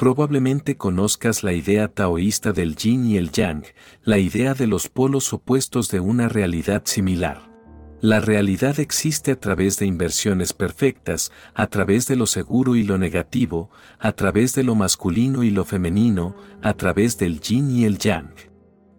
Probablemente conozcas la idea taoísta del yin y el yang, la idea de los polos opuestos de una realidad similar. La realidad existe a través de inversiones perfectas, a través de lo seguro y lo negativo, a través de lo masculino y lo femenino, a través del yin y el yang.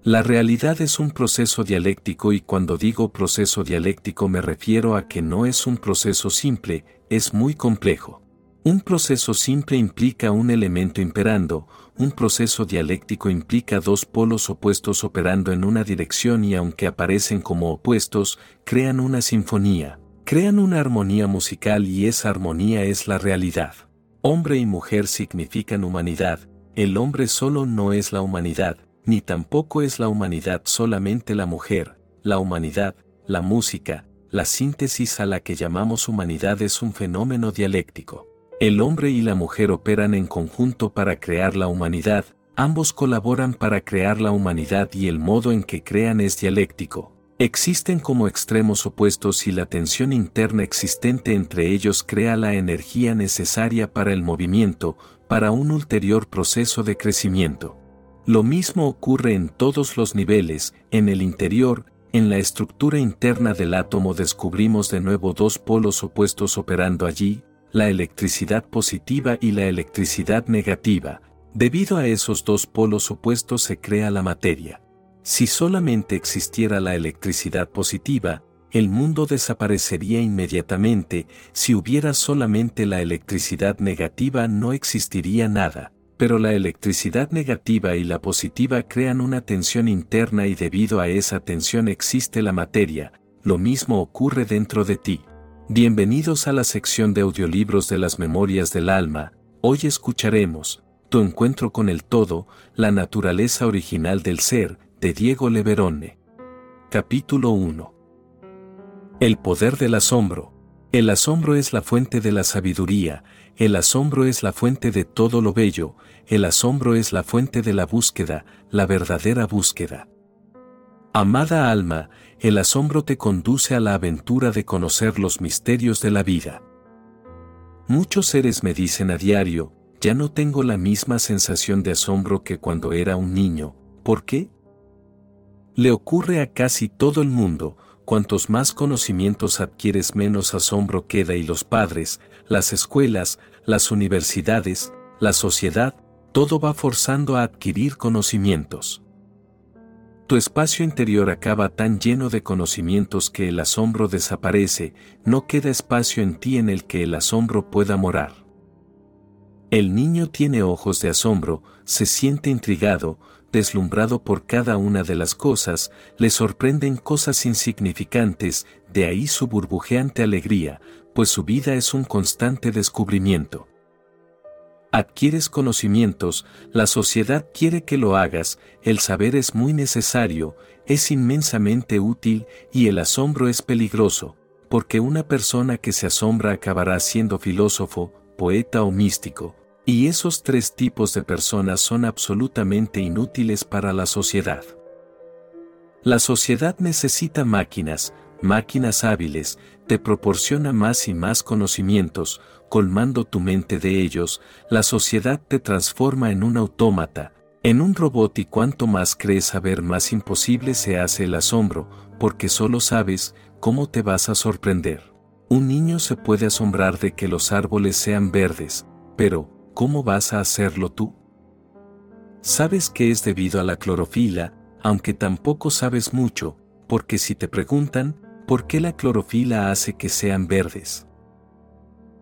La realidad es un proceso dialéctico y cuando digo proceso dialéctico me refiero a que no es un proceso simple, es muy complejo. Un proceso simple implica un elemento imperando, un proceso dialéctico implica dos polos opuestos operando en una dirección y aunque aparecen como opuestos, crean una sinfonía, crean una armonía musical y esa armonía es la realidad. Hombre y mujer significan humanidad, el hombre solo no es la humanidad, ni tampoco es la humanidad solamente la mujer, la humanidad, la música, la síntesis a la que llamamos humanidad es un fenómeno dialéctico. El hombre y la mujer operan en conjunto para crear la humanidad, ambos colaboran para crear la humanidad y el modo en que crean es dialéctico. Existen como extremos opuestos y la tensión interna existente entre ellos crea la energía necesaria para el movimiento, para un ulterior proceso de crecimiento. Lo mismo ocurre en todos los niveles, en el interior, en la estructura interna del átomo descubrimos de nuevo dos polos opuestos operando allí, la electricidad positiva y la electricidad negativa. Debido a esos dos polos opuestos se crea la materia. Si solamente existiera la electricidad positiva, el mundo desaparecería inmediatamente, si hubiera solamente la electricidad negativa no existiría nada, pero la electricidad negativa y la positiva crean una tensión interna y debido a esa tensión existe la materia, lo mismo ocurre dentro de ti. Bienvenidos a la sección de audiolibros de las Memorias del Alma, hoy escucharemos, Tu encuentro con el todo, la naturaleza original del ser, de Diego Leverone. Capítulo 1. El poder del asombro. El asombro es la fuente de la sabiduría, el asombro es la fuente de todo lo bello, el asombro es la fuente de la búsqueda, la verdadera búsqueda. Amada alma, el asombro te conduce a la aventura de conocer los misterios de la vida. Muchos seres me dicen a diario, ya no tengo la misma sensación de asombro que cuando era un niño, ¿por qué? Le ocurre a casi todo el mundo, cuantos más conocimientos adquieres menos asombro queda y los padres, las escuelas, las universidades, la sociedad, todo va forzando a adquirir conocimientos. Tu espacio interior acaba tan lleno de conocimientos que el asombro desaparece, no queda espacio en ti en el que el asombro pueda morar. El niño tiene ojos de asombro, se siente intrigado, deslumbrado por cada una de las cosas, le sorprenden cosas insignificantes, de ahí su burbujeante alegría, pues su vida es un constante descubrimiento. Adquieres conocimientos, la sociedad quiere que lo hagas, el saber es muy necesario, es inmensamente útil y el asombro es peligroso, porque una persona que se asombra acabará siendo filósofo, poeta o místico, y esos tres tipos de personas son absolutamente inútiles para la sociedad. La sociedad necesita máquinas, máquinas hábiles, te proporciona más y más conocimientos, colmando tu mente de ellos, la sociedad te transforma en un autómata, en un robot y cuanto más crees saber más imposible se hace el asombro, porque solo sabes cómo te vas a sorprender. Un niño se puede asombrar de que los árboles sean verdes, pero, ¿cómo vas a hacerlo tú? Sabes que es debido a la clorofila, aunque tampoco sabes mucho, porque si te preguntan, ¿por qué la clorofila hace que sean verdes?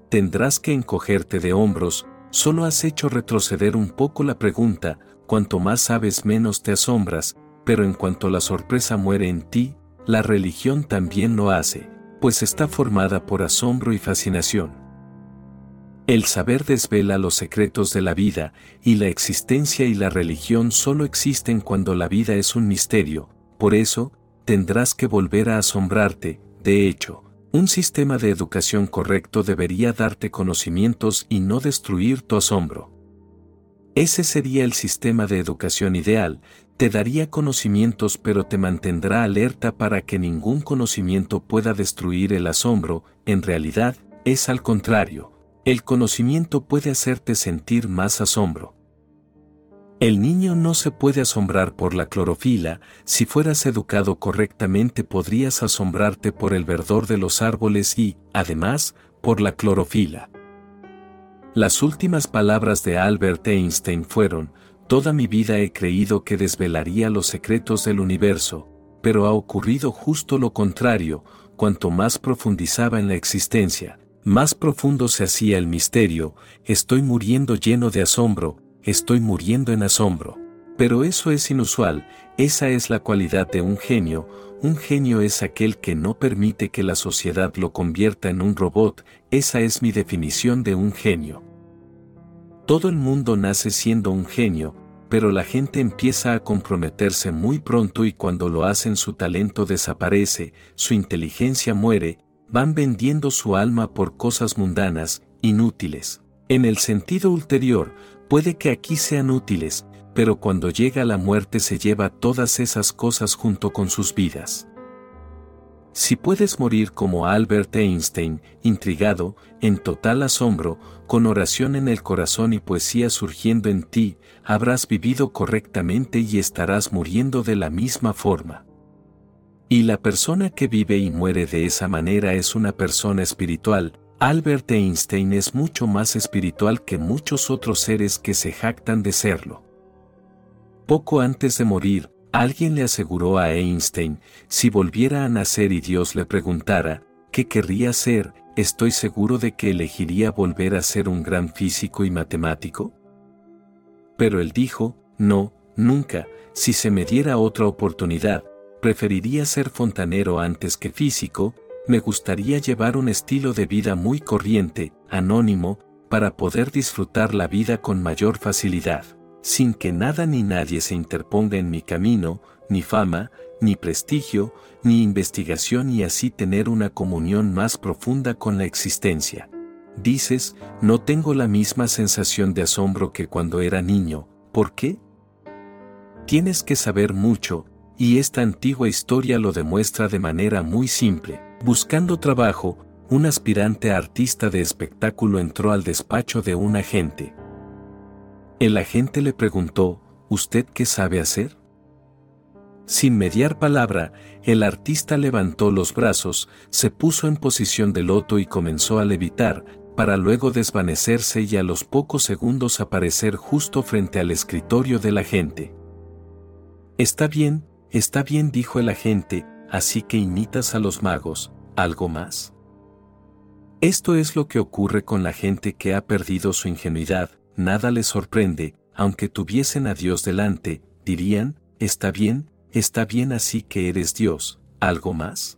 Tendrás que encogerte de hombros, solo has hecho retroceder un poco la pregunta, cuanto más sabes menos te asombras, pero en cuanto la sorpresa muere en ti, la religión también lo hace, pues está formada por asombro y fascinación. El saber desvela los secretos de la vida, y la existencia y la religión solo existen cuando la vida es un misterio, por eso, tendrás que volver a asombrarte, de hecho, un sistema de educación correcto debería darte conocimientos y no destruir tu asombro. Ese sería el sistema de educación ideal, te daría conocimientos pero te mantendrá alerta para que ningún conocimiento pueda destruir el asombro, en realidad, es al contrario, El conocimiento puede hacerte sentir más asombro. El niño no se puede asombrar por la clorofila, si fueras educado correctamente podrías asombrarte por el verdor de los árboles y, además, por la clorofila. Las últimas palabras de Albert Einstein fueron, Toda mi vida he creído que desvelaría los secretos del universo, pero ha ocurrido justo lo contrario, cuanto más profundizaba en la existencia, más profundo se hacía el misterio, estoy muriendo lleno de asombro, estoy muriendo en asombro. Pero eso es inusual, esa es la cualidad de un genio, un genio es aquel que no permite que la sociedad lo convierta en un robot, esa es mi definición de un genio. Todo el mundo nace siendo un genio, pero la gente empieza a comprometerse muy pronto y cuando lo hacen su talento desaparece, su inteligencia muere, van vendiendo su alma por cosas mundanas, inútiles. En el sentido ulterior, puede que aquí sean útiles, pero cuando llega la muerte se lleva todas esas cosas junto con sus vidas. Si puedes morir como Albert Einstein, intrigado, en total asombro, con oración en el corazón y poesía surgiendo en ti, habrás vivido correctamente y estarás muriendo de la misma forma. Y la persona que vive y muere de esa manera es una persona espiritual. Albert Einstein es mucho más espiritual que muchos otros seres que se jactan de serlo. Poco antes de morir, Alguien le aseguró a Einstein, si volviera a nacer y Dios le preguntara, ¿qué querría ser? Estoy seguro de que elegiría volver a ser un gran físico y matemático. Pero él dijo, no, nunca, si se me diera otra oportunidad, preferiría ser fontanero antes que físico, me gustaría llevar un estilo de vida muy corriente, anónimo, para poder disfrutar la vida con mayor facilidad sin que nada ni nadie se interponga en mi camino, ni fama, ni prestigio, ni investigación y así tener una comunión más profunda con la existencia. Dices, no tengo la misma sensación de asombro que cuando era niño, ¿por qué? Tienes que saber mucho, y esta antigua historia lo demuestra de manera muy simple. Buscando trabajo, un aspirante artista de espectáculo entró al despacho de un agente. El agente le preguntó, ¿Usted qué sabe hacer? Sin mediar palabra, el artista levantó los brazos, se puso en posición de loto y comenzó a levitar, para luego desvanecerse y a los pocos segundos aparecer justo frente al escritorio del agente. Está bien, está bien, dijo el agente, así que imitas a los magos, ¿algo más? Esto es lo que ocurre con la gente que ha perdido su ingenuidad, nada les sorprende, aunque tuviesen a Dios delante, dirían, está bien, está bien así que eres Dios, ¿algo más?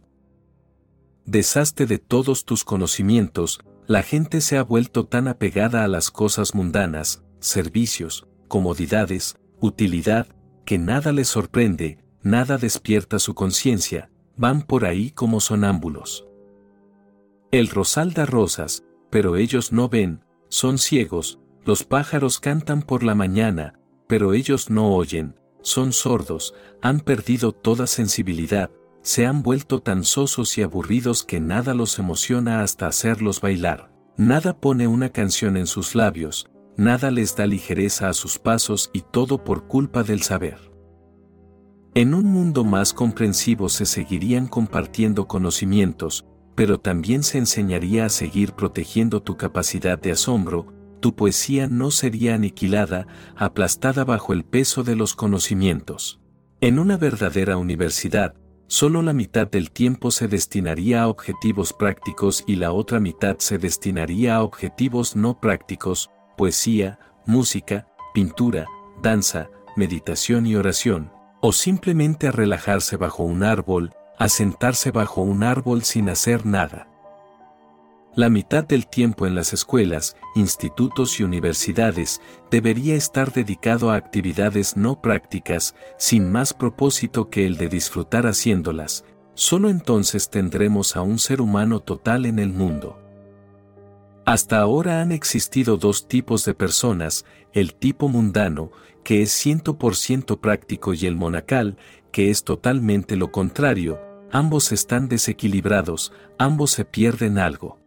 Desaste de todos tus conocimientos, la gente se ha vuelto tan apegada a las cosas mundanas, servicios, comodidades, utilidad, que nada les sorprende, nada despierta su conciencia, van por ahí como sonámbulos. El rosal da rosas, pero ellos no ven, son ciegos, los pájaros cantan por la mañana, pero ellos no oyen, son sordos, han perdido toda sensibilidad, se han vuelto tan sosos y aburridos que nada los emociona hasta hacerlos bailar. Nada pone una canción en sus labios, nada les da ligereza a sus pasos y todo por culpa del saber. En un mundo más comprensivo se seguirían compartiendo conocimientos, pero también se enseñaría a seguir protegiendo tu capacidad de asombro, tu poesía no sería aniquilada, aplastada bajo el peso de los conocimientos. En una verdadera universidad, solo la mitad del tiempo se destinaría a objetivos prácticos y la otra mitad se destinaría a objetivos no prácticos, poesía, música, pintura, danza, meditación y oración, o simplemente a relajarse bajo un árbol, a sentarse bajo un árbol sin hacer nada. La mitad del tiempo en las escuelas, institutos y universidades debería estar dedicado a actividades no prácticas, sin más propósito que el de disfrutar haciéndolas. Solo entonces tendremos a un ser humano total en el mundo. Hasta ahora han existido dos tipos de personas, el tipo mundano, que es 100% práctico y el monacal, que es totalmente lo contrario, ambos están desequilibrados, ambos se pierden algo.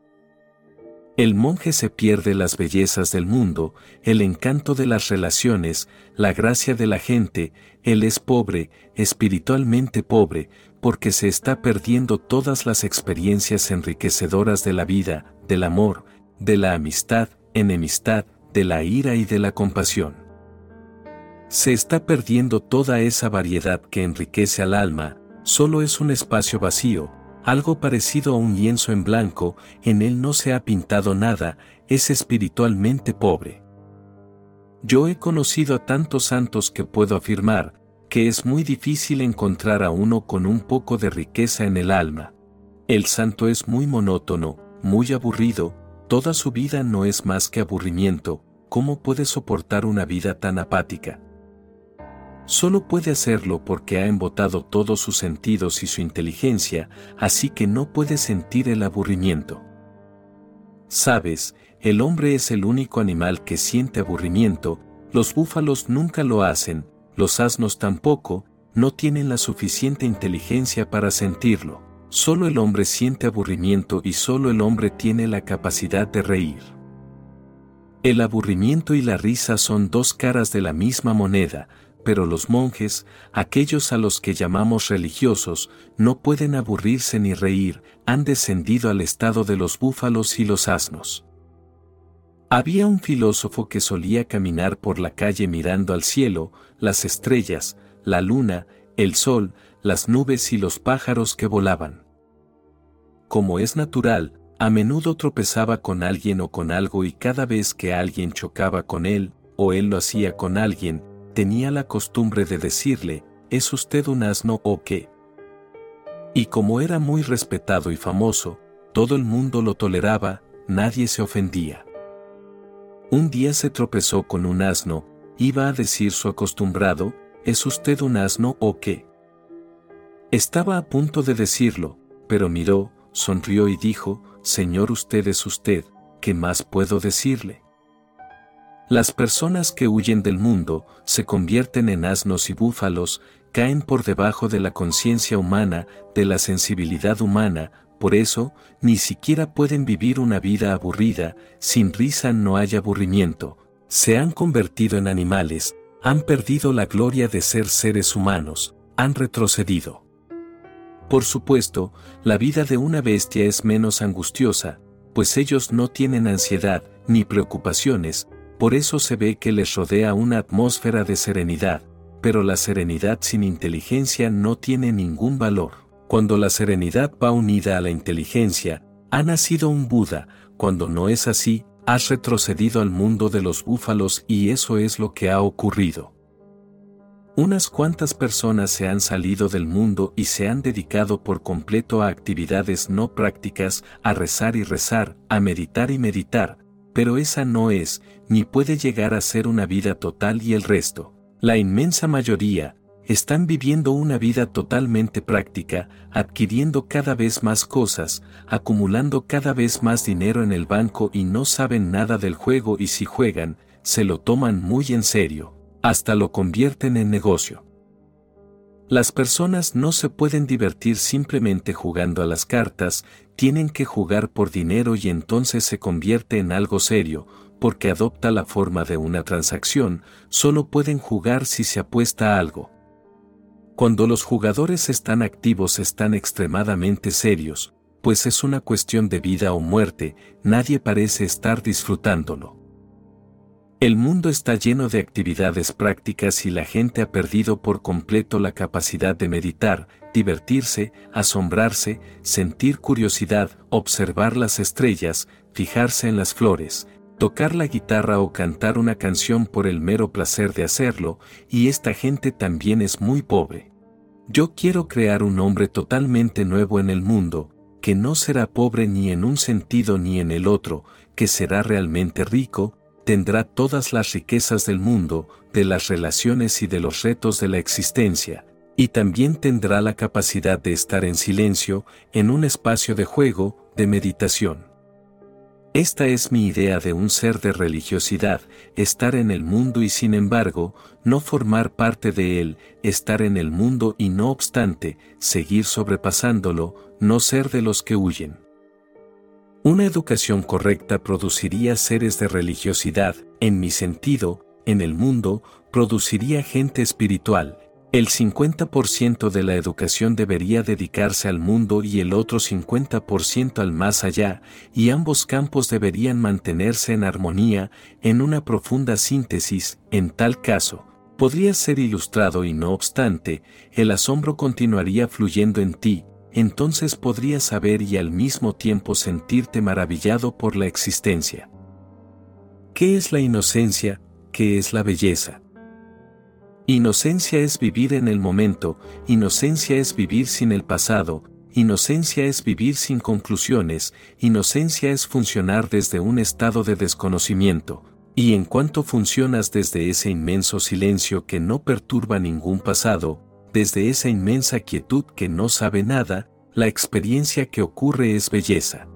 El monje se pierde las bellezas del mundo, el encanto de las relaciones, la gracia de la gente, él es pobre, espiritualmente pobre, porque se está perdiendo todas las experiencias enriquecedoras de la vida, del amor, de la amistad, enemistad, de la ira y de la compasión. Se está perdiendo toda esa variedad que enriquece al alma, solo es un espacio vacío, algo parecido a un lienzo en blanco, en él no se ha pintado nada, es espiritualmente pobre. Yo he conocido a tantos santos que puedo afirmar, que es muy difícil encontrar a uno con un poco de riqueza en el alma. El santo es muy monótono, muy aburrido, toda su vida no es más que aburrimiento, ¿cómo puede soportar una vida tan apática? Solo puede hacerlo porque ha embotado todos sus sentidos y su inteligencia, así que no puede sentir el aburrimiento. Sabes, el hombre es el único animal que siente aburrimiento, los búfalos nunca lo hacen, los asnos tampoco, no tienen la suficiente inteligencia para sentirlo. Solo el hombre siente aburrimiento y solo el hombre tiene la capacidad de reír. El aburrimiento y la risa son dos caras de la misma moneda, pero los monjes, aquellos a los que llamamos religiosos, no pueden aburrirse ni reír, han descendido al estado de los búfalos y los asnos. Había un filósofo que solía caminar por la calle mirando al cielo, las estrellas, la luna, el sol, las nubes y los pájaros que volaban. Como es natural, a menudo tropezaba con alguien o con algo y cada vez que alguien chocaba con él, o él lo hacía con alguien, tenía la costumbre de decirle, ¿es usted un asno o qué? Y como era muy respetado y famoso, todo el mundo lo toleraba, nadie se ofendía. Un día se tropezó con un asno, iba a decir su acostumbrado, ¿es usted un asno o qué? Estaba a punto de decirlo, pero miró, sonrió y dijo, Señor usted es usted, ¿qué más puedo decirle? Las personas que huyen del mundo, se convierten en asnos y búfalos, caen por debajo de la conciencia humana, de la sensibilidad humana, por eso, ni siquiera pueden vivir una vida aburrida, sin risa no hay aburrimiento, se han convertido en animales, han perdido la gloria de ser seres humanos, han retrocedido. Por supuesto, la vida de una bestia es menos angustiosa, pues ellos no tienen ansiedad, ni preocupaciones, por eso se ve que les rodea una atmósfera de serenidad, pero la serenidad sin inteligencia no tiene ningún valor. Cuando la serenidad va unida a la inteligencia, ha nacido un Buda, cuando no es así, has retrocedido al mundo de los búfalos y eso es lo que ha ocurrido. Unas cuantas personas se han salido del mundo y se han dedicado por completo a actividades no prácticas, a rezar y rezar, a meditar y meditar, pero esa no es, ni puede llegar a ser una vida total y el resto, la inmensa mayoría, están viviendo una vida totalmente práctica, adquiriendo cada vez más cosas, acumulando cada vez más dinero en el banco y no saben nada del juego y si juegan, se lo toman muy en serio, hasta lo convierten en negocio. Las personas no se pueden divertir simplemente jugando a las cartas, tienen que jugar por dinero y entonces se convierte en algo serio, porque adopta la forma de una transacción, solo pueden jugar si se apuesta a algo. Cuando los jugadores están activos están extremadamente serios, pues es una cuestión de vida o muerte, nadie parece estar disfrutándolo. El mundo está lleno de actividades prácticas y la gente ha perdido por completo la capacidad de meditar, divertirse, asombrarse, sentir curiosidad, observar las estrellas, fijarse en las flores, tocar la guitarra o cantar una canción por el mero placer de hacerlo, y esta gente también es muy pobre. Yo quiero crear un hombre totalmente nuevo en el mundo, que no será pobre ni en un sentido ni en el otro, que será realmente rico, tendrá todas las riquezas del mundo, de las relaciones y de los retos de la existencia, y también tendrá la capacidad de estar en silencio, en un espacio de juego, de meditación. Esta es mi idea de un ser de religiosidad, estar en el mundo y sin embargo, no formar parte de él, estar en el mundo y no obstante, seguir sobrepasándolo, no ser de los que huyen. Una educación correcta produciría seres de religiosidad, en mi sentido, en el mundo, produciría gente espiritual. El 50% de la educación debería dedicarse al mundo y el otro 50% al más allá, y ambos campos deberían mantenerse en armonía, en una profunda síntesis, en tal caso, podría ser ilustrado y no obstante, el asombro continuaría fluyendo en ti, entonces podrías saber y al mismo tiempo sentirte maravillado por la existencia. ¿Qué es la inocencia? ¿Qué es la belleza? Inocencia es vivir en el momento, inocencia es vivir sin el pasado, inocencia es vivir sin conclusiones, inocencia es funcionar desde un estado de desconocimiento, y en cuanto funcionas desde ese inmenso silencio que no perturba ningún pasado, desde esa inmensa quietud que no sabe nada, la experiencia que ocurre es belleza.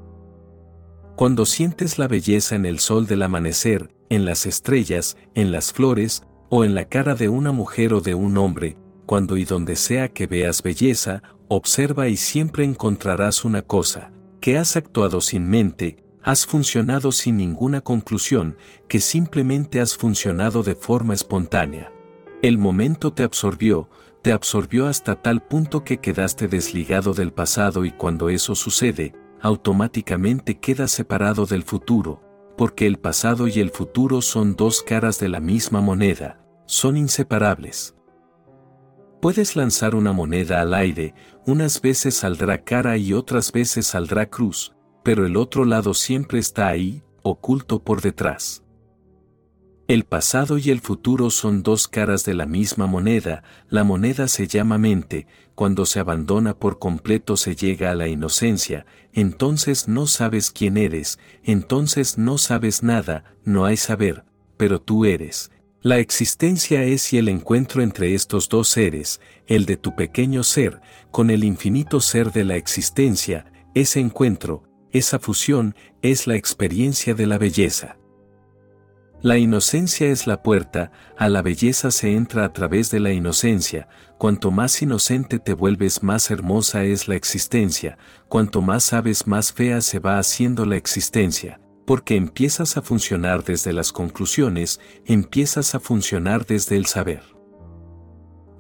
Cuando sientes la belleza en el sol del amanecer, en las estrellas, en las flores, o en la cara de una mujer o de un hombre, cuando y donde sea que veas belleza, observa y siempre encontrarás una cosa, que has actuado sin mente, has funcionado sin ninguna conclusión, que simplemente has funcionado de forma espontánea. El momento te absorbió, te absorbió hasta tal punto que quedaste desligado del pasado y cuando eso sucede, automáticamente quedas separado del futuro, porque el pasado y el futuro son dos caras de la misma moneda, son inseparables. Puedes lanzar una moneda al aire, unas veces saldrá cara y otras veces saldrá cruz, pero el otro lado siempre está ahí, oculto por detrás. El pasado y el futuro son dos caras de la misma moneda, la moneda se llama mente, cuando se abandona por completo se llega a la inocencia, entonces no sabes quién eres, entonces no sabes nada, no hay saber, pero tú eres. La existencia es y el encuentro entre estos dos seres, el de tu pequeño ser, con el infinito ser de la existencia, ese encuentro, esa fusión, es la experiencia de la belleza. La inocencia es la puerta, a la belleza se entra a través de la inocencia, cuanto más inocente te vuelves más hermosa es la existencia, cuanto más sabes más fea se va haciendo la existencia, porque empiezas a funcionar desde las conclusiones, empiezas a funcionar desde el saber.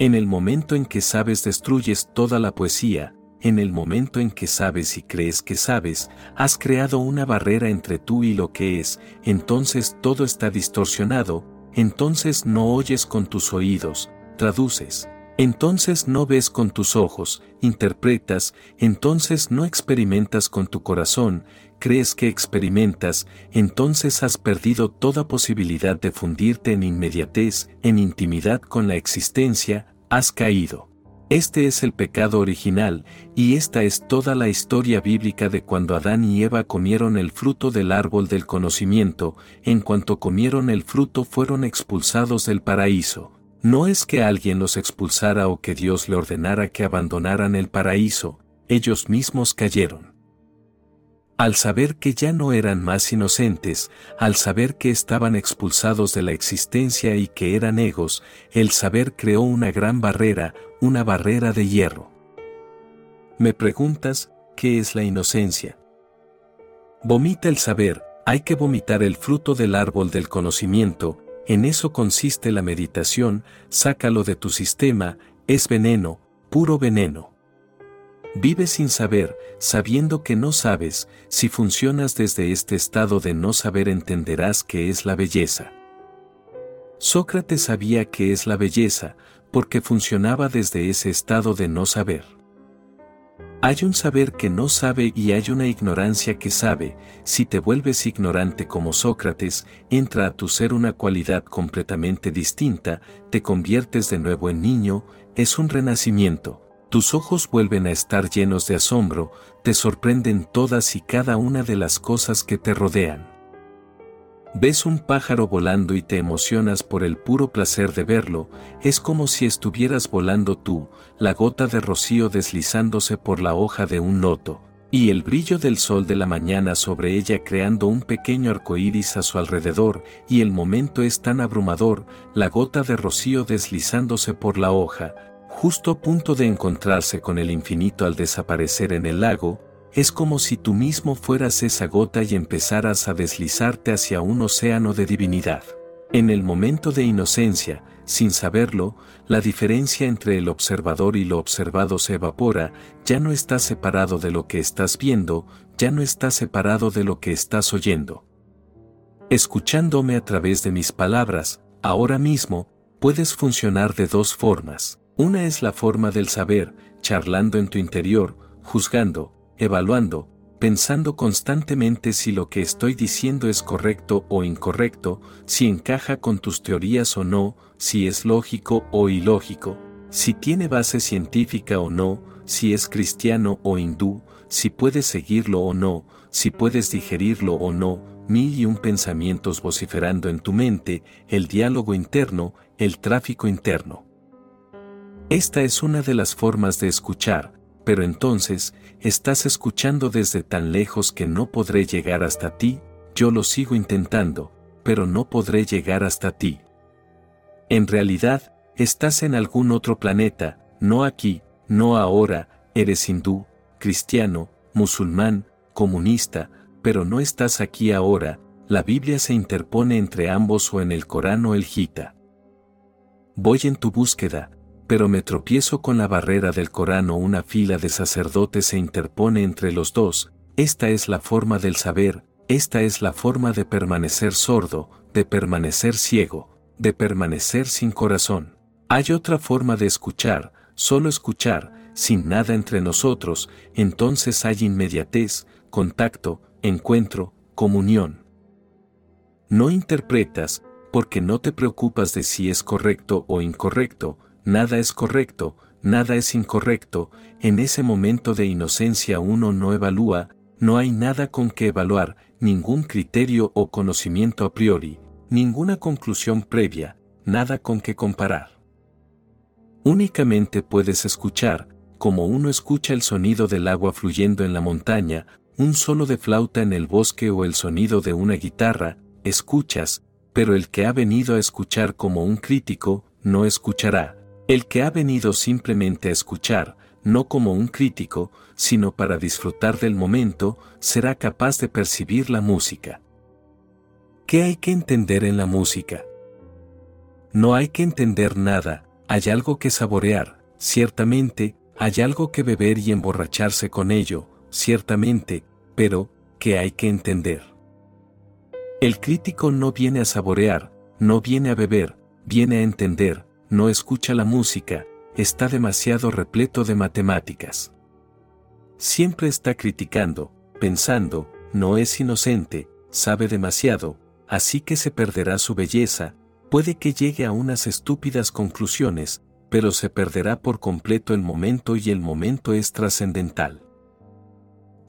En el momento en que sabes destruyes toda la poesía, en el momento en que sabes y crees que sabes, has creado una barrera entre tú y lo que es, entonces todo está distorsionado, entonces no oyes con tus oídos, traduces, entonces no ves con tus ojos, interpretas, entonces no experimentas con tu corazón, crees que experimentas, entonces has perdido toda posibilidad de fundirte en inmediatez, en intimidad con la existencia, has caído. Este es el pecado original, y esta es toda la historia bíblica de cuando Adán y Eva comieron el fruto del árbol del conocimiento, en cuanto comieron el fruto fueron expulsados del paraíso. No es que alguien los expulsara o que Dios le ordenara que abandonaran el paraíso, ellos mismos cayeron. Al saber que ya no eran más inocentes, al saber que estaban expulsados de la existencia y que eran egos, el saber creó una gran barrera, una barrera de hierro. Me preguntas, ¿qué es la inocencia? Vomita el saber, hay que vomitar el fruto del árbol del conocimiento, en eso consiste la meditación, sácalo de tu sistema, es veneno, puro veneno. Vive sin saber, sabiendo que no sabes, si funcionas desde este estado de no saber entenderás qué es la belleza. Sócrates sabía qué es la belleza, porque funcionaba desde ese estado de no saber. Hay un saber que no sabe y hay una ignorancia que sabe, si te vuelves ignorante como Sócrates, entra a tu ser una cualidad completamente distinta, te conviertes de nuevo en niño, es un renacimiento, tus ojos vuelven a estar llenos de asombro, te sorprenden todas y cada una de las cosas que te rodean. Ves un pájaro volando y te emocionas por el puro placer de verlo, es como si estuvieras volando tú, la gota de rocío deslizándose por la hoja de un loto, y el brillo del sol de la mañana sobre ella creando un pequeño arcoíris a su alrededor, y el momento es tan abrumador, la gota de rocío deslizándose por la hoja, justo a punto de encontrarse con el infinito al desaparecer en el lago, es como si tú mismo fueras esa gota y empezaras a deslizarte hacia un océano de divinidad. En el momento de inocencia, sin saberlo, la diferencia entre el observador y lo observado se evapora, ya no estás separado de lo que estás viendo, ya no estás separado de lo que estás oyendo. Escuchándome a través de mis palabras, ahora mismo, puedes funcionar de dos formas. Una es la forma del saber, charlando en tu interior, juzgando, evaluando, pensando constantemente si lo que estoy diciendo es correcto o incorrecto, si encaja con tus teorías o no, si es lógico o ilógico, si tiene base científica o no, si es cristiano o hindú, si puedes seguirlo o no, si puedes digerirlo o no, mil y un pensamientos vociferando en tu mente, el diálogo interno, el tráfico interno. Esta es una de las formas de escuchar, pero entonces, estás escuchando desde tan lejos que no podré llegar hasta ti, yo lo sigo intentando, pero no podré llegar hasta ti. En realidad, estás en algún otro planeta, no aquí, no ahora, eres hindú, cristiano, musulmán, comunista, pero no estás aquí ahora, la Biblia se interpone entre ambos o en el Corán o el Gita. Voy en tu búsqueda, pero me tropiezo con la barrera del Corán o una fila de sacerdotes se interpone entre los dos, esta es la forma del saber, esta es la forma de permanecer sordo, de permanecer ciego, de permanecer sin corazón. Hay otra forma de escuchar, solo escuchar, sin nada entre nosotros, entonces hay inmediatez, contacto, encuentro, comunión. No interpretas, porque no te preocupas de si es correcto o incorrecto, nada es correcto, nada es incorrecto, en ese momento de inocencia uno no evalúa, no hay nada con que evaluar, ningún criterio o conocimiento a priori, ninguna conclusión previa, nada con que comparar. Únicamente puedes escuchar, como uno escucha el sonido del agua fluyendo en la montaña, un solo de flauta en el bosque o el sonido de una guitarra, escuchas, pero el que ha venido a escuchar como un crítico, no escuchará. El que ha venido simplemente a escuchar, no como un crítico, sino para disfrutar del momento, será capaz de percibir la música. ¿Qué hay que entender en la música? No hay que entender nada, hay algo que saborear, ciertamente, hay algo que beber y emborracharse con ello, ciertamente, pero, ¿qué hay que entender? El crítico no viene a saborear, no viene a beber, viene a entender, no escucha la música, está demasiado repleto de matemáticas. Siempre está criticando, pensando, no es inocente, sabe demasiado, así que se perderá su belleza, puede que llegue a unas estúpidas conclusiones, pero se perderá por completo el momento y el momento es trascendental.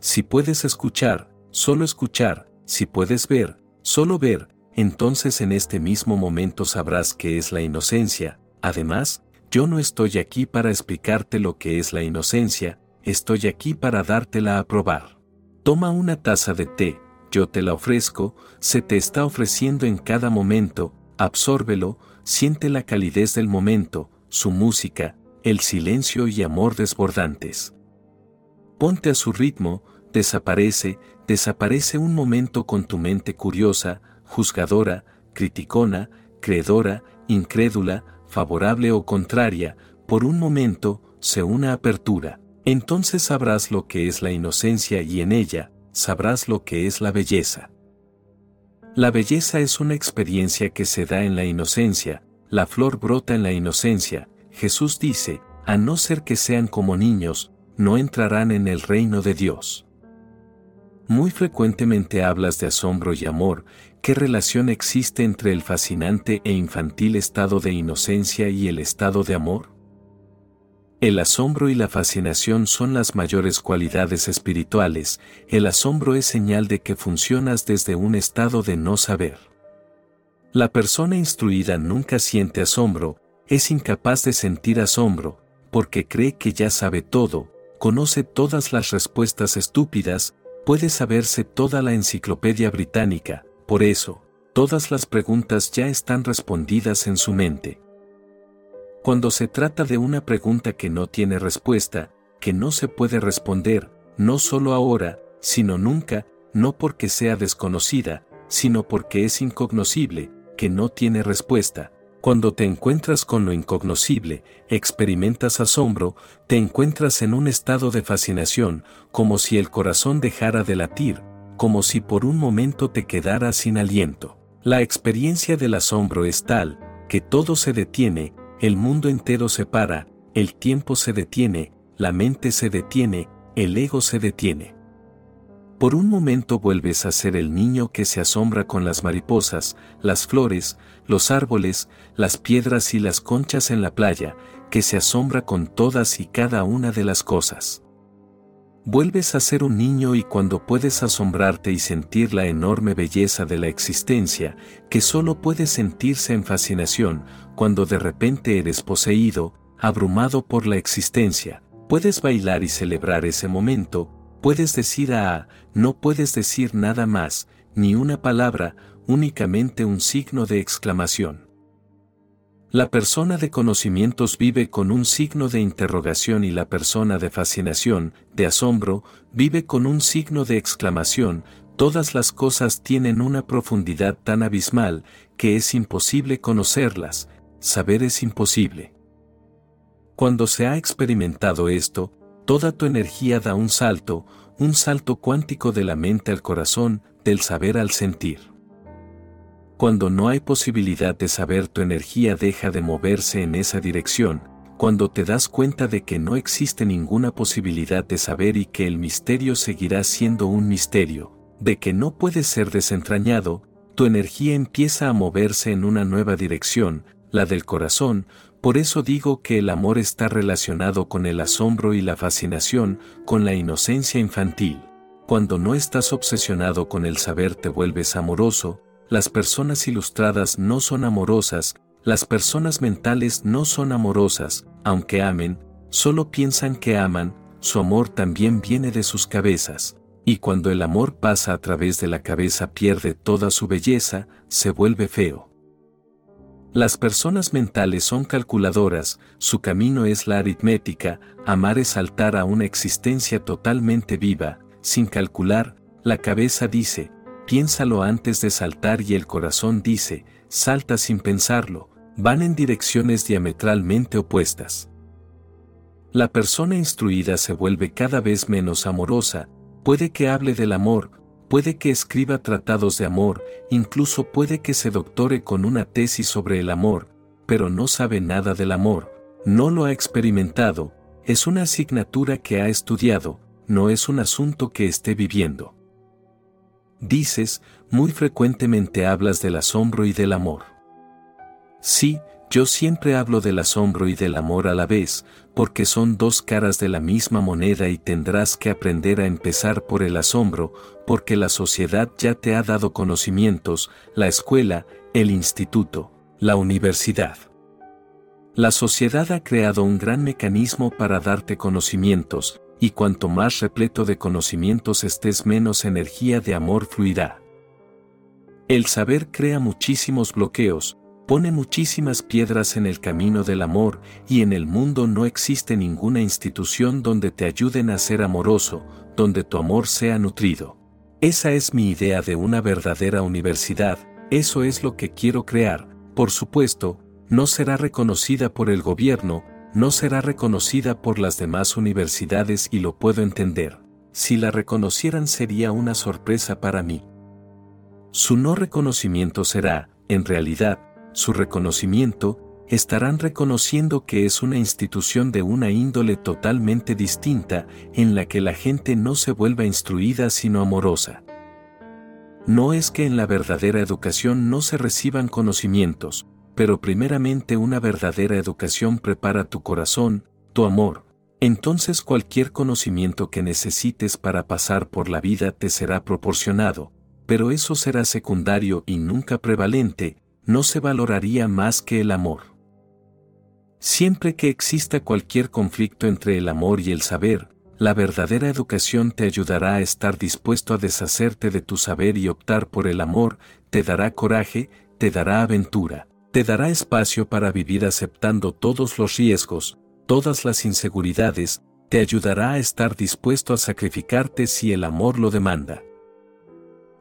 Si puedes escuchar, solo escuchar, si puedes ver, solo ver, entonces en este mismo momento sabrás qué es la inocencia, Además, yo no estoy aquí para explicarte lo que es la inocencia, estoy aquí para dártela a probar. Toma una taza de té, yo te la ofrezco, se te está ofreciendo en cada momento, absórbelo, siente la calidez del momento, su música, el silencio y amor desbordantes. Ponte a su ritmo, desaparece, desaparece un momento con tu mente curiosa, juzgadora, criticona, creedora, incrédula, favorable o contraria, por un momento, se una apertura. Entonces sabrás lo que es la inocencia y en ella, sabrás lo que es la belleza. La belleza es una experiencia que se da en la inocencia, la flor brota en la inocencia, Jesús dice, a no ser que sean como niños, no entrarán en el reino de Dios. Muy frecuentemente hablas de asombro y amor, ¿qué relación existe entre el fascinante e infantil estado de inocencia y el estado de amor? El asombro y la fascinación son las mayores cualidades espirituales, el asombro es señal de que funcionas desde un estado de no saber. La persona instruida nunca siente asombro, es incapaz de sentir asombro, porque cree que ya sabe todo, conoce todas las respuestas estúpidas, puede saberse toda la enciclopedia británica, por eso, todas las preguntas ya están respondidas en su mente. Cuando se trata de una pregunta que no tiene respuesta, que no se puede responder, no solo ahora, sino nunca, no porque sea desconocida, sino porque es incognoscible, que no tiene respuesta. Cuando te encuentras con lo incognoscible, experimentas asombro, te encuentras en un estado de fascinación, como si el corazón dejara de latir, como si por un momento te quedara sin aliento. La experiencia del asombro es tal, que todo se detiene, el mundo entero se para, el tiempo se detiene, la mente se detiene, el ego se detiene. Por un momento vuelves a ser el niño que se asombra con las mariposas, las flores, los árboles, las piedras y las conchas en la playa, que se asombra con todas y cada una de las cosas. Vuelves a ser un niño y cuando puedes asombrarte y sentir la enorme belleza de la existencia, que solo puedes sentirse en fascinación, cuando de repente eres poseído, abrumado por la existencia, puedes bailar y celebrar ese momento, puedes decir a, no puedes decir nada más, ni una palabra, únicamente un signo de exclamación. La persona de conocimientos vive con un signo de interrogación y la persona de fascinación, de asombro, vive con un signo de exclamación, todas las cosas tienen una profundidad tan abismal que es imposible conocerlas, saber es imposible. Cuando se ha experimentado esto, toda tu energía da un salto, un salto cuántico de la mente al corazón, del saber al sentir. Cuando no hay posibilidad de saber tu energía deja de moverse en esa dirección, cuando te das cuenta de que no existe ninguna posibilidad de saber y que el misterio seguirá siendo un misterio, de que no puede ser desentrañado, tu energía empieza a moverse en una nueva dirección, la del corazón, por eso digo que el amor está relacionado con el asombro y la fascinación, con la inocencia infantil. Cuando no estás obsesionado con el saber te vuelves amoroso, las personas ilustradas no son amorosas, las personas mentales no son amorosas, aunque amen, solo piensan que aman, su amor también viene de sus cabezas, y cuando el amor pasa a través de la cabeza pierde toda su belleza, se vuelve feo. Las personas mentales son calculadoras, su camino es la aritmética, amar es saltar a una existencia totalmente viva, sin calcular, la cabeza dice, piénsalo antes de saltar y el corazón dice, salta sin pensarlo, van en direcciones diametralmente opuestas. La persona instruida se vuelve cada vez menos amorosa, puede que hable del amor, puede que escriba tratados de amor, incluso puede que se doctore con una tesis sobre el amor, pero no sabe nada del amor, no lo ha experimentado, es una asignatura que ha estudiado, no es un asunto que esté viviendo. Dices, muy frecuentemente hablas del asombro y del amor. Sí, yo siempre hablo del asombro y del amor a la vez, porque son dos caras de la misma moneda y tendrás que aprender a empezar por el asombro, porque la sociedad ya te ha dado conocimientos, la escuela, el instituto, la universidad. La sociedad ha creado un gran mecanismo para darte conocimientos, y cuanto más repleto de conocimientos estés menos energía de amor fluirá. El saber crea muchísimos bloqueos, pone muchísimas piedras en el camino del amor y en el mundo no existe ninguna institución donde te ayuden a ser amoroso, donde tu amor sea nutrido. Esa es mi idea de una verdadera universidad, eso es lo que quiero crear, por supuesto, no será reconocida por el gobierno, no será reconocida por las demás universidades y lo puedo entender. Si la reconocieran sería una sorpresa para mí. Su no reconocimiento será, en realidad, su reconocimiento, estarán reconociendo que es una institución de una índole totalmente distinta en la que la gente no se vuelva instruida sino amorosa. No es que en la verdadera educación no se reciban conocimientos, pero primeramente una verdadera educación prepara tu corazón, tu amor, entonces cualquier conocimiento que necesites para pasar por la vida te será proporcionado, pero eso será secundario y nunca prevalente, no se valoraría más que el amor. Siempre que exista cualquier conflicto entre el amor y el saber, la verdadera educación te ayudará a estar dispuesto a deshacerte de tu saber y optar por el amor, te dará coraje, te dará aventura, te dará espacio para vivir aceptando todos los riesgos, todas las inseguridades, te ayudará a estar dispuesto a sacrificarte si el amor lo demanda.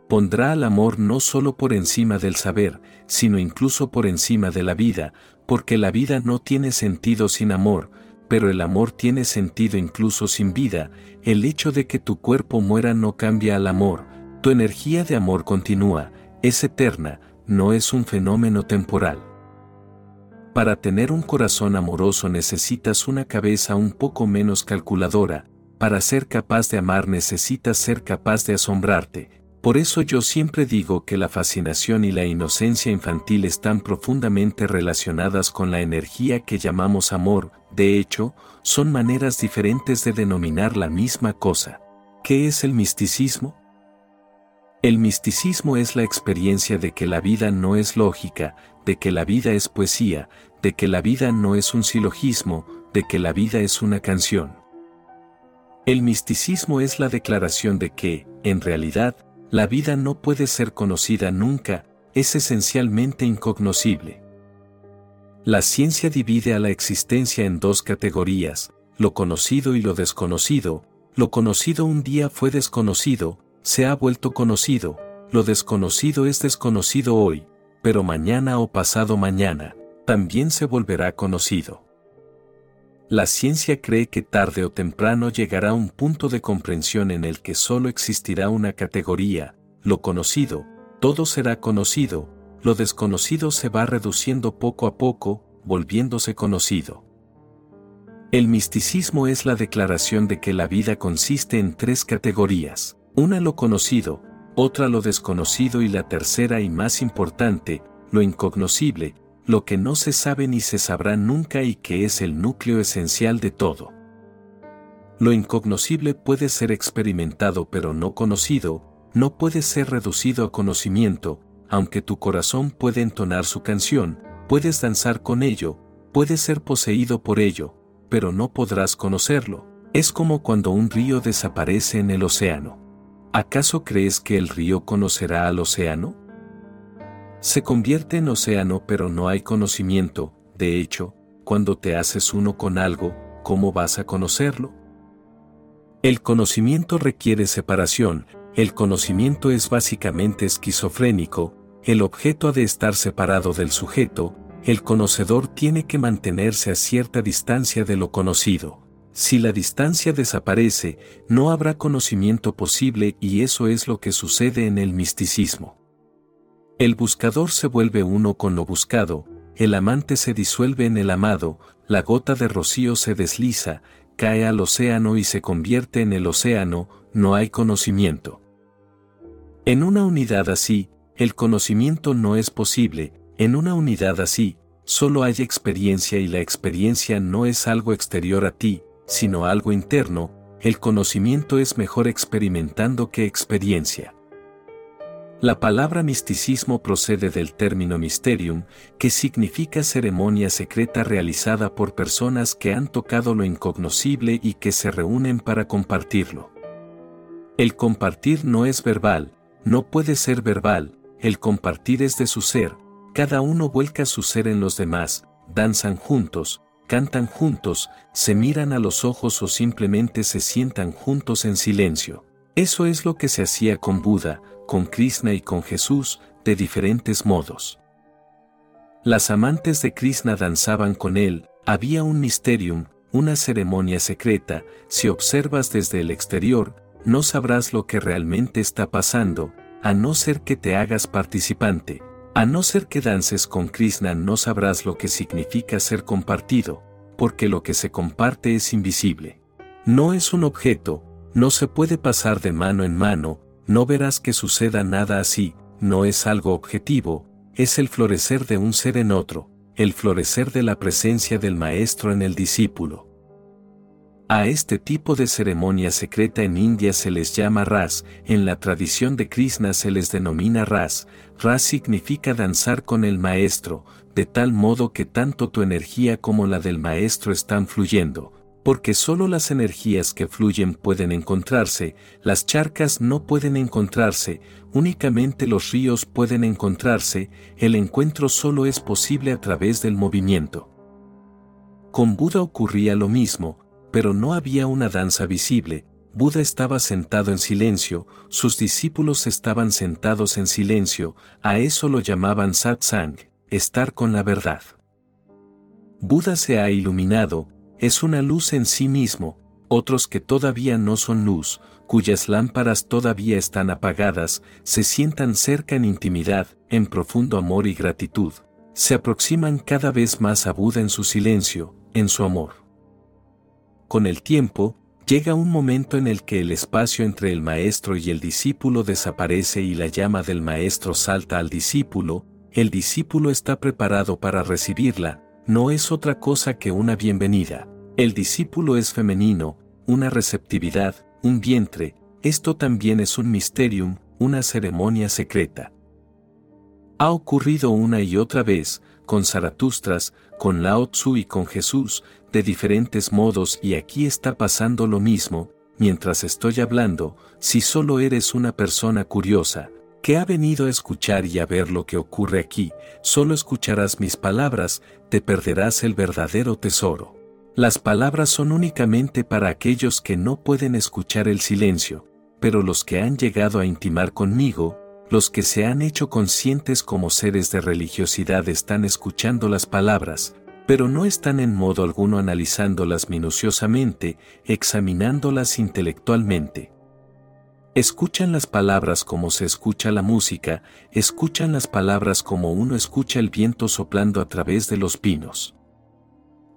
Pondrá al amor no solo por encima del saber, sino incluso por encima de la vida, porque la vida no tiene sentido sin amor, pero el amor tiene sentido incluso sin vida, el hecho de que tu cuerpo muera no cambia al amor, tu energía de amor continúa, es eterna, no es un fenómeno temporal. Para tener un corazón amoroso necesitas una cabeza un poco menos calculadora, para ser capaz de amar necesitas ser capaz de asombrarte, por eso yo siempre digo que la fascinación y la inocencia infantil están profundamente relacionadas con la energía que llamamos amor, de hecho, son maneras diferentes de denominar la misma cosa. ¿Qué es el misticismo? El misticismo es la experiencia de que la vida no es lógica, de que la vida es poesía, de que la vida no es un silogismo, de que la vida es una canción. El misticismo es la declaración de que, en realidad, la vida no puede ser conocida nunca, es esencialmente incognoscible. La ciencia divide a la existencia en dos categorías, lo conocido y lo desconocido, lo conocido un día fue desconocido, se ha vuelto conocido, lo desconocido es desconocido hoy, pero mañana o pasado mañana, también se volverá conocido. La ciencia cree que tarde o temprano llegará un punto de comprensión en el que solo existirá una categoría, lo conocido, todo será conocido, lo desconocido se va reduciendo poco a poco, volviéndose conocido. El misticismo es la declaración de que la vida consiste en tres categorías, una lo conocido, otra lo desconocido y la tercera y más importante, lo incognoscible, lo que no se sabe ni se sabrá nunca y que es el núcleo esencial de todo. Lo incognoscible puede ser experimentado pero no conocido, no puede ser reducido a conocimiento, aunque tu corazón puede entonar su canción, puedes danzar con ello, puedes ser poseído por ello, pero no podrás conocerlo. Es como cuando un río desaparece en el océano. ¿Acaso crees que el río conocerá al océano? Se convierte en océano pero no hay conocimiento, de hecho, cuando te haces uno con algo, ¿cómo vas a conocerlo? El conocimiento requiere separación, el conocimiento es básicamente esquizofrénico, el objeto ha de estar separado del sujeto, el conocedor tiene que mantenerse a cierta distancia de lo conocido. Si la distancia desaparece, no habrá conocimiento posible y eso es lo que sucede en el misticismo. El buscador se vuelve uno con lo buscado, el amante se disuelve en el amado, la gota de rocío se desliza, cae al océano y se convierte en el océano, no hay conocimiento. En una unidad así, el conocimiento no es posible, en una unidad así, solo hay experiencia y la experiencia no es algo exterior a ti, sino algo interno, el conocimiento es mejor experimentando que experiencia. La palabra misticismo procede del término mysterium, que significa ceremonia secreta realizada por personas que han tocado lo incognoscible y que se reúnen para compartirlo. El compartir no es verbal, no puede ser verbal, el compartir es de su ser, cada uno vuelca su ser en los demás, danzan juntos, cantan juntos, se miran a los ojos o simplemente se sientan juntos en silencio. Eso es lo que se hacía con Buda, con Krishna y con Jesús, de diferentes modos. Las amantes de Krishna danzaban con él, había un mysterium, una ceremonia secreta, si observas desde el exterior, no sabrás lo que realmente está pasando, a no ser que te hagas participante, a no ser que dances con Krishna no sabrás lo que significa ser compartido, porque lo que se comparte es invisible. No es un objeto, no se puede pasar de mano en mano, no verás que suceda nada así, no es algo objetivo, es el florecer de un ser en otro, el florecer de la presencia del maestro en el discípulo. A este tipo de ceremonia secreta en India se les llama ras, en la tradición de Krishna se les denomina ras, ras significa danzar con el maestro, de tal modo que tanto tu energía como la del maestro están fluyendo, porque solo las energías que fluyen pueden encontrarse, las charcas no pueden encontrarse, únicamente los ríos pueden encontrarse, el encuentro solo es posible a través del movimiento. Con Buda ocurría lo mismo, pero no había una danza visible, Buda estaba sentado en silencio, sus discípulos estaban sentados en silencio, a eso lo llamaban satsang, estar con la verdad. Buda se ha iluminado, es una luz en sí mismo, otros que todavía no son luz, cuyas lámparas todavía están apagadas, se sientan cerca en intimidad, en profundo amor y gratitud, se aproximan cada vez más a Buda en su silencio, en su amor. Con el tiempo, llega un momento en el que el espacio entre el maestro y el discípulo desaparece y la llama del maestro salta al discípulo, el discípulo está preparado para recibirla, no es otra cosa que una bienvenida. El discípulo es femenino, una receptividad, un vientre, esto también es un misterium, una ceremonia secreta. Ha ocurrido una y otra vez, con Zaratustras, con Lao Tzu y con Jesús, de diferentes modos y aquí está pasando lo mismo, mientras estoy hablando, si solo eres una persona curiosa, que ha venido a escuchar y a ver lo que ocurre aquí, solo escucharás mis palabras, te perderás el verdadero tesoro. Las palabras son únicamente para aquellos que no pueden escuchar el silencio, pero los que han llegado a intimar conmigo, los que se han hecho conscientes como seres de religiosidad están escuchando las palabras, pero no están en modo alguno analizándolas minuciosamente, examinándolas intelectualmente. Escuchan las palabras como se escucha la música, escuchan las palabras como uno escucha el viento soplando a través de los pinos.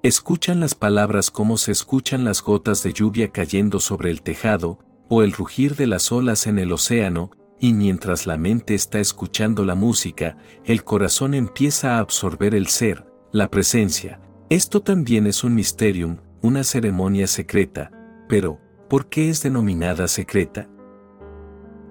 Escuchan las palabras como se escuchan las gotas de lluvia cayendo sobre el tejado, o el rugir de las olas en el océano, y mientras la mente está escuchando la música, el corazón empieza a absorber el ser, la presencia. Esto también es un misterium, una ceremonia secreta, pero, ¿por qué es denominada secreta?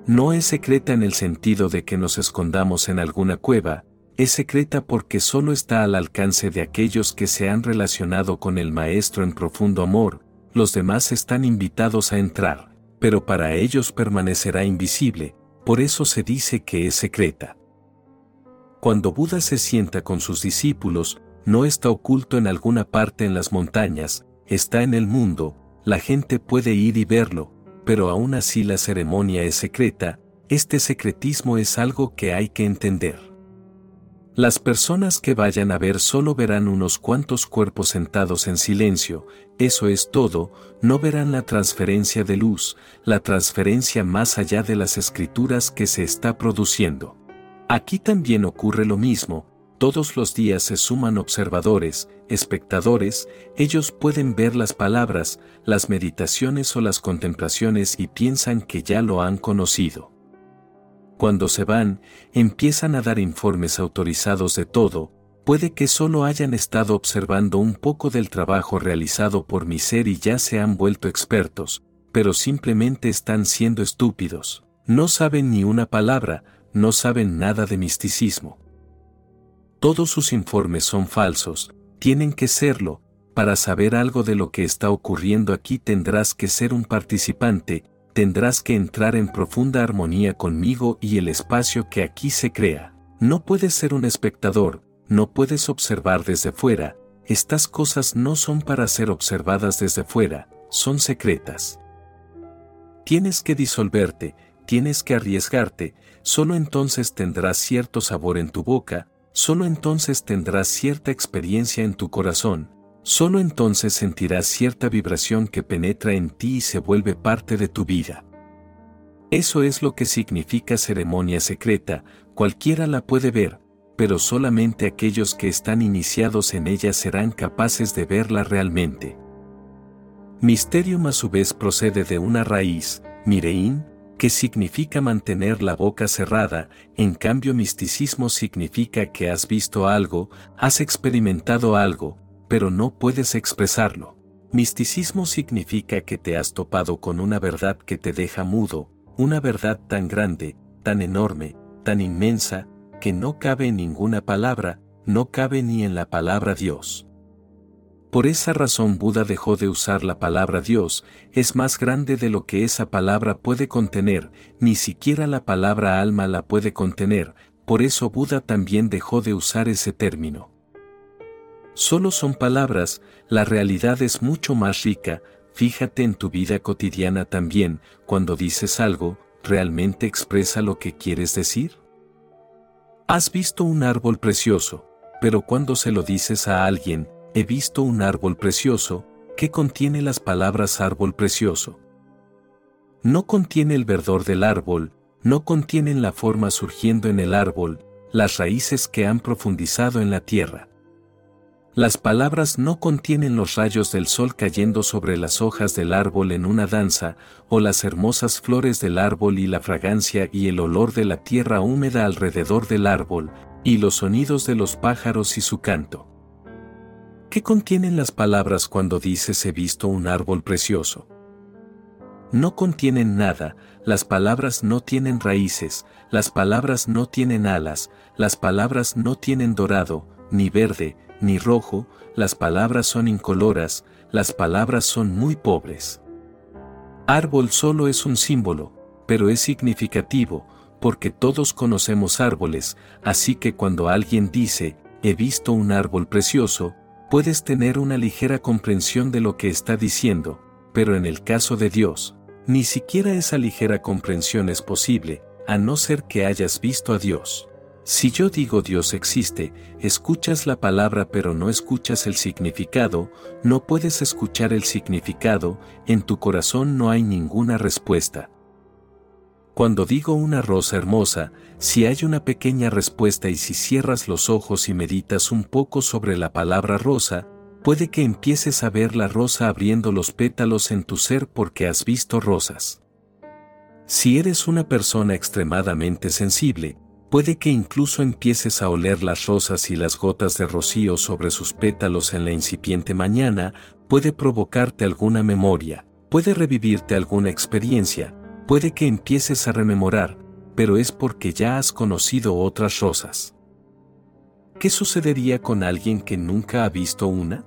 No es secreta en el sentido de que nos escondamos en alguna cueva, es secreta porque solo está al alcance de aquellos que se han relacionado con el Maestro en profundo amor, los demás están invitados a entrar, pero para ellos permanecerá invisible, por eso se dice que es secreta. Cuando Buda se sienta con sus discípulos, no está oculto en alguna parte en las montañas, está en el mundo, la gente puede ir y verlo, pero aún así la ceremonia es secreta, este secretismo es algo que hay que entender. Las personas que vayan a ver solo verán unos cuantos cuerpos sentados en silencio, eso es todo, no verán la transferencia de luz, la transferencia más allá de las escrituras que se está produciendo. Aquí también ocurre lo mismo, todos los días se suman observadores, espectadores, ellos pueden ver las palabras, las meditaciones o las contemplaciones y piensan que ya lo han conocido. Cuando se van, empiezan a dar informes autorizados de todo, puede que solo hayan estado observando un poco del trabajo realizado por mi ser y ya se han vuelto expertos, pero simplemente están siendo estúpidos, no saben ni una palabra, no saben nada de misticismo. Todos sus informes son falsos, tienen que serlo, para saber algo de lo que está ocurriendo aquí tendrás que ser un participante, tendrás que entrar en profunda armonía conmigo y el espacio que aquí se crea. No puedes ser un espectador, no puedes observar desde fuera, estas cosas no son para ser observadas desde fuera, son secretas. Tienes que disolverte, tienes que arriesgarte, solo entonces tendrás cierto sabor en tu boca, solo entonces tendrás cierta experiencia en tu corazón, solo entonces sentirás cierta vibración que penetra en ti y se vuelve parte de tu vida. Eso es lo que significa ceremonia secreta, cualquiera la puede ver, pero solamente aquellos que están iniciados en ella serán capaces de verla realmente. Misterium a su vez procede de una raíz, mireín, que significa mantener la boca cerrada, en cambio misticismo significa que has visto algo, has experimentado algo, pero no puedes expresarlo. Misticismo significa que te has topado con una verdad que te deja mudo, una verdad tan grande, tan enorme, tan inmensa, que no cabe en ninguna palabra, no cabe ni en la palabra Dios. Por esa razón Buda dejó de usar la palabra Dios, es más grande de lo que esa palabra puede contener, ni siquiera la palabra alma la puede contener, por eso Buda también dejó de usar ese término. Solo son palabras, la realidad es mucho más rica, fíjate en tu vida cotidiana también, cuando dices algo, ¿realmente expresa lo que quieres decir? Has visto un árbol precioso, pero cuando se lo dices a alguien, he visto un árbol precioso, ¿qué contiene las palabras árbol precioso? No contiene el verdor del árbol, no contienen la forma surgiendo en el árbol, las raíces que han profundizado en la tierra. Las palabras no contienen los rayos del sol cayendo sobre las hojas del árbol en una danza, o las hermosas flores del árbol y la fragancia y el olor de la tierra húmeda alrededor del árbol, y los sonidos de los pájaros y su canto. ¿Qué contienen las palabras cuando dices he visto un árbol precioso? No contienen nada, las palabras no tienen raíces, las palabras no tienen alas, las palabras no tienen dorado, ni verde, ni rojo, las palabras son incoloras, las palabras son muy pobres. Árbol solo es un símbolo, pero es significativo, porque todos conocemos árboles, así que cuando alguien dice, he visto un árbol precioso, puedes tener una ligera comprensión de lo que está diciendo, pero en el caso de Dios, ni siquiera esa ligera comprensión es posible, a no ser que hayas visto a Dios. Si yo digo Dios existe, escuchas la palabra pero no escuchas el significado, no puedes escuchar el significado, en tu corazón no hay ninguna respuesta. Cuando digo una rosa hermosa, si hay una pequeña respuesta y si cierras los ojos y meditas un poco sobre la palabra rosa, puede que empieces a ver la rosa abriendo los pétalos en tu ser porque has visto rosas. Si eres una persona extremadamente sensible, puede que incluso empieces a oler las rosas y las gotas de rocío sobre sus pétalos en la incipiente mañana, puede provocarte alguna memoria, puede revivirte alguna experiencia, puede que empieces a rememorar, pero es porque ya has conocido otras rosas. ¿Qué sucedería con alguien que nunca ha visto una?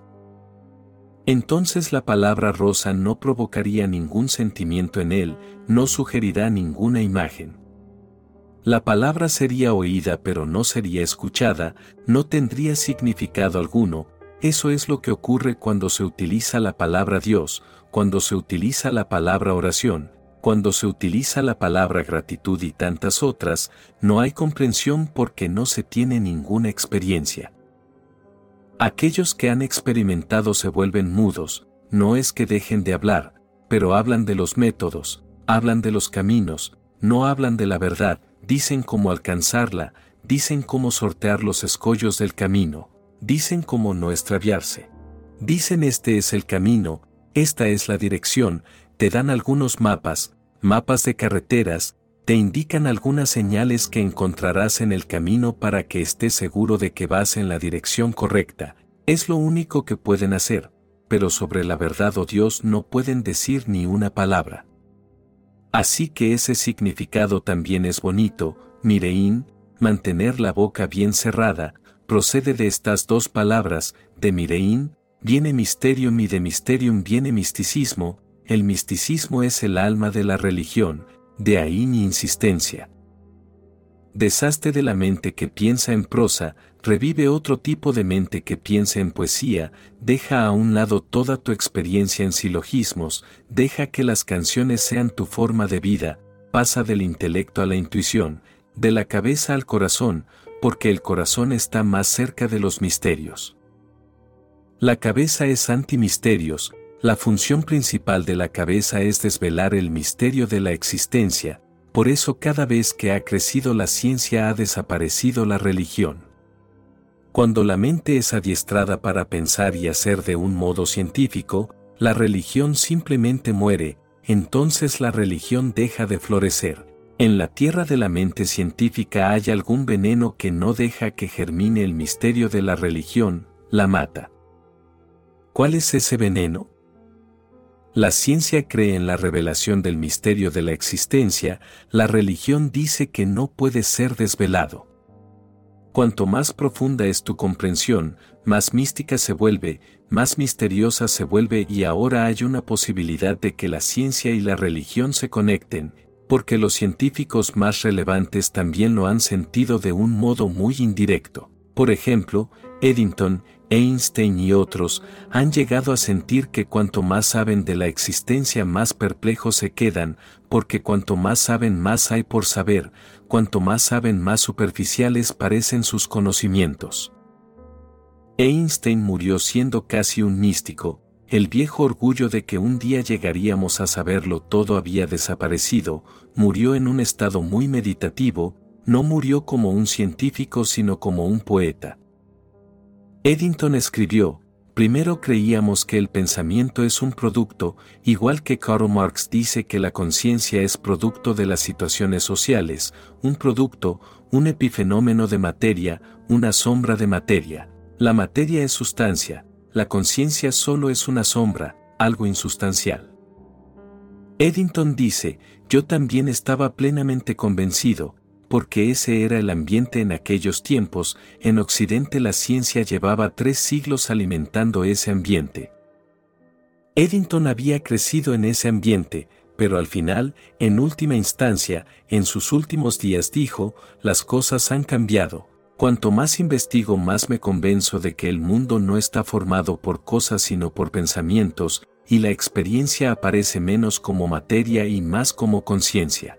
Entonces la palabra rosa no provocaría ningún sentimiento en él, no sugerirá ninguna imagen. La palabra sería oída pero no sería escuchada, no tendría significado alguno, eso es lo que ocurre cuando se utiliza la palabra Dios, cuando se utiliza la palabra oración, cuando se utiliza la palabra gratitud y tantas otras, no hay comprensión porque no se tiene ninguna experiencia. Aquellos que han experimentado se vuelven mudos, no es que dejen de hablar, pero hablan de los métodos, hablan de los caminos, no hablan de la verdad, dicen cómo alcanzarla, dicen cómo sortear los escollos del camino, dicen cómo no extraviarse. Dicen este es el camino, esta es la dirección, te dan algunos mapas, mapas de carreteras, te indican algunas señales que encontrarás en el camino para que estés seguro de que vas en la dirección correcta, es lo único que pueden hacer, pero sobre la verdad o oh Dios no pueden decir ni una palabra. Así que ese significado también es bonito, mireín, mantener la boca bien cerrada, procede de estas dos palabras, de mireín, viene misterium y de mysterium viene misticismo, el misticismo es el alma de la religión, de ahí mi insistencia. Deshazte de la mente que piensa en prosa, revive otro tipo de mente que piensa en poesía, deja a un lado toda tu experiencia en silogismos, deja que las canciones sean tu forma de vida, pasa del intelecto a la intuición, de la cabeza al corazón, porque el corazón está más cerca de los misterios. La cabeza es antimisterios, la función principal de la cabeza es desvelar el misterio de la existencia, por eso cada vez que ha crecido la ciencia ha desaparecido la religión. Cuando la mente es adiestrada para pensar y hacer de un modo científico, la religión simplemente muere, entonces la religión deja de florecer. En la tierra de la mente científica hay algún veneno que no deja que germine el misterio de la religión, la mata. ¿Cuál es ese veneno? La ciencia cree en la revelación del misterio de la existencia, la religión dice que no puede ser desvelado. Cuanto más profunda es tu comprensión, más mística se vuelve, más misteriosa se vuelve y ahora hay una posibilidad de que la ciencia y la religión se conecten, porque los científicos más relevantes también lo han sentido de un modo muy indirecto. Por ejemplo, Eddington, Einstein y otros han llegado a sentir que cuanto más saben de la existencia más perplejos se quedan, porque cuanto más saben más hay por saber, cuanto más saben más superficiales parecen sus conocimientos. Einstein murió siendo casi un místico, el viejo orgullo de que un día llegaríamos a saberlo todo había desaparecido, murió en un estado muy meditativo, no murió como un científico sino como un poeta. Eddington escribió, primero creíamos que el pensamiento es un producto, igual que Karl Marx dice que la conciencia es producto de las situaciones sociales, un producto, un epifenómeno de materia, una sombra de materia. La materia es sustancia, la conciencia solo es una sombra, algo insustancial. Eddington dice, yo también estaba plenamente convencido, porque ese era el ambiente en aquellos tiempos, en Occidente la ciencia llevaba tres siglos alimentando ese ambiente. Eddington había crecido en ese ambiente, pero al final, en última instancia, en sus últimos días dijo, las cosas han cambiado. Cuanto más investigo más me convenzo de que el mundo no está formado por cosas sino por pensamientos, y la experiencia aparece menos como materia y más como conciencia.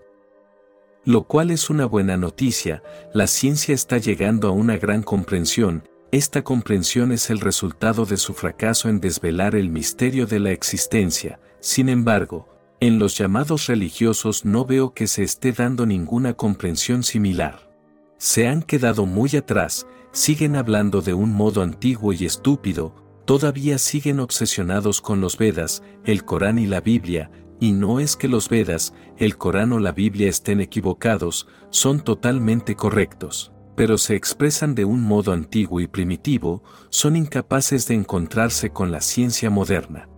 Lo cual es una buena noticia, la ciencia está llegando a una gran comprensión, esta comprensión es el resultado de su fracaso en desvelar el misterio de la existencia, sin embargo, en los llamados religiosos no veo que se esté dando ninguna comprensión similar. Se han quedado muy atrás, siguen hablando de un modo antiguo y estúpido, todavía siguen obsesionados con los Vedas, el Corán y la Biblia, y no es que los Vedas, el Corán o la Biblia estén equivocados, son totalmente correctos, pero se expresan de un modo antiguo y primitivo, son incapaces de encontrarse con la ciencia moderna.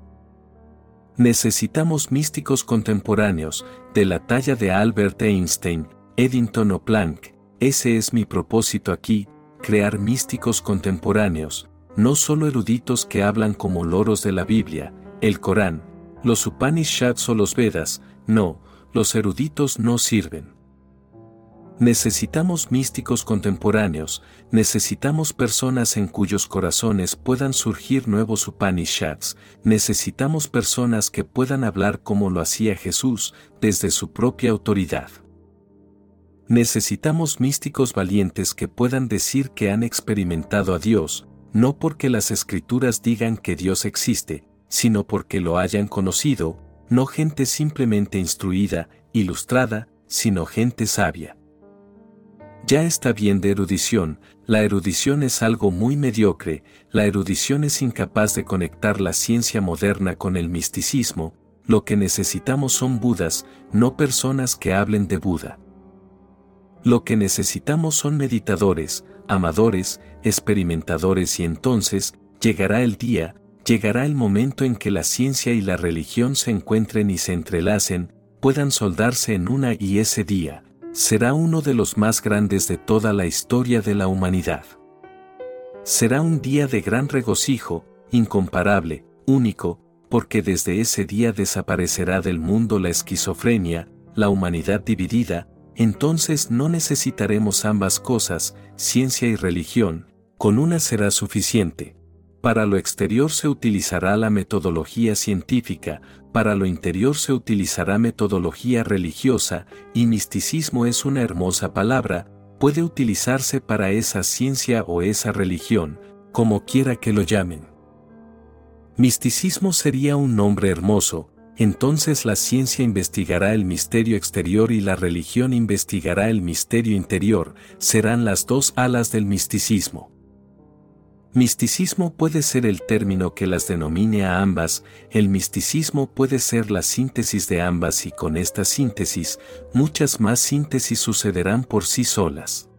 Necesitamos místicos contemporáneos, de la talla de Albert Einstein, Eddington o Planck, ese es mi propósito aquí, crear místicos contemporáneos, no solo eruditos que hablan como loros de la Biblia, el Corán, los Upanishads o los Vedas, no, los eruditos no sirven. Necesitamos místicos contemporáneos, necesitamos personas en cuyos corazones puedan surgir nuevos Upanishads, necesitamos personas que puedan hablar como lo hacía Jesús, desde su propia autoridad. Necesitamos místicos valientes que puedan decir que han experimentado a Dios, no porque las escrituras digan que Dios existe, sino porque lo hayan conocido, no gente simplemente instruida, ilustrada, sino gente sabia. Ya está bien de erudición, la erudición es algo muy mediocre, la erudición es incapaz de conectar la ciencia moderna con el misticismo, lo que necesitamos son Budas, no personas que hablen de Buda. Lo que necesitamos son meditadores, amadores, experimentadores y entonces, llegará el día, llegará el momento en que la ciencia y la religión se encuentren y se entrelacen, puedan soldarse en una y ese día, será uno de los más grandes de toda la historia de la humanidad. Será un día de gran regocijo, incomparable, único, porque desde ese día desaparecerá del mundo la esquizofrenia, la humanidad dividida, entonces no necesitaremos ambas cosas, ciencia y religión, con una será suficiente. Para lo exterior se utilizará la metodología científica, para lo interior se utilizará metodología religiosa, y misticismo es una hermosa palabra, puede utilizarse para esa ciencia o esa religión, como quiera que lo llamen. Misticismo sería un nombre hermoso, entonces la ciencia investigará el misterio exterior y la religión investigará el misterio interior, serán las dos alas del misticismo. Misticismo puede ser el término que las denomine a ambas, el misticismo puede ser la síntesis de ambas y con esta síntesis, muchas más síntesis sucederán por sí solas.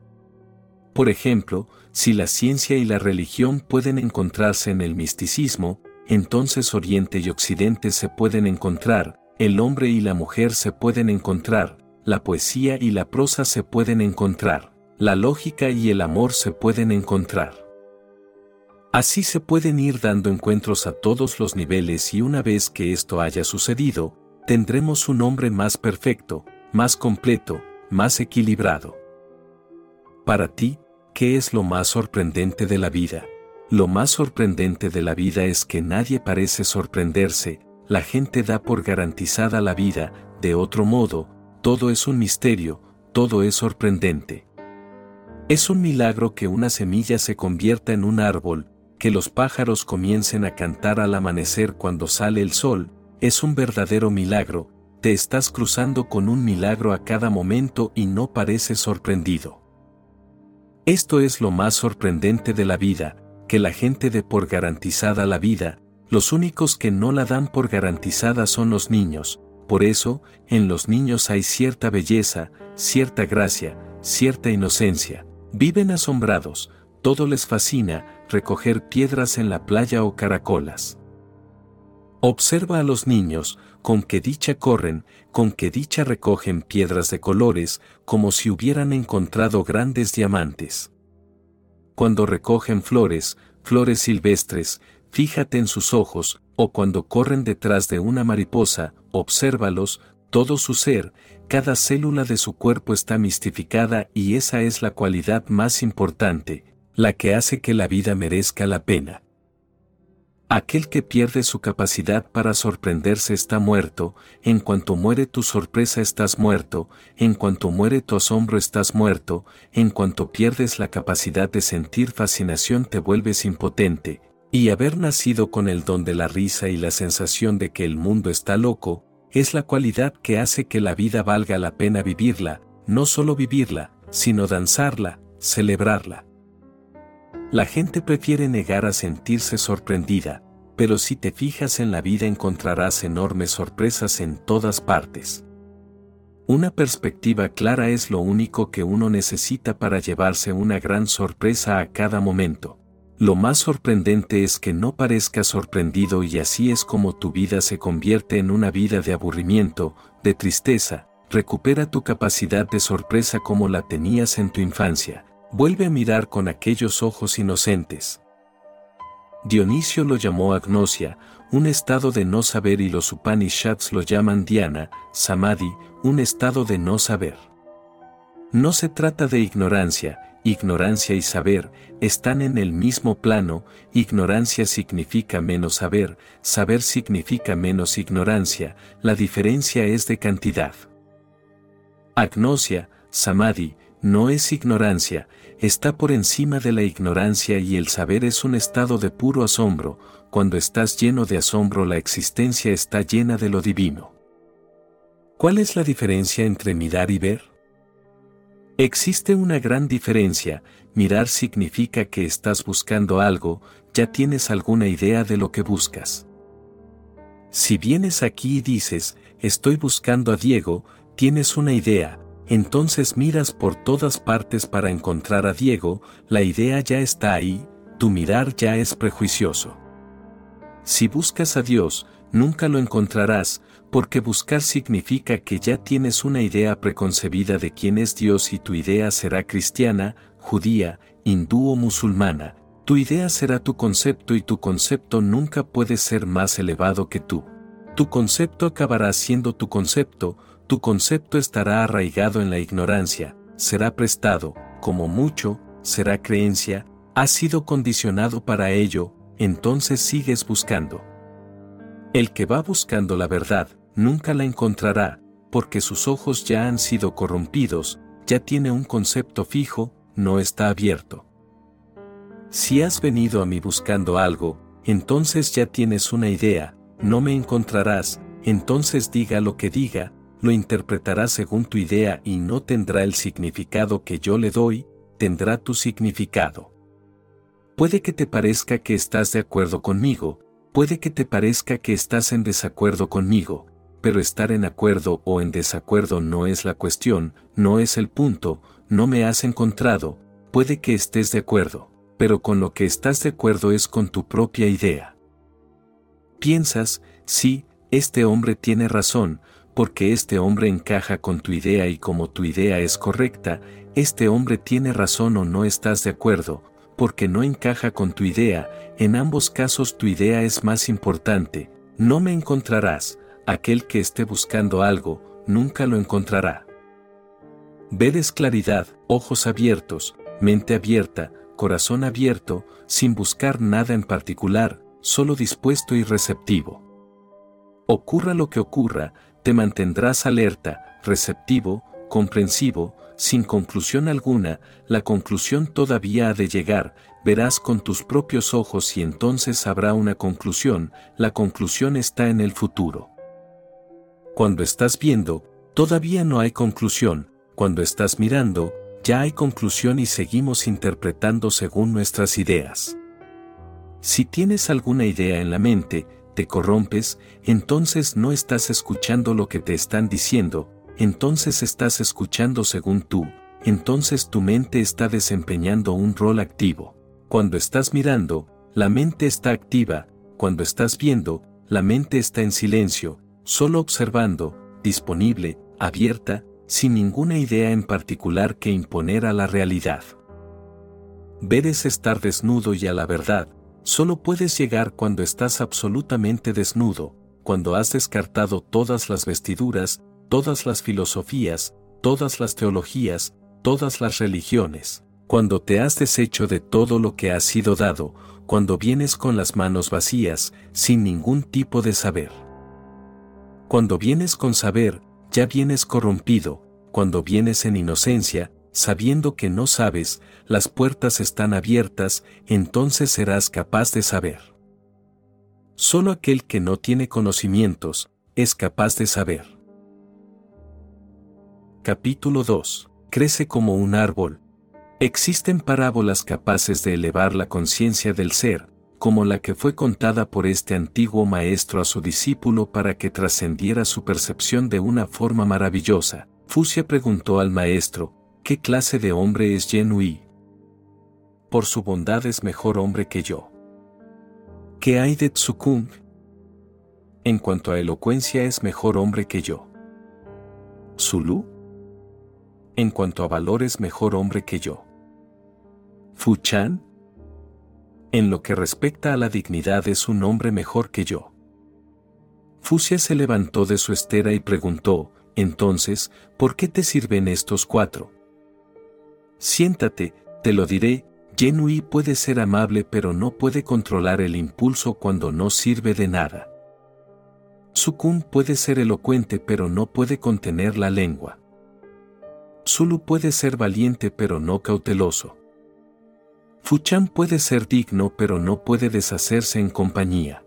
Por ejemplo, si la ciencia y la religión pueden encontrarse en el misticismo, entonces Oriente y Occidente se pueden encontrar, el hombre y la mujer se pueden encontrar, la poesía y la prosa se pueden encontrar, la lógica y el amor se pueden encontrar. Así se pueden ir dando encuentros a todos los niveles y una vez que esto haya sucedido, tendremos un hombre más perfecto, más completo, más equilibrado. Para ti, ¿qué es lo más sorprendente de la vida? Lo más sorprendente de la vida es que nadie parece sorprenderse, la gente da por garantizada la vida, de otro modo, todo es un misterio, todo es sorprendente. Es un milagro que una semilla se convierta en un árbol, que los pájaros comiencen a cantar al amanecer cuando sale el sol, es un verdadero milagro, te estás cruzando con un milagro a cada momento y no pareces sorprendido. Esto es lo más sorprendente de la vida, que la gente dé por garantizada la vida, los únicos que no la dan por garantizada son los niños, por eso, en los niños hay cierta belleza, cierta gracia, cierta inocencia. Viven asombrados, todo les fascina, recoger piedras en la playa o caracolas. Observa a los niños, con qué dicha corren, con qué dicha recogen piedras de colores, como si hubieran encontrado grandes diamantes. Cuando recogen flores, flores silvestres, fíjate en sus ojos, o cuando corren detrás de una mariposa, obsérvalos, todo su ser, cada célula de su cuerpo está mistificada y esa es la cualidad más importante, la que hace que la vida merezca la pena. Aquel que pierde su capacidad para sorprenderse está muerto, en cuanto muere tu sorpresa estás muerto, en cuanto muere tu asombro estás muerto, en cuanto pierdes la capacidad de sentir fascinación te vuelves impotente, y haber nacido con el don de la risa y la sensación de que el mundo está loco, es la cualidad que hace que la vida valga la pena vivirla, no solo vivirla, sino danzarla, celebrarla. La gente prefiere negar a sentirse sorprendida, pero si te fijas en la vida encontrarás enormes sorpresas en todas partes. Una perspectiva clara es lo único que uno necesita para llevarse una gran sorpresa a cada momento. Lo más sorprendente es que no parezcas sorprendido y así es como tu vida se convierte en una vida de aburrimiento, de tristeza, recupera tu capacidad de sorpresa como la tenías en tu infancia, vuelve a mirar con aquellos ojos inocentes. Dionisio lo llamó agnosia, un estado de no saber y los Upanishads lo llaman dhyana, samadhi, un estado de no saber. No se trata de ignorancia, ignorancia y saber, están en el mismo plano, ignorancia significa menos saber, saber significa menos ignorancia, la diferencia es de cantidad. Agnosia, samadhi, no es ignorancia, está por encima de la ignorancia y el saber es un estado de puro asombro, cuando estás lleno de asombro la existencia está llena de lo divino. ¿Cuál es la diferencia entre mirar y ver? Existe una gran diferencia, mirar significa que estás buscando algo, ya tienes alguna idea de lo que buscas. Si vienes aquí y dices, estoy buscando a Diego, tienes una idea, entonces miras por todas partes para encontrar a Diego, la idea ya está ahí, tu mirar ya es prejuicioso. Si buscas a Dios, nunca lo encontrarás, porque buscar significa que ya tienes una idea preconcebida de quién es Dios y tu idea será cristiana, judía, hindú o musulmana, tu idea será tu concepto y tu concepto nunca puede ser más elevado que tú. Tu concepto acabará siendo tu concepto, tu concepto estará arraigado en la ignorancia, será prestado, como mucho, será creencia, ha sido condicionado para ello, entonces sigues buscando. El que va buscando la verdad, nunca la encontrará, porque sus ojos ya han sido corrompidos, ya tiene un concepto fijo, no está abierto. Si has venido a mí buscando algo, entonces ya tienes una idea, no me encontrarás, entonces diga lo que diga, lo interpretará según tu idea y no tendrá el significado que yo le doy, tendrá tu significado. Puede que te parezca que estás de acuerdo conmigo, Puede que te parezca que estás en desacuerdo conmigo, pero estar en acuerdo o en desacuerdo no es la cuestión, no es el punto, no me has encontrado, puede que estés de acuerdo, pero con lo que estás de acuerdo es con tu propia idea. Piensas, sí, este hombre tiene razón, porque este hombre encaja con tu idea y como tu idea es correcta, este hombre tiene razón o no estás de acuerdo, porque no encaja con tu idea, en ambos casos tu idea es más importante, no me encontrarás, aquel que esté buscando algo, nunca lo encontrará. Ver es claridad, ojos abiertos, mente abierta, corazón abierto, sin buscar nada en particular, solo dispuesto y receptivo. Ocurra lo que ocurra, te mantendrás alerta, receptivo, comprensivo, sin conclusión alguna, la conclusión todavía ha de llegar, verás con tus propios ojos y entonces habrá una conclusión, la conclusión está en el futuro. Cuando estás viendo, todavía no hay conclusión, cuando estás mirando, ya hay conclusión y seguimos interpretando según nuestras ideas. Si tienes alguna idea en la mente, te corrompes, entonces no estás escuchando lo que te están diciendo, entonces estás escuchando según tú, entonces tu mente está desempeñando un rol activo. Cuando estás mirando, la mente está activa, cuando estás viendo, la mente está en silencio, solo observando, disponible, abierta, sin ninguna idea en particular que imponer a la realidad. Ver es estar desnudo y a la verdad, solo puedes llegar cuando estás absolutamente desnudo, cuando has descartado todas las vestiduras, todas las filosofías, todas las teologías, todas las religiones, cuando te has deshecho de todo lo que ha sido dado, cuando vienes con las manos vacías, sin ningún tipo de saber. Cuando vienes con saber, ya vienes corrompido, cuando vienes en inocencia, sabiendo que no sabes, las puertas están abiertas, entonces serás capaz de saber. Solo aquel que no tiene conocimientos, es capaz de saber. Capítulo 2. Crece como un árbol. Existen parábolas capaces de elevar la conciencia del ser, como la que fue contada por este antiguo maestro a su discípulo para que trascendiera su percepción de una forma maravillosa. Fusia preguntó al maestro, ¿qué clase de hombre es Yenui? Por su bondad es mejor hombre que yo. ¿Qué hay de Tsukung? En cuanto a elocuencia es mejor hombre que yo. ¿Zulu? En cuanto a valor es mejor hombre que yo. ¿Fuchan? En lo que respecta a la dignidad es un hombre mejor que yo. Fusia se levantó de su estera y preguntó, entonces, ¿por qué te sirven estos cuatro? Siéntate, te lo diré, Genui puede ser amable pero no puede controlar el impulso cuando no sirve de nada. Sukun puede ser elocuente pero no puede contener la lengua. Zulu puede ser valiente pero no cauteloso. Fuchan puede ser digno pero no puede deshacerse en compañía.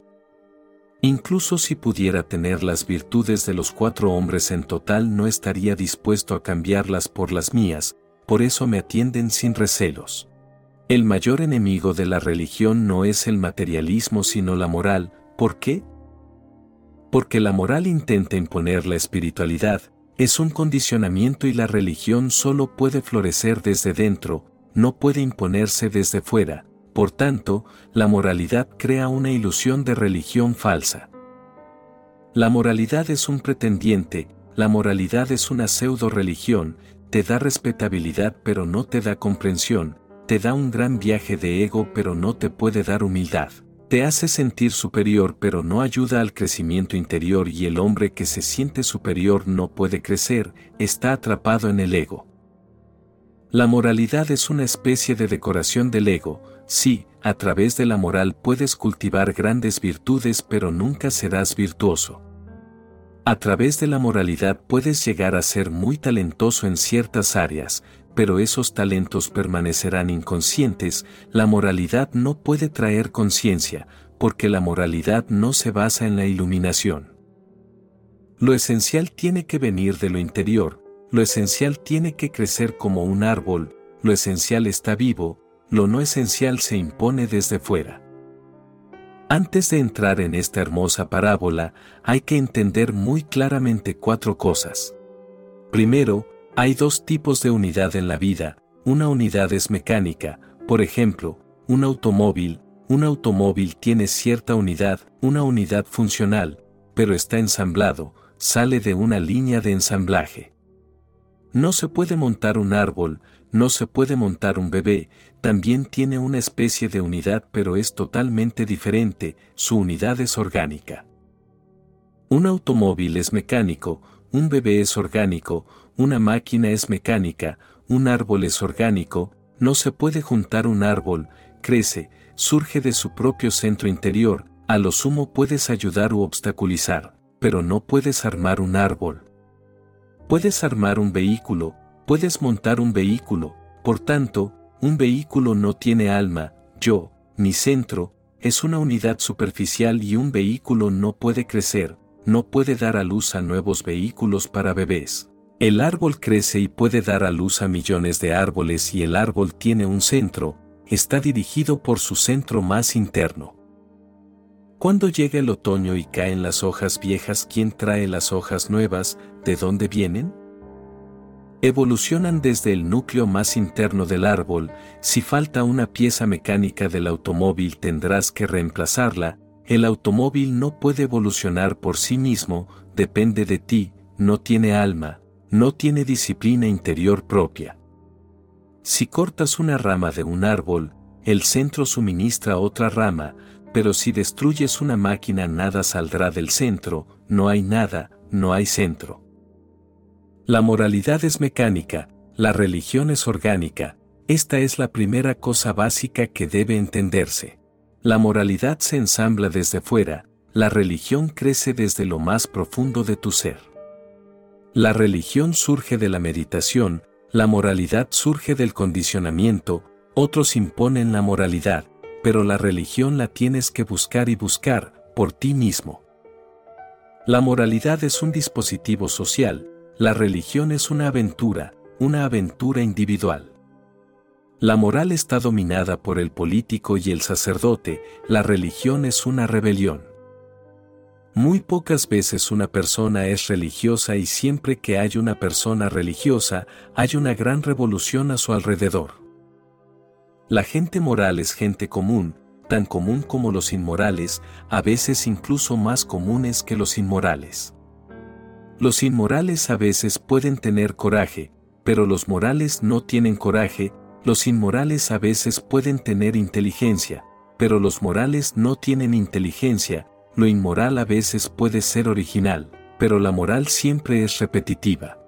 Incluso si pudiera tener las virtudes de los cuatro hombres en total no estaría dispuesto a cambiarlas por las mías, por eso me atienden sin recelos. El mayor enemigo de la religión no es el materialismo sino la moral, ¿por qué? Porque la moral intenta imponer la espiritualidad, es un condicionamiento y la religión solo puede florecer desde dentro, no puede imponerse desde fuera, por tanto, la moralidad crea una ilusión de religión falsa. La moralidad es un pretendiente, la moralidad es una pseudo-religión, te da respetabilidad pero no te da comprensión, te da un gran viaje de ego pero no te puede dar humildad, te hace sentir superior pero no ayuda al crecimiento interior y el hombre que se siente superior no puede crecer, está atrapado en el ego. La moralidad es una especie de decoración del ego, sí, a través de la moral puedes cultivar grandes virtudes pero nunca serás virtuoso. A través de la moralidad puedes llegar a ser muy talentoso en ciertas áreas, pero esos talentos permanecerán inconscientes, la moralidad no puede traer conciencia, porque la moralidad no se basa en la iluminación. Lo esencial tiene que venir de lo interior, lo esencial tiene que crecer como un árbol, lo esencial está vivo, lo no esencial se impone desde fuera. Antes de entrar en esta hermosa parábola, hay que entender muy claramente cuatro cosas. Primero, hay dos tipos de unidad en la vida, una unidad es mecánica, por ejemplo, un automóvil, un automóvil tiene cierta unidad, una unidad funcional, pero está ensamblado, sale de una línea de ensamblaje. No se puede montar un árbol, no se puede montar un bebé, también tiene una especie de unidad pero es totalmente diferente, su unidad es orgánica. Un automóvil es mecánico, un bebé es orgánico, una máquina es mecánica, un árbol es orgánico, No se puede juntar un árbol, crece, surge de su propio centro interior, a lo sumo puedes ayudar u obstaculizar, pero no puedes armar un árbol. Puedes armar un vehículo, puedes montar un vehículo, por tanto, un vehículo no tiene alma, yo, ni centro, es una unidad superficial y un vehículo no puede crecer, no puede dar a luz a nuevos vehículos para bebés. El árbol crece y puede dar a luz a millones de árboles y el árbol tiene un centro, está dirigido por su centro más interno. Cuando llega el otoño y caen las hojas viejas, ¿quién trae las hojas nuevas? ¿De dónde vienen? Evolucionan desde el núcleo más interno del árbol, si falta una pieza mecánica del automóvil tendrás que reemplazarla, el automóvil no puede evolucionar por sí mismo, depende de ti, no tiene alma, no tiene disciplina interior propia. Si cortas una rama de un árbol, el centro suministra otra rama, pero si destruyes una máquina nada saldrá del centro, no hay nada, no hay centro. La moralidad es mecánica, la religión es orgánica, esta es la primera cosa básica que debe entenderse. La moralidad se ensambla desde fuera, la religión crece desde lo más profundo de tu ser. La religión surge de la meditación, la moralidad surge del condicionamiento, otros imponen la moralidad, pero la religión la tienes que buscar y buscar, por ti mismo. La moralidad es un dispositivo social, la religión es una aventura, una aventura individual. La moral está dominada por el político y el sacerdote, la religión es una rebelión. Muy pocas veces una persona es religiosa y siempre que hay una persona religiosa, hay una gran revolución a su alrededor. La gente moral es gente común, tan común como los inmorales, a veces incluso más comunes que los inmorales. Los inmorales a veces pueden tener coraje, pero los morales no tienen coraje, los inmorales a veces pueden tener inteligencia, pero los morales no tienen inteligencia, lo inmoral a veces puede ser original, pero la moral siempre es repetitiva.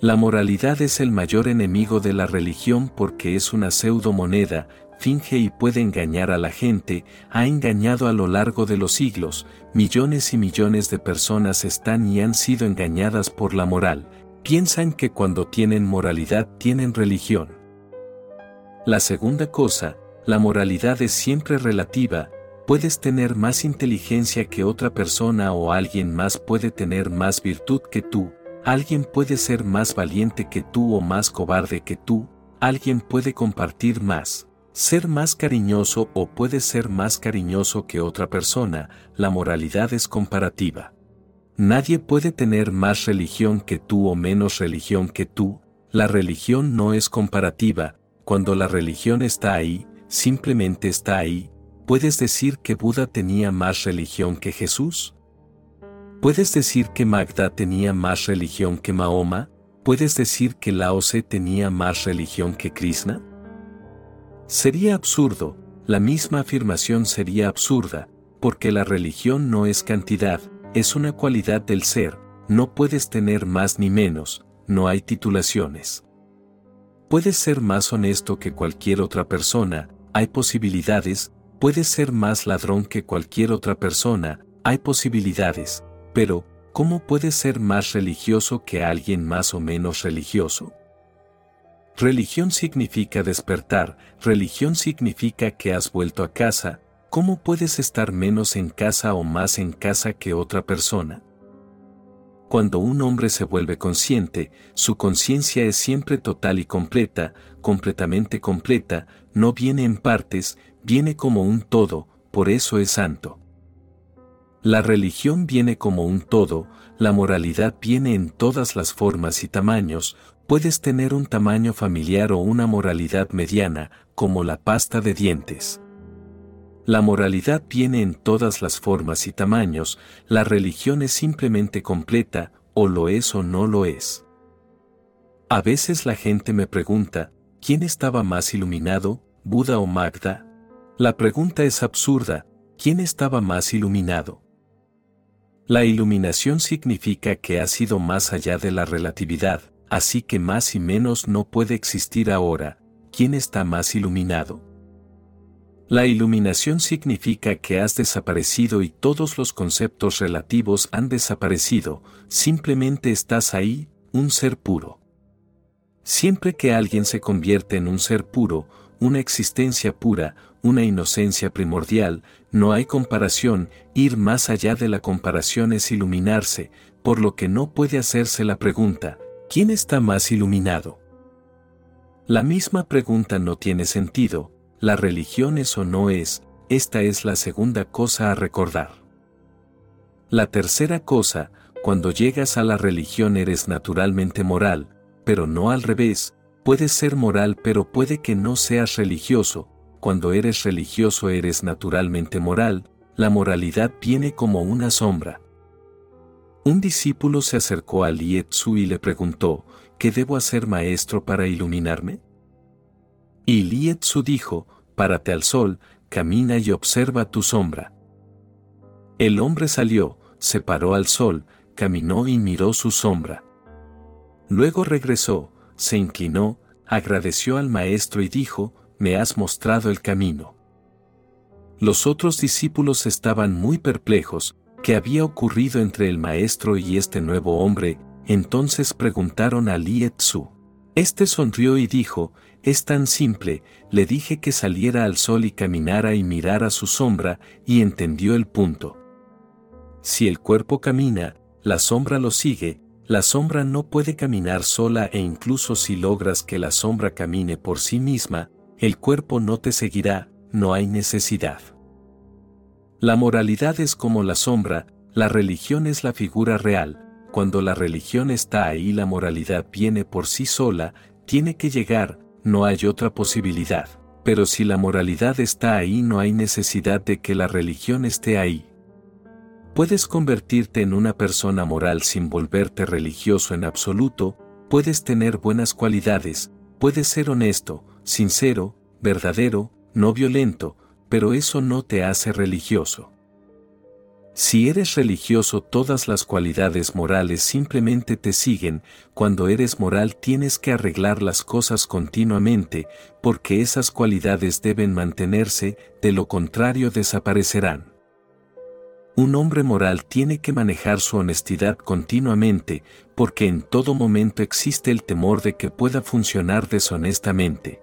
La moralidad es el mayor enemigo de la religión porque es una pseudo moneda, finge y puede engañar a la gente, ha engañado a lo largo de los siglos, millones y millones de personas están y han sido engañadas por la moral, piensan que cuando tienen moralidad tienen religión. La segunda cosa, la moralidad es siempre relativa, puedes tener más inteligencia que otra persona o alguien más puede tener más virtud que tú, alguien puede ser más valiente que tú o más cobarde que tú, alguien puede compartir más, ser más cariñoso o puede ser más cariñoso que otra persona, la moralidad es comparativa. Nadie puede tener más religión que tú o menos religión que tú, la religión no es comparativa, cuando la religión está ahí, simplemente está ahí, ¿Puedes decir que Buda tenía más religión que Jesús? ¿Puedes decir que Magda tenía más religión que Mahoma? ¿Puedes decir que Lao Tse tenía más religión que Krishna? Sería absurdo, la misma afirmación sería absurda, porque la religión no es cantidad, es una cualidad del ser, no puedes tener más ni menos, no hay titulaciones. Puedes ser más honesto que cualquier otra persona, hay posibilidades, Puedes ser más ladrón que cualquier otra persona, hay posibilidades, pero, ¿cómo puedes ser más religioso que alguien más o menos religioso? Religión significa despertar, religión significa que has vuelto a casa, ¿cómo puedes estar menos en casa o más en casa que otra persona? Cuando un hombre se vuelve consciente, su conciencia es siempre total y completa, completamente completa, no viene en partes, viene como un todo, por eso es santo. La religión viene como un todo, la moralidad viene en todas las formas y tamaños, puedes tener un tamaño familiar o una moralidad mediana, como la pasta de dientes. La moralidad viene en todas las formas y tamaños, la religión es simplemente completa, o lo es o no lo es. A veces la gente me pregunta, ¿quién estaba más iluminado, Buda o Magda? La pregunta es absurda, ¿quién estaba más iluminado? La iluminación significa que ha sido más allá de la relatividad, así que más y menos no puede existir ahora. ¿quién está más iluminado? La iluminación significa que has desaparecido y todos los conceptos relativos han desaparecido, simplemente estás ahí, un ser puro. Siempre que alguien se convierte en un ser puro, una existencia pura, una inocencia primordial, no hay comparación, ir más allá de la comparación es iluminarse, por lo que no puede hacerse la pregunta, ¿quién está más iluminado? La misma pregunta no tiene sentido, la religión es o no es, esta es la segunda cosa a recordar. La tercera cosa, cuando llegas a la religión eres naturalmente moral, pero no al revés, puedes ser moral pero puede que no seas religioso, cuando eres religioso eres naturalmente moral, la moralidad viene como una sombra. Un discípulo se acercó a Lietzu y le preguntó, ¿qué debo hacer maestro para iluminarme? Y Lietzu dijo, párate al sol, camina y observa tu sombra. El hombre salió, se paró al sol, caminó y miró su sombra. Luego regresó, se inclinó, agradeció al maestro y dijo, me has mostrado el camino. Los otros discípulos estaban muy perplejos, ¿qué había ocurrido entre el maestro y este nuevo hombre? Entonces preguntaron a Li Tzu. Este sonrió y dijo, es tan simple, le dije que saliera al sol y caminara y mirara su sombra, y entendió el punto. Si el cuerpo camina, la sombra lo sigue, la sombra no puede caminar sola e incluso si logras que la sombra camine por sí misma, el cuerpo no te seguirá, no hay necesidad. La moralidad es como la sombra, la religión es la figura real, cuando la religión está ahí la moralidad viene por sí sola, tiene que llegar, no hay otra posibilidad, pero si la moralidad está ahí no hay necesidad de que la religión esté ahí. Puedes convertirte en una persona moral sin volverte religioso en absoluto, puedes tener buenas cualidades, puedes ser honesto, sincero, verdadero, no violento, pero eso no te hace religioso. Si eres religioso todas las cualidades morales simplemente te siguen, cuando eres moral tienes que arreglar las cosas continuamente, porque esas cualidades deben mantenerse, de lo contrario desaparecerán. Un hombre moral tiene que manejar su honestidad continuamente, porque en todo momento existe el temor de que pueda funcionar deshonestamente.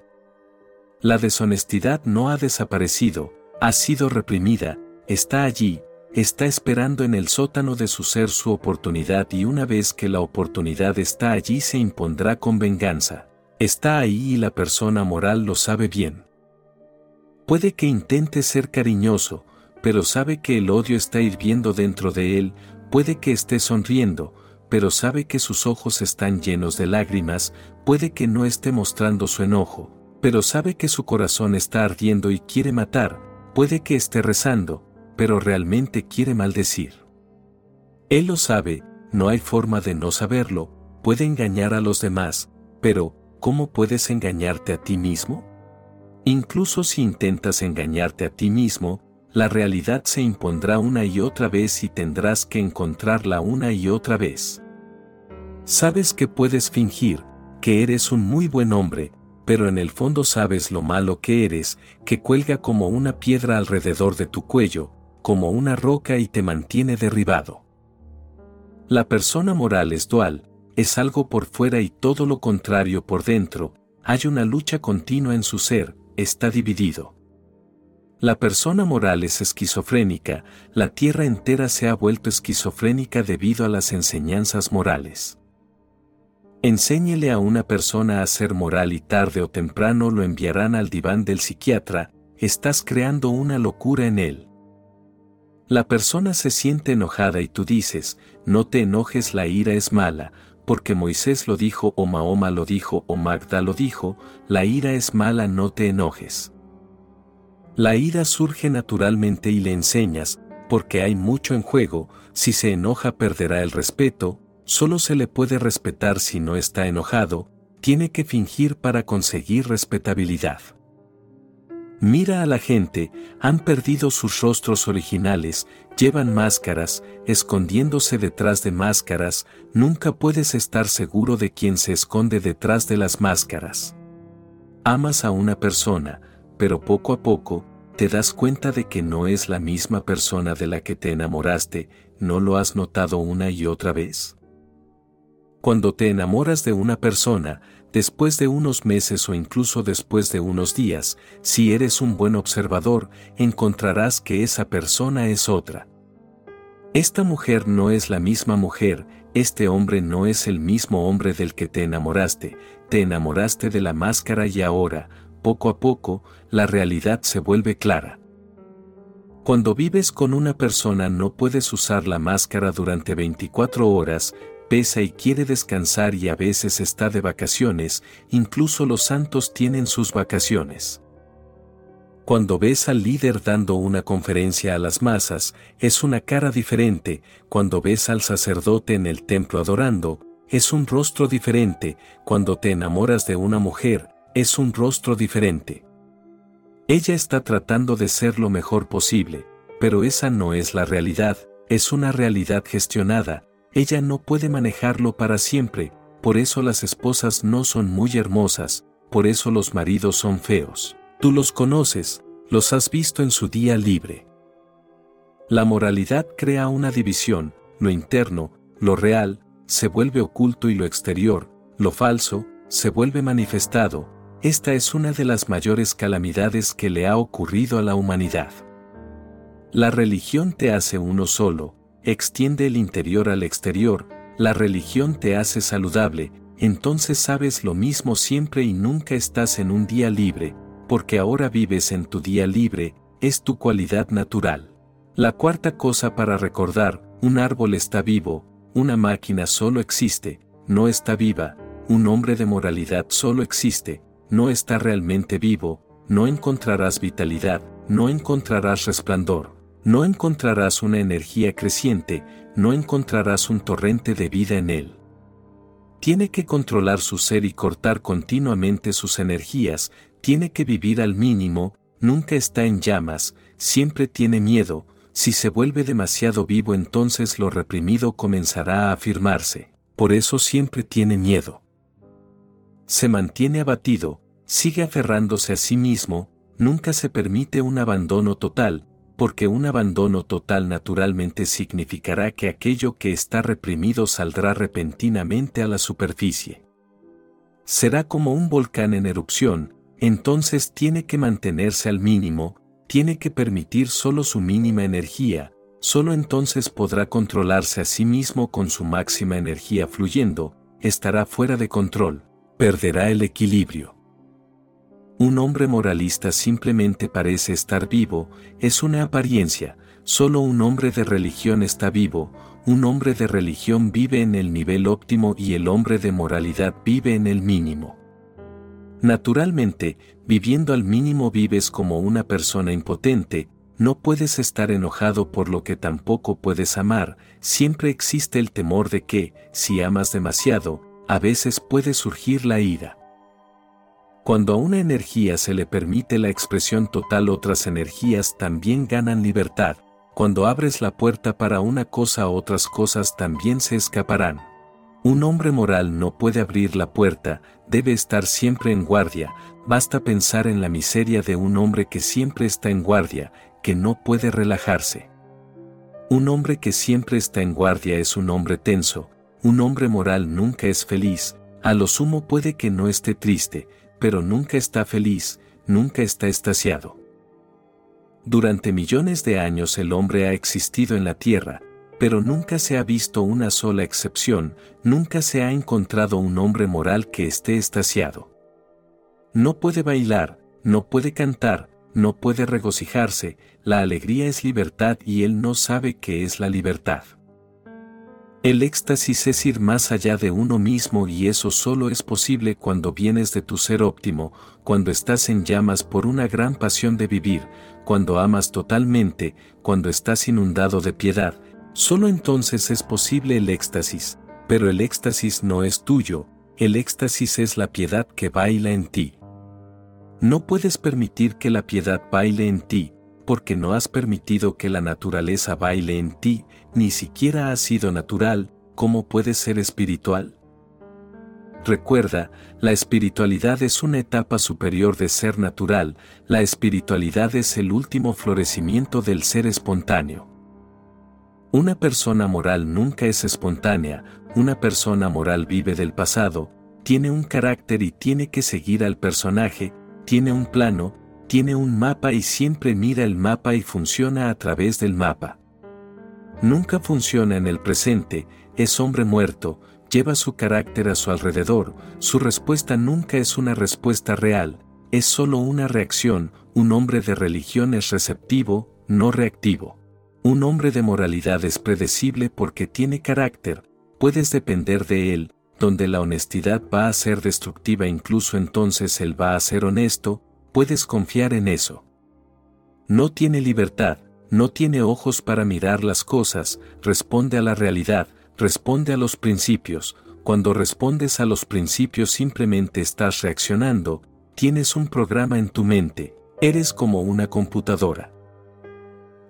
La deshonestidad no ha desaparecido, ha sido reprimida, está allí, está esperando en el sótano de su ser su oportunidad y una vez que la oportunidad está allí se impondrá con venganza. Está ahí y la persona moral lo sabe bien. Puede que intente ser cariñoso, pero sabe que el odio está hirviendo dentro de él, puede que esté sonriendo, pero sabe que sus ojos están llenos de lágrimas, puede que no esté mostrando su enojo, pero sabe que su corazón está ardiendo y quiere matar, puede que esté rezando, pero realmente quiere maldecir. Él lo sabe, no hay forma de no saberlo, puede engañar a los demás, pero, ¿cómo puedes engañarte a ti mismo? Incluso si intentas engañarte a ti mismo, la realidad se impondrá una y otra vez y tendrás que encontrarla una y otra vez. Sabes que puedes fingir, que eres un muy buen hombre, pero en el fondo sabes lo malo que eres, que cuelga como una piedra alrededor de tu cuello, como una roca y te mantiene derribado. La persona moral es dual, es algo por fuera y todo lo contrario por dentro, hay una lucha continua en su ser, está dividido. La persona moral es esquizofrénica, la tierra entera se ha vuelto esquizofrénica debido a las enseñanzas morales. Enséñele a una persona a ser moral y tarde o temprano lo enviarán al diván del psiquiatra, estás creando una locura en él. La persona se siente enojada y tú dices, no te enojes, la ira es mala, porque Moisés lo dijo o Mahoma lo dijo o Magda lo dijo, la ira es mala, no te enojes. La ira surge naturalmente y le enseñas, porque hay mucho en juego, si se enoja perderá el respeto, solo se le puede respetar si no está enojado, tiene que fingir para conseguir respetabilidad. Mira a la gente, han perdido sus rostros originales, llevan máscaras, escondiéndose detrás de máscaras, nunca puedes estar seguro de quién se esconde detrás de las máscaras. Amas a una persona, pero poco a poco, te das cuenta de que no es la misma persona de la que te enamoraste, ¿no lo has notado una y otra vez? Cuando te enamoras de una persona, después de unos meses o incluso después de unos días, si eres un buen observador, encontrarás que esa persona es otra. Esta mujer no es la misma mujer, este hombre no es el mismo hombre del que te enamoraste, te enamoraste de la máscara y ahora, poco a poco, la realidad se vuelve clara. Cuando vives con una persona no puedes usar la máscara durante 24 horas, pesa y quiere descansar y a veces está de vacaciones, incluso los santos tienen sus vacaciones. Cuando ves al líder dando una conferencia a las masas, es una cara diferente, cuando ves al sacerdote en el templo adorando, es un rostro diferente, cuando te enamoras de una mujer, es un rostro diferente. Ella está tratando de ser lo mejor posible, pero esa no es la realidad, es una realidad gestionada, ella no puede manejarlo para siempre, por eso las esposas no son muy hermosas, por eso los maridos son feos. Tú los conoces, los has visto en su día libre. La moralidad crea una división, lo interno, lo real, se vuelve oculto y lo exterior, lo falso, se vuelve manifestado, esta es una de las mayores calamidades que le ha ocurrido a la humanidad. La religión te hace uno solo, extiende el interior al exterior, la religión te hace saludable, entonces sabes lo mismo siempre y nunca estás en un día libre, porque ahora vives en tu día libre, es tu cualidad natural. La cuarta cosa para recordar, un árbol está vivo, una máquina solo existe, no está viva, un hombre de moralidad solo existe, no está realmente vivo, no encontrarás vitalidad, no encontrarás resplandor, no encontrarás una energía creciente, no encontrarás un torrente de vida en él. Tiene que controlar su ser y cortar continuamente sus energías, tiene que vivir al mínimo, nunca está en llamas, siempre tiene miedo, si se vuelve demasiado vivo entonces lo reprimido comenzará a afirmarse, por eso siempre tiene miedo se mantiene abatido, sigue aferrándose a sí mismo, nunca se permite un abandono total, porque un abandono total naturalmente significará que aquello que está reprimido saldrá repentinamente a la superficie. Será como un volcán en erupción, entonces tiene que mantenerse al mínimo, tiene que permitir solo su mínima energía, solo entonces podrá controlarse a sí mismo con su máxima energía fluyendo, estará fuera de control perderá el equilibrio. Un hombre moralista simplemente parece estar vivo, es una apariencia, solo un hombre de religión está vivo, un hombre de religión vive en el nivel óptimo y el hombre de moralidad vive en el mínimo. Naturalmente, viviendo al mínimo vives como una persona impotente, no puedes estar enojado por lo que tampoco puedes amar, siempre existe el temor de que, si amas demasiado, a veces puede surgir la ira. Cuando a una energía se le permite la expresión total otras energías también ganan libertad, cuando abres la puerta para una cosa otras cosas también se escaparán. Un hombre moral no puede abrir la puerta, debe estar siempre en guardia, basta pensar en la miseria de un hombre que siempre está en guardia, que no puede relajarse. Un hombre que siempre está en guardia es un hombre tenso, un hombre moral nunca es feliz, a lo sumo puede que no esté triste, pero nunca está feliz, nunca está estaciado. Durante millones de años el hombre ha existido en la tierra, pero nunca se ha visto una sola excepción, nunca se ha encontrado un hombre moral que esté estaciado. No puede bailar, no puede cantar, no puede regocijarse, la alegría es libertad y él no sabe qué es la libertad. El éxtasis es ir más allá de uno mismo y eso solo es posible cuando vienes de tu ser óptimo, cuando estás en llamas por una gran pasión de vivir, cuando amas totalmente, cuando estás inundado de piedad, solo entonces es posible el éxtasis, pero el éxtasis no es tuyo, el éxtasis es la piedad que baila en ti. No puedes permitir que la piedad baile en ti, porque no has permitido que la naturaleza baile en ti, ni siquiera ha sido natural, ¿cómo puede ser espiritual? Recuerda, la espiritualidad es una etapa superior de ser natural, la espiritualidad es el último florecimiento del ser espontáneo. Una persona moral nunca es espontánea, una persona moral vive del pasado, tiene un carácter y tiene que seguir al personaje, tiene un plano, tiene un mapa y siempre mira el mapa y funciona a través del mapa. Nunca funciona en el presente, es hombre muerto, lleva su carácter a su alrededor, su respuesta nunca es una respuesta real, es solo una reacción, un hombre de religión es receptivo, no reactivo. Un hombre de moralidad es predecible porque tiene carácter, puedes depender de él, donde la honestidad va a ser destructiva incluso entonces él va a ser honesto, puedes confiar en eso. No tiene libertad, no tiene ojos para mirar las cosas, responde a la realidad, responde a los principios, cuando respondes a los principios simplemente estás reaccionando, tienes un programa en tu mente, eres como una computadora.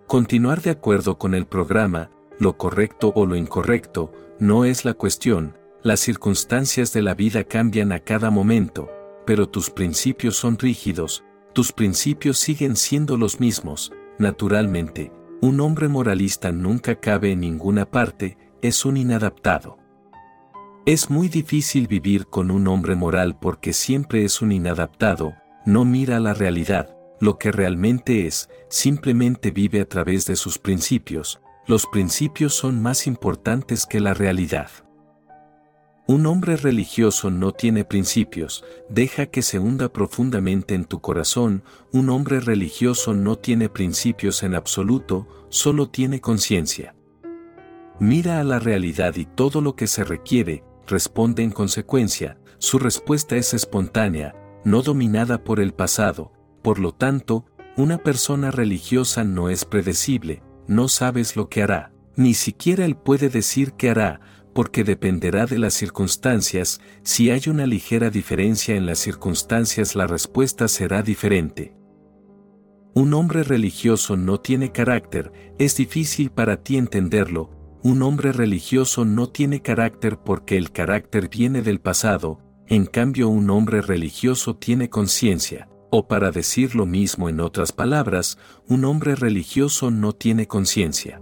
Continuar de acuerdo con el programa, lo correcto o lo incorrecto, no es la cuestión, las circunstancias de la vida cambian a cada momento, pero tus principios son rígidos, tus principios siguen siendo los mismos, naturalmente, un hombre moralista nunca cabe en ninguna parte, es un inadaptado. Es muy difícil vivir con un hombre moral porque siempre es un inadaptado, no mira la realidad, lo que realmente es, simplemente vive a través de sus principios, los principios son más importantes que la realidad. Un hombre religioso no tiene principios, deja que se hunda profundamente en tu corazón, un hombre religioso no tiene principios en absoluto, solo tiene conciencia. Mira a la realidad y todo lo que se requiere, responde en consecuencia, su respuesta es espontánea, no dominada por el pasado, por lo tanto, una persona religiosa no es predecible, no sabes lo que hará, ni siquiera él puede decir qué hará, porque dependerá de las circunstancias, si hay una ligera diferencia en las circunstancias la respuesta será diferente. Un hombre religioso no tiene carácter, es difícil para ti entenderlo, un hombre religioso no tiene carácter porque el carácter viene del pasado, en cambio un hombre religioso tiene conciencia, o para decir lo mismo en otras palabras, un hombre religioso no tiene conciencia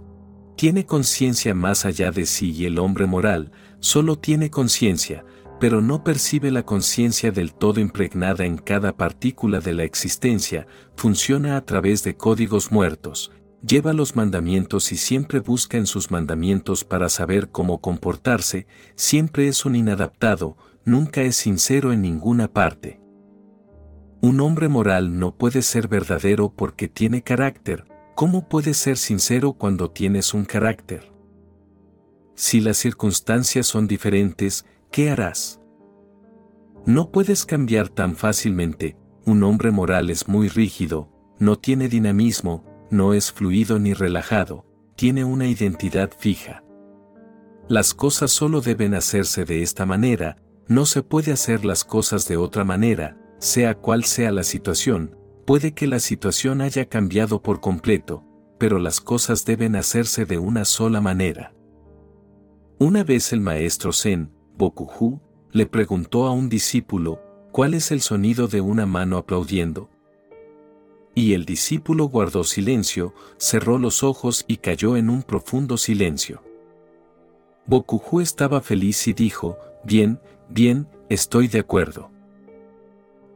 tiene conciencia más allá de sí y el hombre moral solo tiene conciencia, pero no percibe la conciencia del todo impregnada en cada partícula de la existencia, funciona a través de códigos muertos, lleva los mandamientos y siempre busca en sus mandamientos para saber cómo comportarse, siempre es un inadaptado, nunca es sincero en ninguna parte. Un hombre moral no puede ser verdadero porque tiene carácter, ¿Cómo puedes ser sincero cuando tienes un carácter? Si las circunstancias son diferentes, ¿qué harás? No puedes cambiar tan fácilmente, un hombre moral es muy rígido, no tiene dinamismo, no es fluido ni relajado, tiene una identidad fija. Las cosas solo deben hacerse de esta manera, no se puede hacer las cosas de otra manera, sea cual sea la situación, Puede que la situación haya cambiado por completo, pero las cosas deben hacerse de una sola manera. Una vez el maestro Zen, Bokuhu, le preguntó a un discípulo, ¿cuál es el sonido de una mano aplaudiendo? Y el discípulo guardó silencio, cerró los ojos y cayó en un profundo silencio. Bokuhu estaba feliz y dijo, bien, bien, estoy de acuerdo.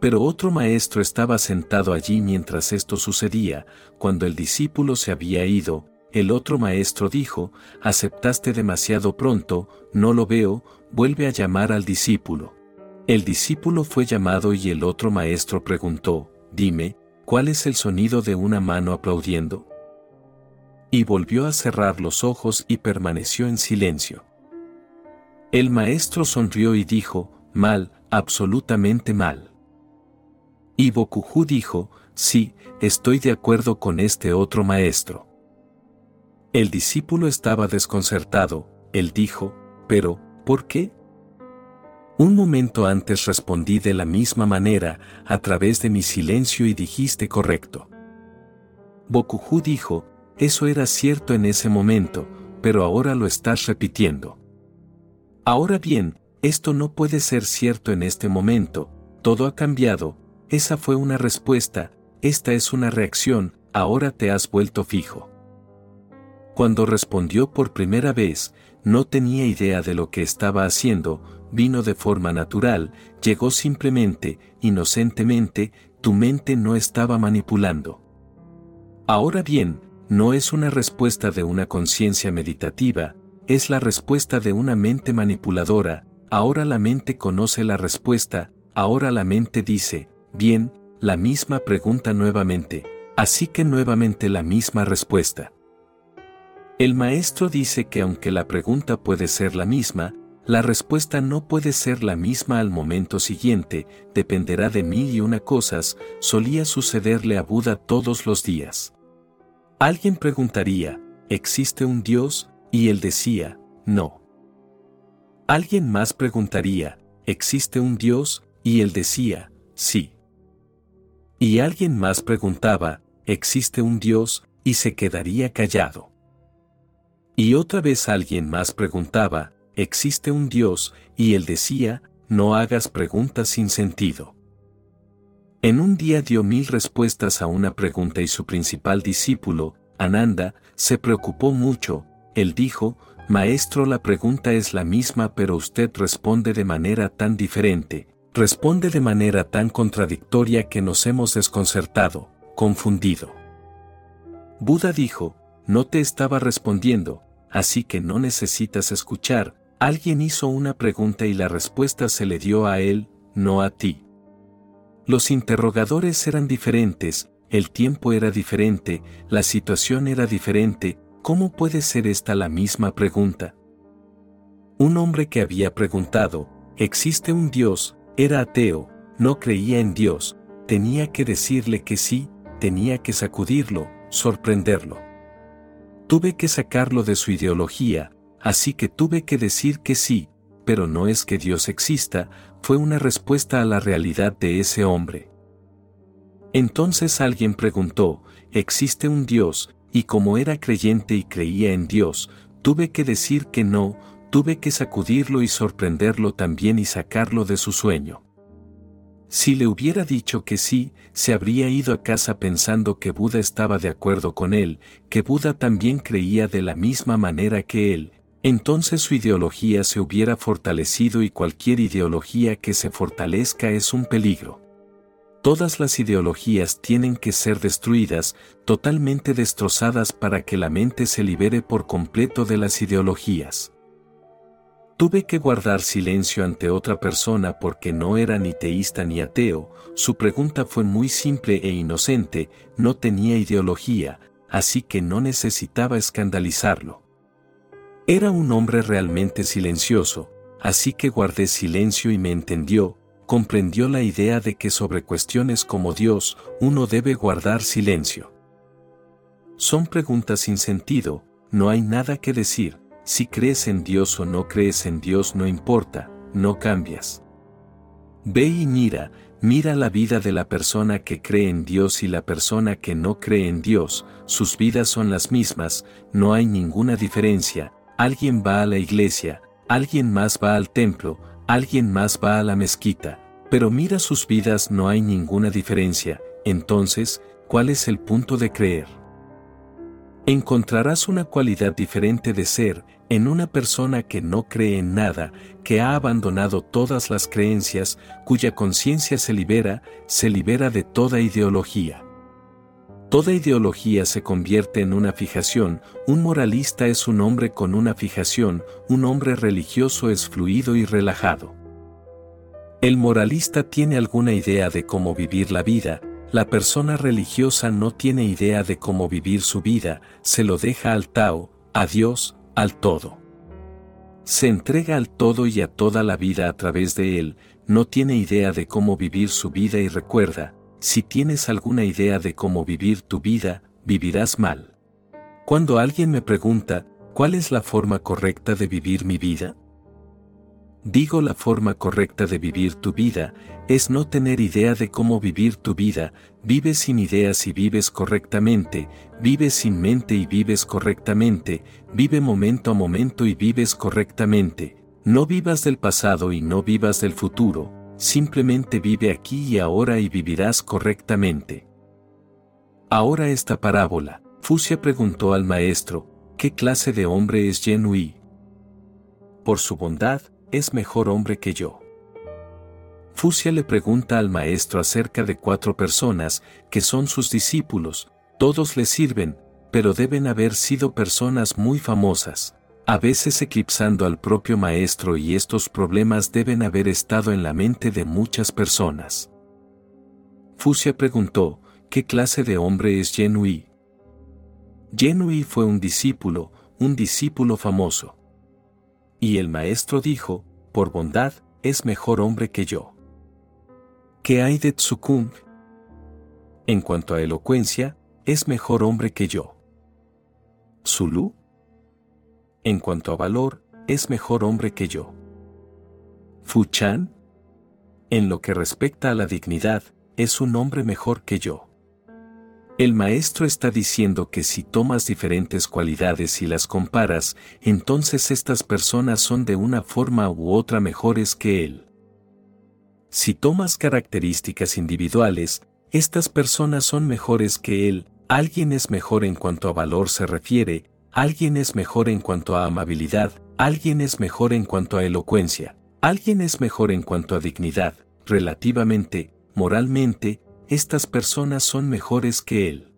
Pero otro maestro estaba sentado allí mientras esto sucedía, cuando el discípulo se había ido, el otro maestro dijo, aceptaste demasiado pronto, no lo veo, vuelve a llamar al discípulo. El discípulo fue llamado y el otro maestro preguntó, dime, ¿cuál es el sonido de una mano aplaudiendo? Y volvió a cerrar los ojos y permaneció en silencio. El maestro sonrió y dijo, mal, absolutamente mal. Y Bokuju dijo, sí, estoy de acuerdo con este otro maestro. El discípulo estaba desconcertado, él dijo, pero, ¿por qué? Un momento antes respondí de la misma manera, a través de mi silencio y dijiste correcto. Bokuju dijo, eso era cierto en ese momento, pero ahora lo estás repitiendo. Ahora bien, esto no puede ser cierto en este momento, todo ha cambiado, esa fue una respuesta, esta es una reacción, ahora te has vuelto fijo. Cuando respondió por primera vez, no tenía idea de lo que estaba haciendo, vino de forma natural, llegó simplemente, inocentemente, tu mente no estaba manipulando. Ahora bien, no es una respuesta de una conciencia meditativa, es la respuesta de una mente manipuladora, ahora la mente conoce la respuesta, ahora la mente dice, bien, la misma pregunta nuevamente, así que nuevamente la misma respuesta. El maestro dice que aunque la pregunta puede ser la misma, la respuesta no puede ser la misma al momento siguiente, dependerá de mil y una cosas, solía sucederle a Buda todos los días. Alguien preguntaría, ¿existe un Dios? Y él decía, no. Alguien más preguntaría, ¿existe un Dios? Y él decía, sí. Y alguien más preguntaba, ¿existe un Dios? Y se quedaría callado. Y otra vez alguien más preguntaba, existe un Dios, y él decía, no hagas preguntas sin sentido. En un día dio mil respuestas a una pregunta y su principal discípulo, Ananda, se preocupó mucho, él dijo, Maestro la pregunta es la misma pero usted responde de manera tan diferente, responde de manera tan contradictoria que nos hemos desconcertado, confundido. Buda dijo, no te estaba respondiendo, así que no necesitas escuchar, Alguien hizo una pregunta y la respuesta se le dio a él, no a ti. Los interrogadores eran diferentes, el tiempo era diferente, la situación era diferente, ¿cómo puede ser esta la misma pregunta? Un hombre que había preguntado, ¿existe un Dios? Era ateo, no creía en Dios, tenía que decirle que sí, tenía que sacudirlo, sorprenderlo. Tuve que sacarlo de su ideología, Así que tuve que decir que sí, pero no es que Dios exista, fue una respuesta a la realidad de ese hombre. Entonces alguien preguntó, ¿existe un Dios? Y como era creyente y creía en Dios, tuve que decir que no, tuve que sacudirlo y sorprenderlo también y sacarlo de su sueño. Si le hubiera dicho que sí, se habría ido a casa pensando que Buda estaba de acuerdo con él, que Buda también creía de la misma manera que él, entonces su ideología se hubiera fortalecido y cualquier ideología que se fortalezca es un peligro. Todas las ideologías tienen que ser destruidas, totalmente destrozadas para que la mente se libere por completo de las ideologías. Tuve que guardar silencio ante otra persona porque no era ni teísta ni ateo, su pregunta fue muy simple e inocente, no tenía ideología, así que no necesitaba escandalizarlo. Era un hombre realmente silencioso, así que guardé silencio y me entendió, comprendió la idea de que sobre cuestiones como Dios uno debe guardar silencio. Son preguntas sin sentido, no hay nada que decir, si crees en Dios o no crees en Dios no importa, no cambias. Ve y mira, mira la vida de la persona que cree en Dios y la persona que no cree en Dios, sus vidas son las mismas, no hay ninguna diferencia, alguien va a la iglesia, alguien más va al templo, alguien más va a la mezquita, pero mira sus vidas no hay ninguna diferencia, entonces, ¿cuál es el punto de creer? Encontrarás una cualidad diferente de ser en una persona que no cree en nada, que ha abandonado todas las creencias, cuya conciencia se libera, se libera de toda ideología. Toda ideología se convierte en una fijación, un moralista es un hombre con una fijación, un hombre religioso es fluido y relajado. El moralista tiene alguna idea de cómo vivir la vida, la persona religiosa no tiene idea de cómo vivir su vida, se lo deja al Tao, a Dios, al todo. Se entrega al todo y a toda la vida a través de él, no tiene idea de cómo vivir su vida y recuerda, si tienes alguna idea de cómo vivir tu vida, vivirás mal. Cuando alguien me pregunta, ¿cuál es la forma correcta de vivir mi vida? Digo la forma correcta de vivir tu vida, es no tener idea de cómo vivir tu vida, vives sin ideas y vives correctamente, vives sin mente y vives correctamente, vive momento a momento y vives correctamente, No vivas del pasado y no vivas del futuro, simplemente vive aquí y ahora y vivirás correctamente. Ahora esta parábola, Fusia preguntó al maestro, ¿qué clase de hombre es Yenui? Por su bondad, es mejor hombre que yo. Fusia le pregunta al maestro acerca de cuatro personas, que son sus discípulos, todos le sirven, pero deben haber sido personas muy famosas, a veces eclipsando al propio maestro y estos problemas deben haber estado en la mente de muchas personas. Fusia preguntó, ¿qué clase de hombre es Yenui? Yenui fue un discípulo, un discípulo famoso. Y el maestro dijo, por bondad, es mejor hombre que yo. ¿Qué hay de Tsukung? En cuanto a elocuencia, es mejor hombre que yo. Zulu? En cuanto a valor, es mejor hombre que yo. Fuchan? En lo que respecta a la dignidad, es un hombre mejor que yo. El maestro está diciendo que si tomas diferentes cualidades y las comparas, entonces estas personas son de una forma u otra mejores que él. Si tomas características individuales, estas personas son mejores que él, alguien es mejor en cuanto a valor se refiere, alguien es mejor en cuanto a amabilidad, alguien es mejor en cuanto a elocuencia, alguien es mejor en cuanto a dignidad, relativamente, moralmente, estas personas son mejores que él.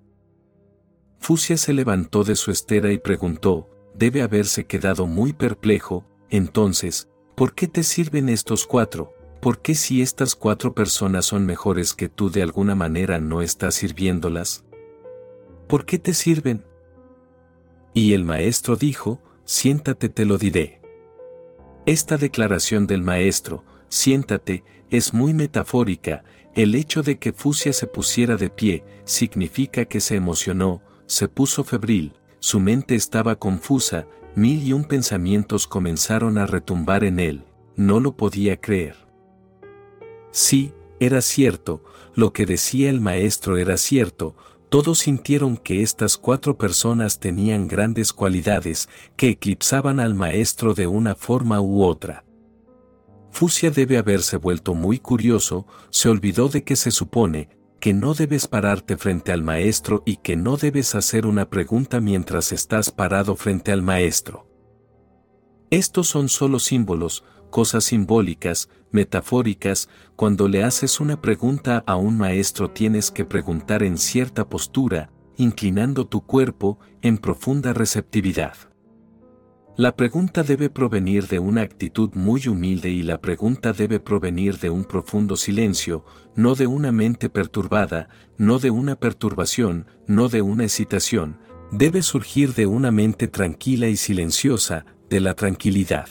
Fusia se levantó de su estera y preguntó, debe haberse quedado muy perplejo, entonces, ¿por qué te sirven estos cuatro? ¿Por qué si estas cuatro personas son mejores que tú de alguna manera no estás sirviéndolas? ¿Por qué te sirven? Y el maestro dijo, siéntate te lo diré. Esta declaración del maestro, siéntate, es muy metafórica, el hecho de que Fusia se pusiera de pie, significa que se emocionó, se puso febril, su mente estaba confusa, mil y un pensamientos comenzaron a retumbar en él, no lo podía creer. Sí, era cierto, lo que decía el maestro era cierto, todos sintieron que estas cuatro personas tenían grandes cualidades que eclipsaban al maestro de una forma u otra. Fusia debe haberse vuelto muy curioso, se olvidó de que se supone que no debes pararte frente al maestro y que no debes hacer una pregunta mientras estás parado frente al maestro. Estos son solo símbolos, cosas simbólicas, metafóricas, cuando le haces una pregunta a un maestro tienes que preguntar en cierta postura, inclinando tu cuerpo, en profunda receptividad. La pregunta debe provenir de una actitud muy humilde y la pregunta debe provenir de un profundo silencio, no de una mente perturbada, no de una perturbación, no de una excitación, debe surgir de una mente tranquila y silenciosa, de la tranquilidad.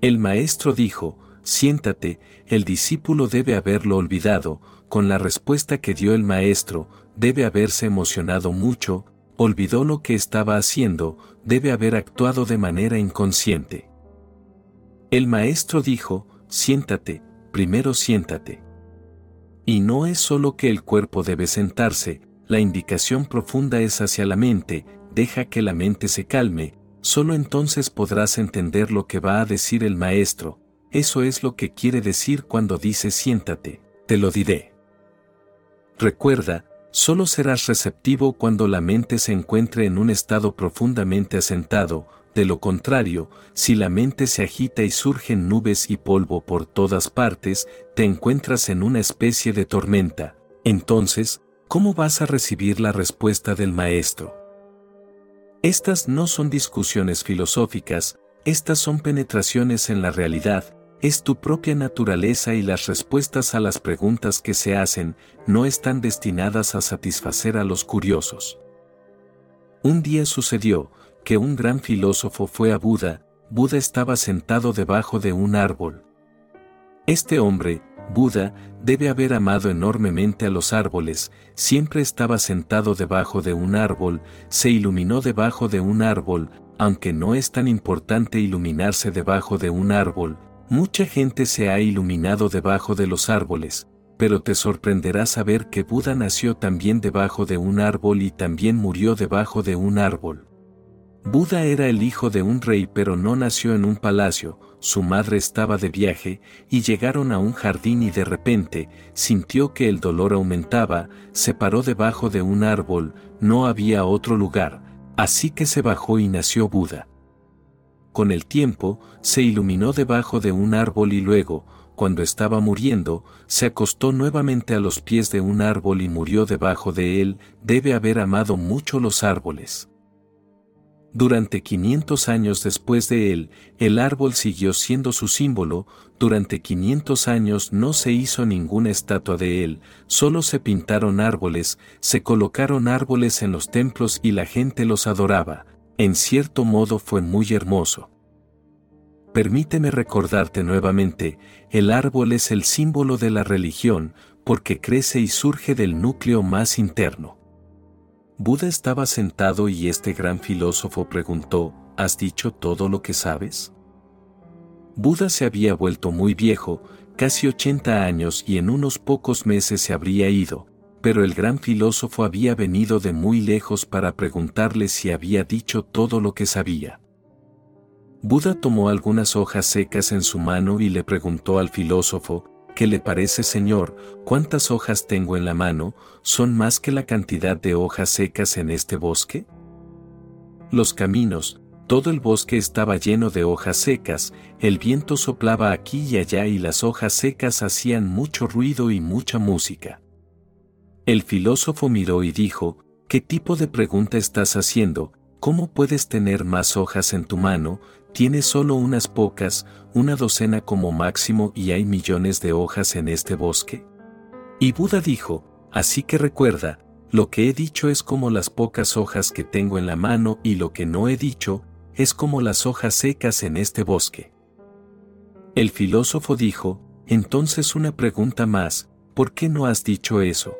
El maestro dijo, siéntate, el discípulo debe haberlo olvidado, con la respuesta que dio el maestro, debe haberse emocionado mucho, olvidó lo que estaba haciendo, debe haber actuado de manera inconsciente. El maestro dijo, siéntate, primero siéntate. Y no es solo que el cuerpo debe sentarse, la indicación profunda es hacia la mente, deja que la mente se calme, Solo entonces podrás entender lo que va a decir el maestro, eso es lo que quiere decir cuando dice siéntate, te lo diré. Recuerda, solo serás receptivo cuando la mente se encuentre en un estado profundamente asentado, de lo contrario, si la mente se agita y surgen nubes y polvo por todas partes, te encuentras en una especie de tormenta. Entonces, ¿cómo vas a recibir la respuesta del maestro? Estas no son discusiones filosóficas, estas son penetraciones en la realidad, es tu propia naturaleza y las respuestas a las preguntas que se hacen no están destinadas a satisfacer a los curiosos. Un día sucedió que un gran filósofo fue a Buda, Buda estaba sentado debajo de un árbol. Este hombre, Buda, debe haber amado enormemente a los árboles, siempre estaba sentado debajo de un árbol, se iluminó debajo de un árbol, aunque no es tan importante iluminarse debajo de un árbol, mucha gente se ha iluminado debajo de los árboles, pero te sorprenderá saber que Buda nació también debajo de un árbol y también murió debajo de un árbol. Buda era el hijo de un rey pero no nació en un palacio, su madre estaba de viaje, y llegaron a un jardín y de repente, sintió que el dolor aumentaba, se paró debajo de un árbol, no había otro lugar, así que se bajó y nació Buda. Con el tiempo, se iluminó debajo de un árbol y luego, cuando estaba muriendo, se acostó nuevamente a los pies de un árbol y murió debajo de él, debe haber amado mucho los árboles. Durante 500 años después de él, el árbol siguió siendo su símbolo, durante 500 años no se hizo ninguna estatua de él, solo se pintaron árboles, se colocaron árboles en los templos y la gente los adoraba, en cierto modo fue muy hermoso. Permíteme recordarte nuevamente, el árbol es el símbolo de la religión, porque crece y surge del núcleo más interno. Buda estaba sentado y este gran filósofo preguntó, ¿Has dicho todo lo que sabes? Buda se había vuelto muy viejo, casi 80 años y en unos pocos meses se habría ido, pero el gran filósofo había venido de muy lejos para preguntarle si había dicho todo lo que sabía. Buda tomó algunas hojas secas en su mano y le preguntó al filósofo, ¿Qué le parece, Señor? ¿Cuántas hojas tengo en la mano? ¿Son más que la cantidad de hojas secas en este bosque? Los caminos, todo el bosque estaba lleno de hojas secas, el viento soplaba aquí y allá y las hojas secas hacían mucho ruido y mucha música. El filósofo miró y dijo, ¿qué tipo de pregunta estás haciendo? ¿Cómo puedes tener más hojas en tu mano tiene solo unas pocas, una docena como máximo y hay millones de hojas en este bosque? Y Buda dijo, así que recuerda, lo que he dicho es como las pocas hojas que tengo en la mano y lo que no he dicho, es como las hojas secas en este bosque. El filósofo dijo, entonces una pregunta más, ¿por qué no has dicho eso?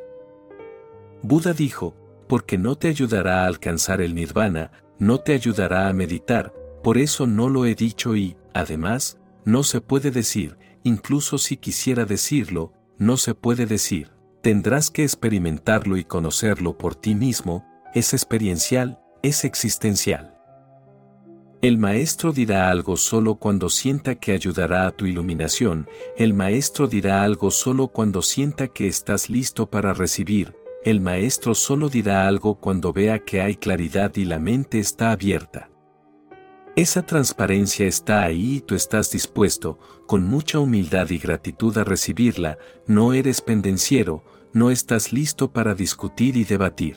Buda dijo, porque no te ayudará a alcanzar el nirvana, no te ayudará a meditar, por eso no lo he dicho y, además, no se puede decir, incluso si quisiera decirlo, no se puede decir. Tendrás que experimentarlo y conocerlo por ti mismo, es experiencial, es existencial. El maestro dirá algo solo cuando sienta que ayudará a tu iluminación, el maestro dirá algo solo cuando sienta que estás listo para recibir, el maestro solo dirá algo cuando vea que hay claridad y la mente está abierta. Esa transparencia está ahí y tú estás dispuesto, con mucha humildad y gratitud a recibirla, no eres pendenciero, no estás listo para discutir y debatir.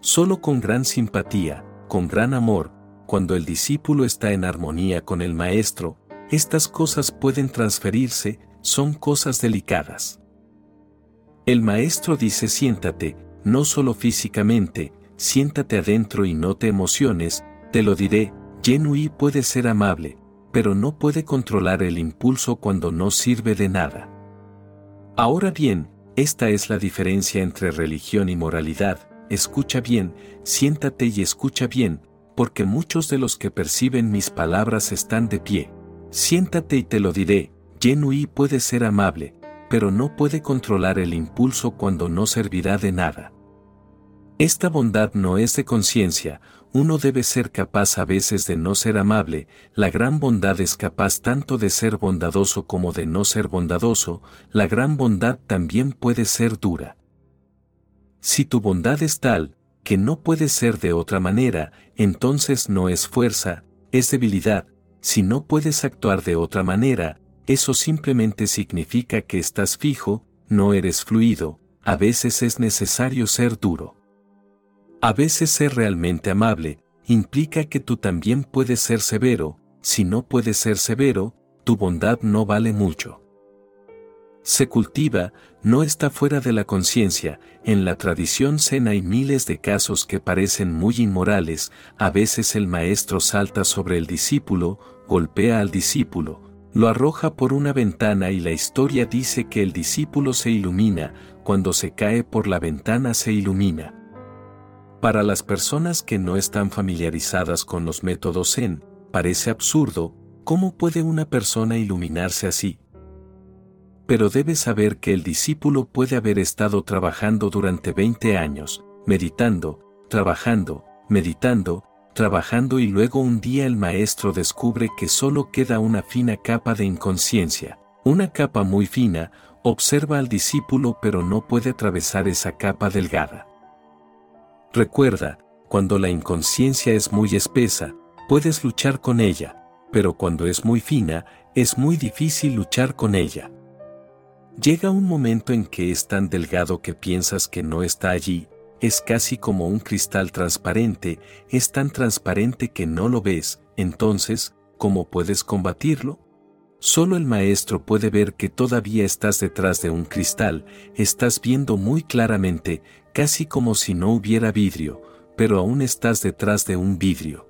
Solo con gran simpatía, con gran amor, cuando el discípulo está en armonía con el maestro, estas cosas pueden transferirse, son cosas delicadas. El maestro dice siéntate, no solo físicamente, siéntate adentro y no te emociones, te lo diré, Yenui puede ser amable, pero no puede controlar el impulso cuando no sirve de nada. Ahora bien, esta es la diferencia entre religión y moralidad, escucha bien, siéntate y escucha bien, porque muchos de los que perciben mis palabras están de pie. Siéntate y te lo diré, Yenui puede ser amable, pero no puede controlar el impulso cuando no servirá de nada. Esta bondad no es de conciencia, uno debe ser capaz a veces de no ser amable, la gran bondad es capaz tanto de ser bondadoso como de no ser bondadoso, la gran bondad también puede ser dura. Si tu bondad es tal, que no puede ser de otra manera, entonces no es fuerza, es debilidad, si no puedes actuar de otra manera, eso simplemente significa que estás fijo, no eres fluido, a veces es necesario ser duro. A veces ser realmente amable implica que tú también puedes ser severo, si no puedes ser severo, tu bondad no vale mucho. Se cultiva, no está fuera de la conciencia, en la tradición zen hay miles de casos que parecen muy inmorales, a veces el maestro salta sobre el discípulo, golpea al discípulo, lo arroja por una ventana y la historia dice que el discípulo se ilumina, cuando se cae por la ventana se ilumina. Para las personas que no están familiarizadas con los métodos Zen, parece absurdo, ¿cómo puede una persona iluminarse así? Pero debes saber que el discípulo puede haber estado trabajando durante 20 años, meditando, trabajando, meditando, trabajando y luego un día el maestro descubre que solo queda una fina capa de inconsciencia, una capa muy fina, observa al discípulo pero no puede atravesar esa capa delgada. Recuerda, cuando la inconsciencia es muy espesa, puedes luchar con ella, pero cuando es muy fina, es muy difícil luchar con ella. Llega un momento en que es tan delgado que piensas que no está allí, es casi como un cristal transparente, es tan transparente que no lo ves, entonces, ¿cómo puedes combatirlo? Solo el maestro puede ver que todavía estás detrás de un cristal, estás viendo muy claramente, casi como si no hubiera vidrio, pero aún estás detrás de un vidrio.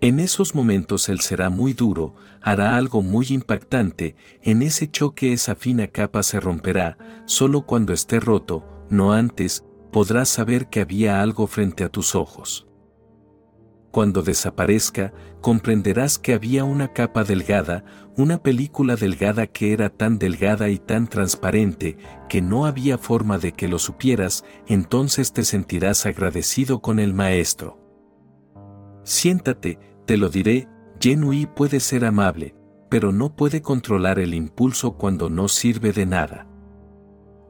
En esos momentos él será muy duro, hará algo muy impactante, en ese choque esa fina capa se romperá, solo cuando esté roto, no antes, podrás saber que había algo frente a tus ojos. Cuando desaparezca, comprenderás que había una capa delgada, una película delgada que era tan delgada y tan transparente que no había forma de que lo supieras, entonces te sentirás agradecido con el maestro. Siéntate, te lo diré, Genui puede ser amable, pero no puede controlar el impulso cuando no sirve de nada.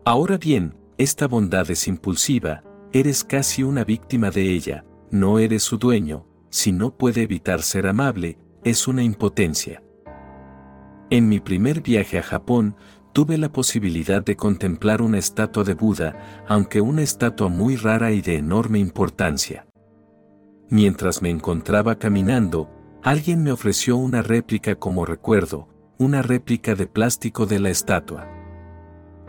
Ahora bien, esta bondad es impulsiva, eres casi una víctima de ella, no eres su dueño, si no puede evitar ser amable, es una impotencia. En mi primer viaje a Japón, tuve la posibilidad de contemplar una estatua de Buda, aunque una estatua muy rara y de enorme importancia. Mientras me encontraba caminando, alguien me ofreció una réplica como recuerdo, una réplica de plástico de la estatua.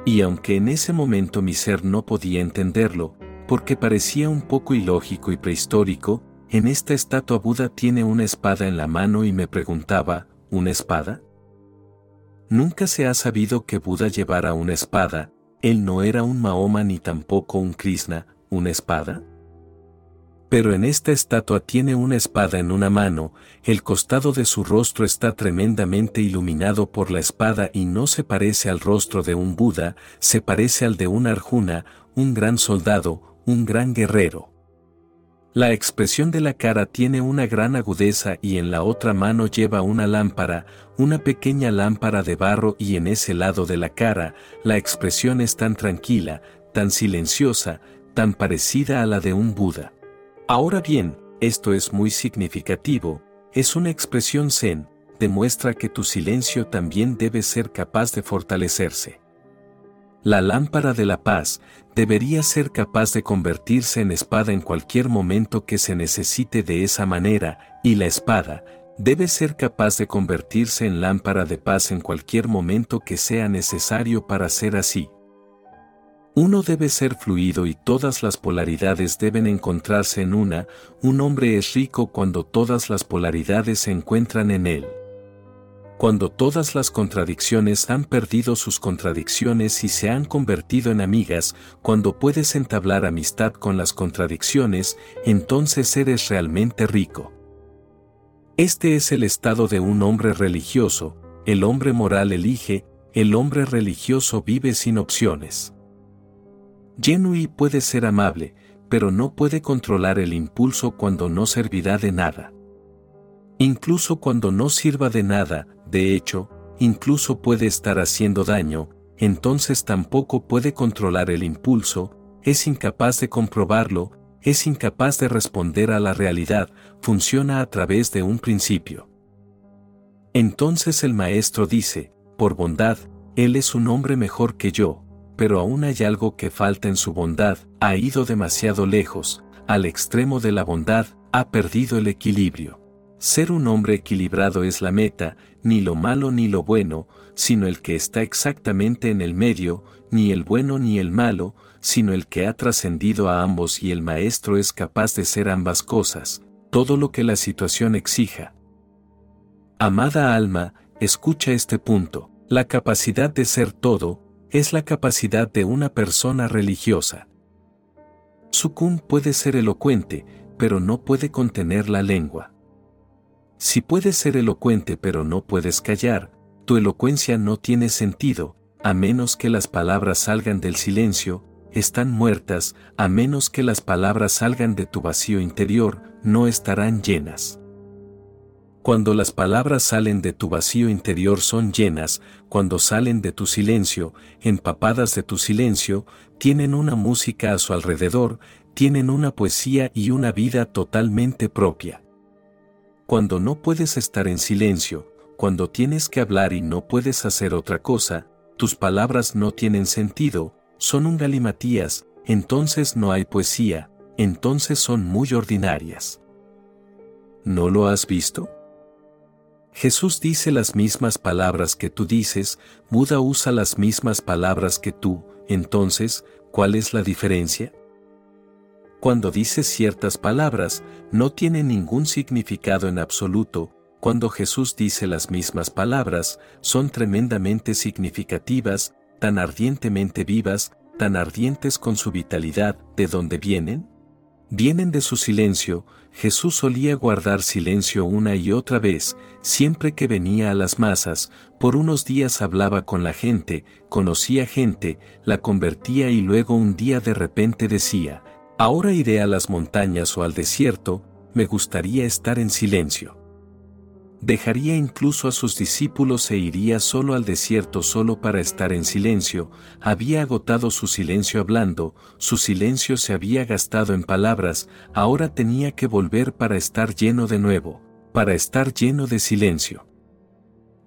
Y aunque en ese momento mi ser no podía entenderlo, porque parecía un poco ilógico y prehistórico, en esta estatua Buda tiene una espada en la mano y me preguntaba, ¿una espada? Nunca se ha sabido que Buda llevara una espada, él no era un Mahoma ni tampoco un Krishna, ¿una espada? Pero en esta estatua tiene una espada en una mano, el costado de su rostro está tremendamente iluminado por la espada y no se parece al rostro de un Buda, se parece al de un Arjuna, un gran soldado, un gran guerrero. La expresión de la cara tiene una gran agudeza y en la otra mano lleva una lámpara, una pequeña lámpara de barro y en ese lado de la cara, la expresión es tan tranquila, tan silenciosa, tan parecida a la de un Buda. Ahora bien, esto es muy significativo, es una expresión zen, demuestra que tu silencio también debe ser capaz de fortalecerse. La lámpara de la paz debería ser capaz de convertirse en espada en cualquier momento que se necesite de esa manera, y la espada debe ser capaz de convertirse en lámpara de paz en cualquier momento que sea necesario para ser así. Uno debe ser fluido y todas las polaridades deben encontrarse en una, un hombre es rico cuando todas las polaridades se encuentran en él cuando todas las contradicciones han perdido sus contradicciones y se han convertido en amigas, cuando puedes entablar amistad con las contradicciones, entonces eres realmente rico. Este es el estado de un hombre religioso, el hombre moral elige, el hombre religioso vive sin opciones. Genui puede ser amable, pero no puede controlar el impulso cuando no servirá de nada. Incluso cuando no sirva de nada, de hecho, incluso puede estar haciendo daño, entonces tampoco puede controlar el impulso, es incapaz de comprobarlo, es incapaz de responder a la realidad, funciona a través de un principio. Entonces el maestro dice, por bondad, él es un hombre mejor que yo, pero aún hay algo que falta en su bondad, ha ido demasiado lejos, al extremo de la bondad, ha perdido el equilibrio. Ser un hombre equilibrado es la meta, ni lo malo ni lo bueno, sino el que está exactamente en el medio, ni el bueno ni el malo, sino el que ha trascendido a ambos y el maestro es capaz de ser ambas cosas, todo lo que la situación exija. Amada alma, escucha este punto, la capacidad de ser todo, es la capacidad de una persona religiosa. Sukun puede ser elocuente, pero no puede contener la lengua. Si puedes ser elocuente pero no puedes callar, tu elocuencia no tiene sentido, a menos que las palabras salgan del silencio, están muertas, a menos que las palabras salgan de tu vacío interior, no estarán llenas. Cuando las palabras salen de tu vacío interior son llenas, cuando salen de tu silencio, empapadas de tu silencio, tienen una música a su alrededor, tienen una poesía y una vida totalmente propia. Cuando no puedes estar en silencio, cuando tienes que hablar y no puedes hacer otra cosa, tus palabras no tienen sentido, son un galimatías, entonces no hay poesía, entonces son muy ordinarias. ¿No lo has visto? Jesús dice las mismas palabras que tú dices, Buda usa las mismas palabras que tú, entonces, ¿cuál es la diferencia? Cuando dices ciertas palabras, no tiene ningún significado en absoluto, cuando Jesús dice las mismas palabras, son tremendamente significativas, tan ardientemente vivas, tan ardientes con su vitalidad, ¿de dónde vienen? Vienen de su silencio, Jesús solía guardar silencio una y otra vez, siempre que venía a las masas, por unos días hablaba con la gente, conocía gente, la convertía y luego un día de repente decía, ahora iré a las montañas o al desierto, me gustaría estar en silencio. Dejaría incluso a sus discípulos e iría solo al desierto solo para estar en silencio, había agotado su silencio hablando, su silencio se había gastado en palabras, ahora tenía que volver para estar lleno de nuevo, para estar lleno de silencio.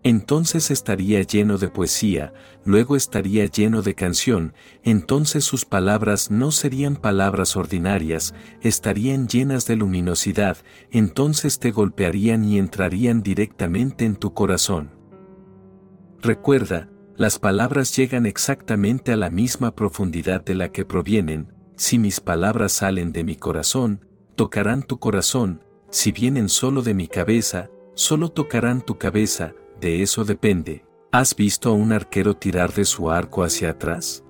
Entonces estaría lleno de poesía, luego estaría lleno de canción, entonces sus palabras no serían palabras ordinarias, estarían llenas de luminosidad, entonces te golpearían y entrarían directamente en tu corazón. Recuerda, las palabras llegan exactamente a la misma profundidad de la que provienen, si mis palabras salen de mi corazón, tocarán tu corazón, si vienen solo de mi cabeza, solo tocarán tu cabeza, de eso depende. ¿Has visto a un arquero tirar de su arco hacia atrás?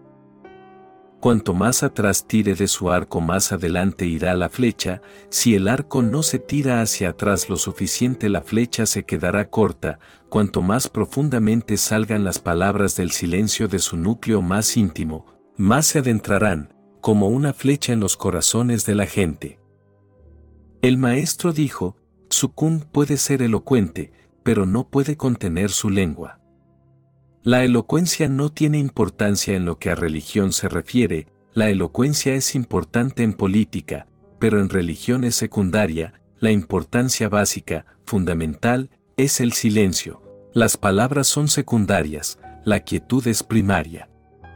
Cuanto más atrás tire de su arco más adelante irá la flecha, si el arco no se tira hacia atrás lo suficiente la flecha se quedará corta, cuanto más profundamente salgan las palabras del silencio de su núcleo más íntimo, más se adentrarán, como una flecha en los corazones de la gente. El maestro dijo, Sukun puede ser elocuente, pero no puede contener su lengua. La elocuencia no tiene importancia en lo que a religión se refiere, la elocuencia es importante en política, pero en religión es secundaria, la importancia básica, fundamental, es el silencio. Las palabras son secundarias, la quietud es primaria.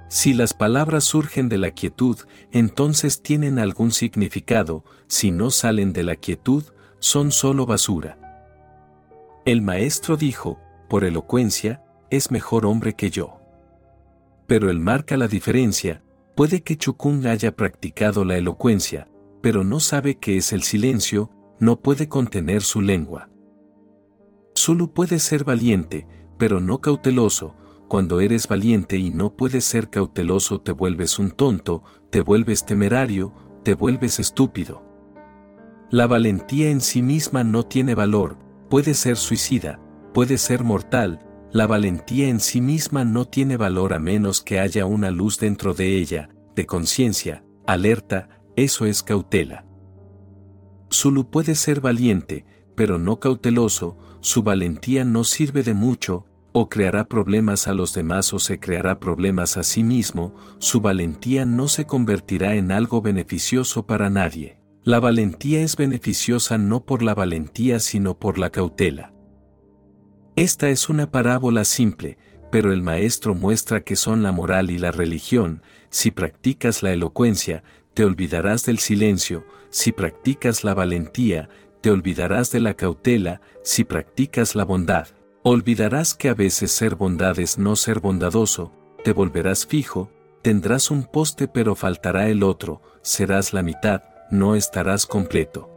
Si las palabras surgen de la quietud, entonces tienen algún significado, si no salen de la quietud, son solo basura. El maestro dijo, por elocuencia, es mejor hombre que yo. Pero él marca la diferencia, puede que Chukung haya practicado la elocuencia, pero no sabe qué es el silencio, no puede contener su lengua. Solo puede ser valiente, pero no cauteloso, cuando eres valiente y no puedes ser cauteloso te vuelves un tonto, te vuelves temerario, te vuelves estúpido. La valentía en sí misma no tiene valor, puede ser suicida, puede ser mortal, la valentía en sí misma no tiene valor a menos que haya una luz dentro de ella, de conciencia, alerta, eso es cautela. Zulu puede ser valiente, pero no cauteloso, su valentía no sirve de mucho, o creará problemas a los demás o se creará problemas a sí mismo, su valentía no se convertirá en algo beneficioso para nadie. La valentía es beneficiosa no por la valentía sino por la cautela. Esta es una parábola simple, pero el maestro muestra que son la moral y la religión, si practicas la elocuencia, te olvidarás del silencio, si practicas la valentía, te olvidarás de la cautela, si practicas la bondad. Olvidarás que a veces ser bondad es no ser bondadoso, te volverás fijo, tendrás un poste pero faltará el otro, serás la mitad, no estarás completo.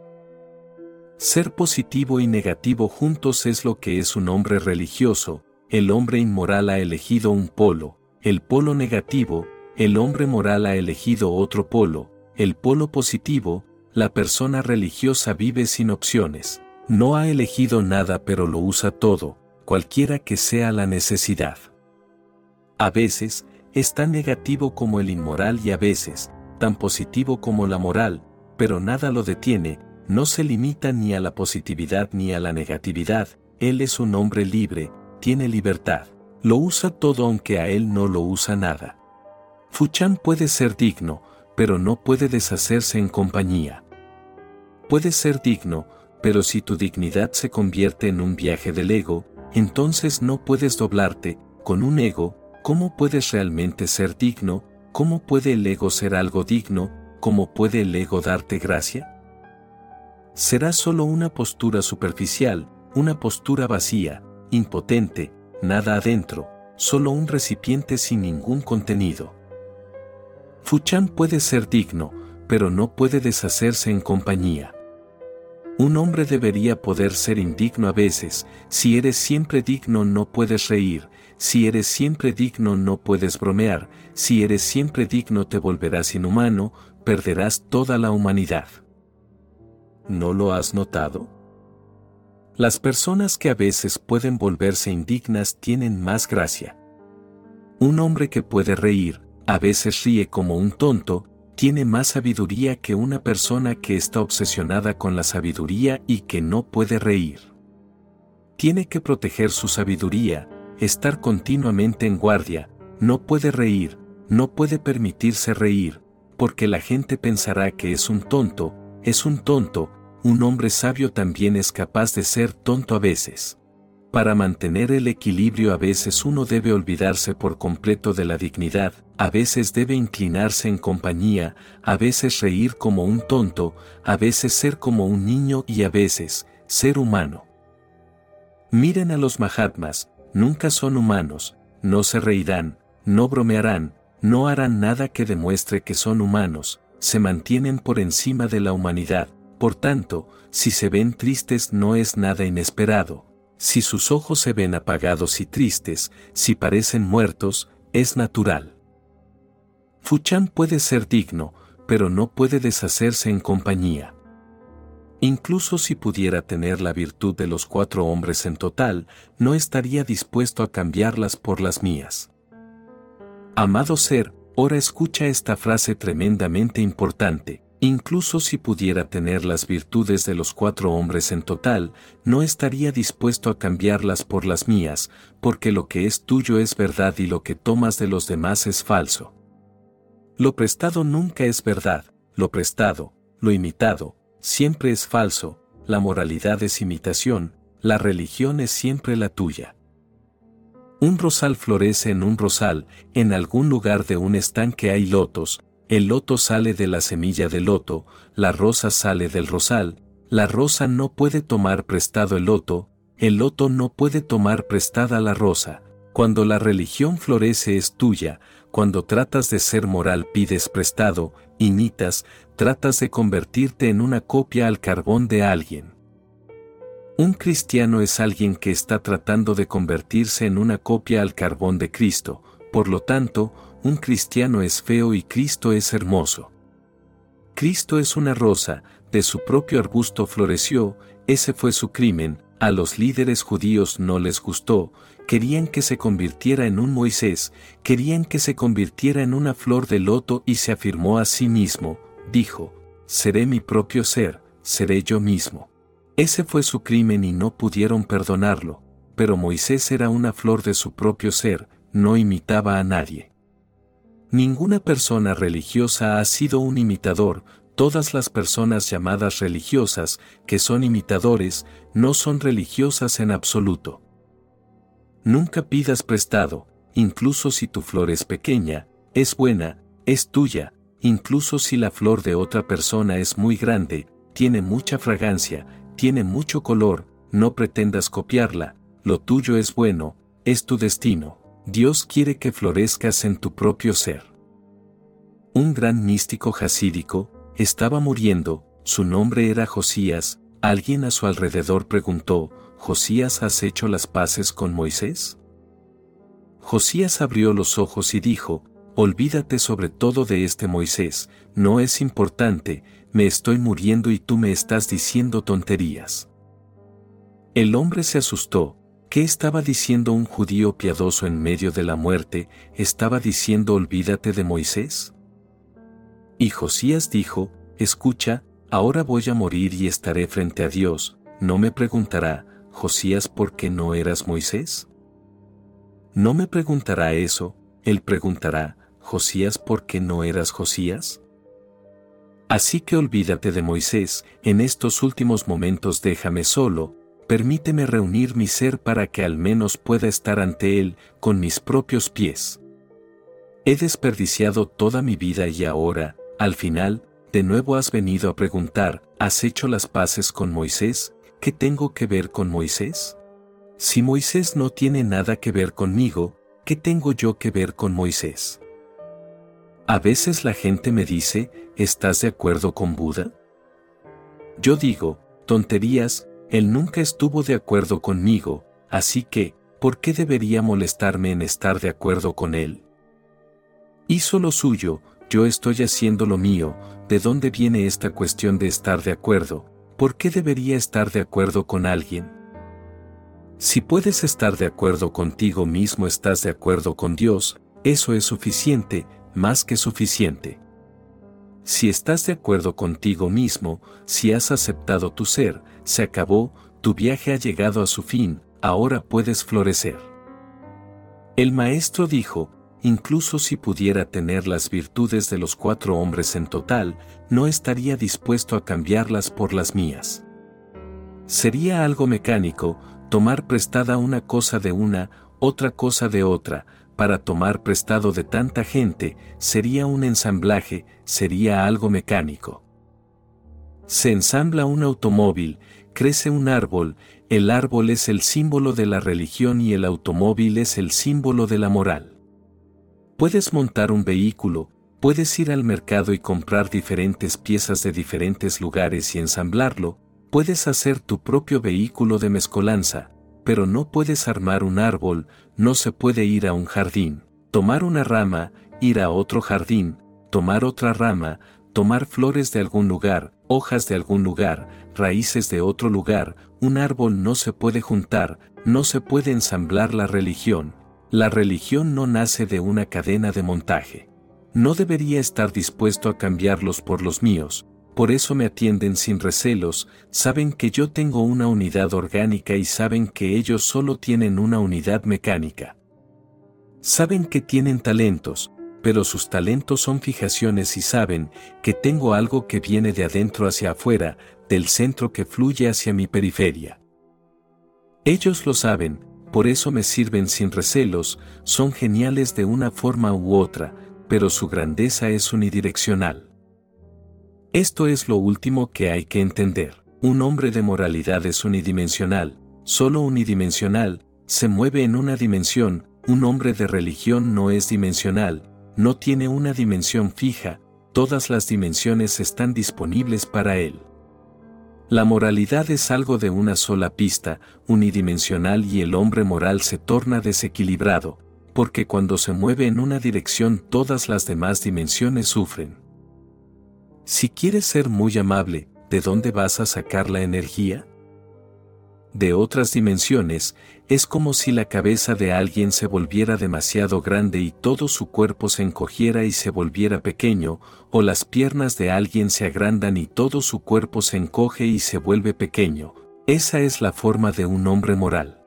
Ser positivo y negativo juntos es lo que es un hombre religioso, el hombre inmoral ha elegido un polo, el polo negativo, el hombre moral ha elegido otro polo, el polo positivo, la persona religiosa vive sin opciones, no ha elegido nada pero lo usa todo, cualquiera que sea la necesidad. A veces, es tan negativo como el inmoral y a veces, tan positivo como la moral, pero nada lo detiene, no se limita ni a la positividad ni a la negatividad, él es un hombre libre, tiene libertad. Lo usa todo aunque a él no lo usa nada. Fuchan puede ser digno, pero no puede deshacerse en compañía. Puede ser digno, pero si tu dignidad se convierte en un viaje del ego, entonces no puedes doblarte, con un ego, ¿cómo puedes realmente ser digno? ¿Cómo puede el ego ser algo digno? ¿Cómo puede el ego darte gracia? será solo una postura superficial, una postura vacía, impotente, nada adentro, solo un recipiente sin ningún contenido. Fuchan puede ser digno, pero no puede deshacerse en compañía. Un hombre debería poder ser indigno a veces, si eres siempre digno no puedes reír, si eres siempre digno no puedes bromear, si eres siempre digno te volverás inhumano, perderás toda la humanidad. ¿No lo has notado? Las personas que a veces pueden volverse indignas tienen más gracia. Un hombre que puede reír, a veces ríe como un tonto, tiene más sabiduría que una persona que está obsesionada con la sabiduría y que no puede reír. Tiene que proteger su sabiduría, estar continuamente en guardia, no puede reír, no puede permitirse reír, porque la gente pensará que es un tonto, es un tonto, un hombre sabio también es capaz de ser tonto a veces. Para mantener el equilibrio a veces uno debe olvidarse por completo de la dignidad, a veces debe inclinarse en compañía, a veces reír como un tonto, a veces ser como un niño y a veces, ser humano. Miren a los Mahatmas, nunca son humanos, no se reirán, no bromearán, no harán nada que demuestre que son humanos, se mantienen por encima de la humanidad, por tanto, si se ven tristes no es nada inesperado. Si sus ojos se ven apagados y tristes, si parecen muertos, es natural. Fuchan puede ser digno, pero no puede deshacerse en compañía. Incluso si pudiera tener la virtud de los cuatro hombres en total, no estaría dispuesto a cambiarlas por las mías. Amado ser, ahora escucha esta frase tremendamente importante. Incluso si pudiera tener las virtudes de los cuatro hombres en total, no estaría dispuesto a cambiarlas por las mías, porque lo que es tuyo es verdad y lo que tomas de los demás es falso. Lo prestado nunca es verdad, lo prestado, lo imitado, siempre es falso, la moralidad es imitación, la religión es siempre la tuya. Un rosal florece en un rosal, en algún lugar de un estanque hay lotos, el loto sale de la semilla del loto, la rosa sale del rosal, la rosa no puede tomar prestado el loto, el loto no puede tomar prestada la rosa. Cuando la religión florece es tuya, cuando tratas de ser moral pides prestado, imitas, tratas de convertirte en una copia al carbón de alguien. Un cristiano es alguien que está tratando de convertirse en una copia al carbón de Cristo, por lo tanto, un cristiano es feo y Cristo es hermoso. Cristo es una rosa, de su propio arbusto floreció, ese fue su crimen, a los líderes judíos no les gustó, querían que se convirtiera en un Moisés, querían que se convirtiera en una flor de loto y se afirmó a sí mismo, dijo, seré mi propio ser, seré yo mismo. Ese fue su crimen y no pudieron perdonarlo, pero Moisés era una flor de su propio ser, no imitaba a nadie. Ninguna persona religiosa ha sido un imitador, todas las personas llamadas religiosas, que son imitadores, no son religiosas en absoluto. Nunca pidas prestado, incluso si tu flor es pequeña, es buena, es tuya, incluso si la flor de otra persona es muy grande, tiene mucha fragancia, tiene mucho color, no pretendas copiarla, lo tuyo es bueno, es tu destino. Dios quiere que florezcas en tu propio ser. Un gran místico jasídico estaba muriendo, su nombre era Josías, alguien a su alrededor preguntó, ¿Josías has hecho las paces con Moisés? Josías abrió los ojos y dijo, Olvídate sobre todo de este Moisés, no es importante, me estoy muriendo y tú me estás diciendo tonterías. El hombre se asustó, ¿Qué estaba diciendo un judío piadoso en medio de la muerte? ¿Estaba diciendo olvídate de Moisés? Y Josías dijo, escucha, ahora voy a morir y estaré frente a Dios, ¿no me preguntará, Josías, por qué no eras Moisés? No me preguntará eso, él preguntará, Josías, ¿por qué no eras Josías? Así que olvídate de Moisés, en estos últimos momentos déjame solo, permíteme reunir mi ser para que al menos pueda estar ante él con mis propios pies. He desperdiciado toda mi vida y ahora, al final, de nuevo has venido a preguntar, ¿has hecho las paces con Moisés? ¿Qué tengo que ver con Moisés? Si Moisés no tiene nada que ver conmigo, ¿qué tengo yo que ver con Moisés? A veces la gente me dice, ¿estás de acuerdo con Buda? Yo digo, tonterías, él nunca estuvo de acuerdo conmigo, así que, ¿por qué debería molestarme en estar de acuerdo con él? Hizo lo suyo, yo estoy haciendo lo mío, ¿de dónde viene esta cuestión de estar de acuerdo? ¿Por qué debería estar de acuerdo con alguien? Si puedes estar de acuerdo contigo mismo, estás de acuerdo con Dios, eso es suficiente, más que suficiente. Si estás de acuerdo contigo mismo, si has aceptado tu ser, se acabó, tu viaje ha llegado a su fin, ahora puedes florecer. El maestro dijo, incluso si pudiera tener las virtudes de los cuatro hombres en total, no estaría dispuesto a cambiarlas por las mías. Sería algo mecánico, tomar prestada una cosa de una, otra cosa de otra, para tomar prestado de tanta gente, sería un ensamblaje, sería algo mecánico. Se ensambla un automóvil, crece un árbol, el árbol es el símbolo de la religión y el automóvil es el símbolo de la moral. Puedes montar un vehículo, puedes ir al mercado y comprar diferentes piezas de diferentes lugares y ensamblarlo, puedes hacer tu propio vehículo de mezcolanza, pero no puedes armar un árbol, no se puede ir a un jardín, tomar una rama, ir a otro jardín, tomar otra rama, tomar flores de algún lugar, hojas de algún lugar, raíces de otro lugar, un árbol no se puede juntar, no se puede ensamblar la religión, la religión no nace de una cadena de montaje. No debería estar dispuesto a cambiarlos por los míos, por eso me atienden sin recelos, saben que yo tengo una unidad orgánica y saben que ellos solo tienen una unidad mecánica. Saben que tienen talentos, pero sus talentos son fijaciones y saben que tengo algo que viene de adentro hacia afuera, del centro que fluye hacia mi periferia. Ellos lo saben, por eso me sirven sin recelos, son geniales de una forma u otra, pero su grandeza es unidireccional. Esto es lo último que hay que entender. Un hombre de moralidad es unidimensional, solo unidimensional, se mueve en una dimensión, un hombre de religión no es dimensional, no tiene una dimensión fija, todas las dimensiones están disponibles para él. La moralidad es algo de una sola pista, unidimensional y el hombre moral se torna desequilibrado, porque cuando se mueve en una dirección todas las demás dimensiones sufren. Si quieres ser muy amable, ¿de dónde vas a sacar la energía? De otras dimensiones, es como si la cabeza de alguien se volviera demasiado grande y todo su cuerpo se encogiera y se volviera pequeño, o las piernas de alguien se agrandan y todo su cuerpo se encoge y se vuelve pequeño. Esa es la forma de un hombre moral.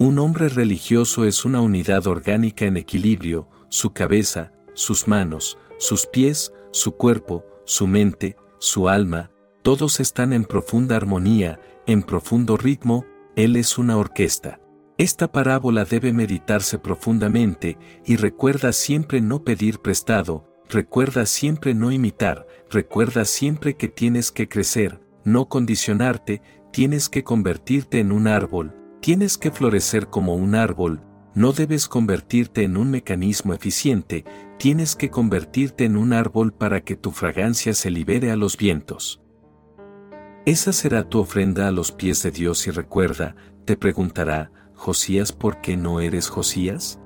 Un hombre religioso es una unidad orgánica en equilibrio, su cabeza, sus manos, sus pies, su cuerpo, su mente, su alma, todos están en profunda armonía, en profundo ritmo, Él es una orquesta. Esta parábola debe meditarse profundamente y recuerda siempre no pedir prestado, recuerda siempre no imitar, recuerda siempre que tienes que crecer, no condicionarte, tienes que convertirte en un árbol, tienes que florecer como un árbol, no debes convertirte en un mecanismo eficiente, tienes que convertirte en un árbol para que tu fragancia se libere a los vientos. Esa será tu ofrenda a los pies de Dios y recuerda, te preguntará, Josías, ¿por qué no eres Josías?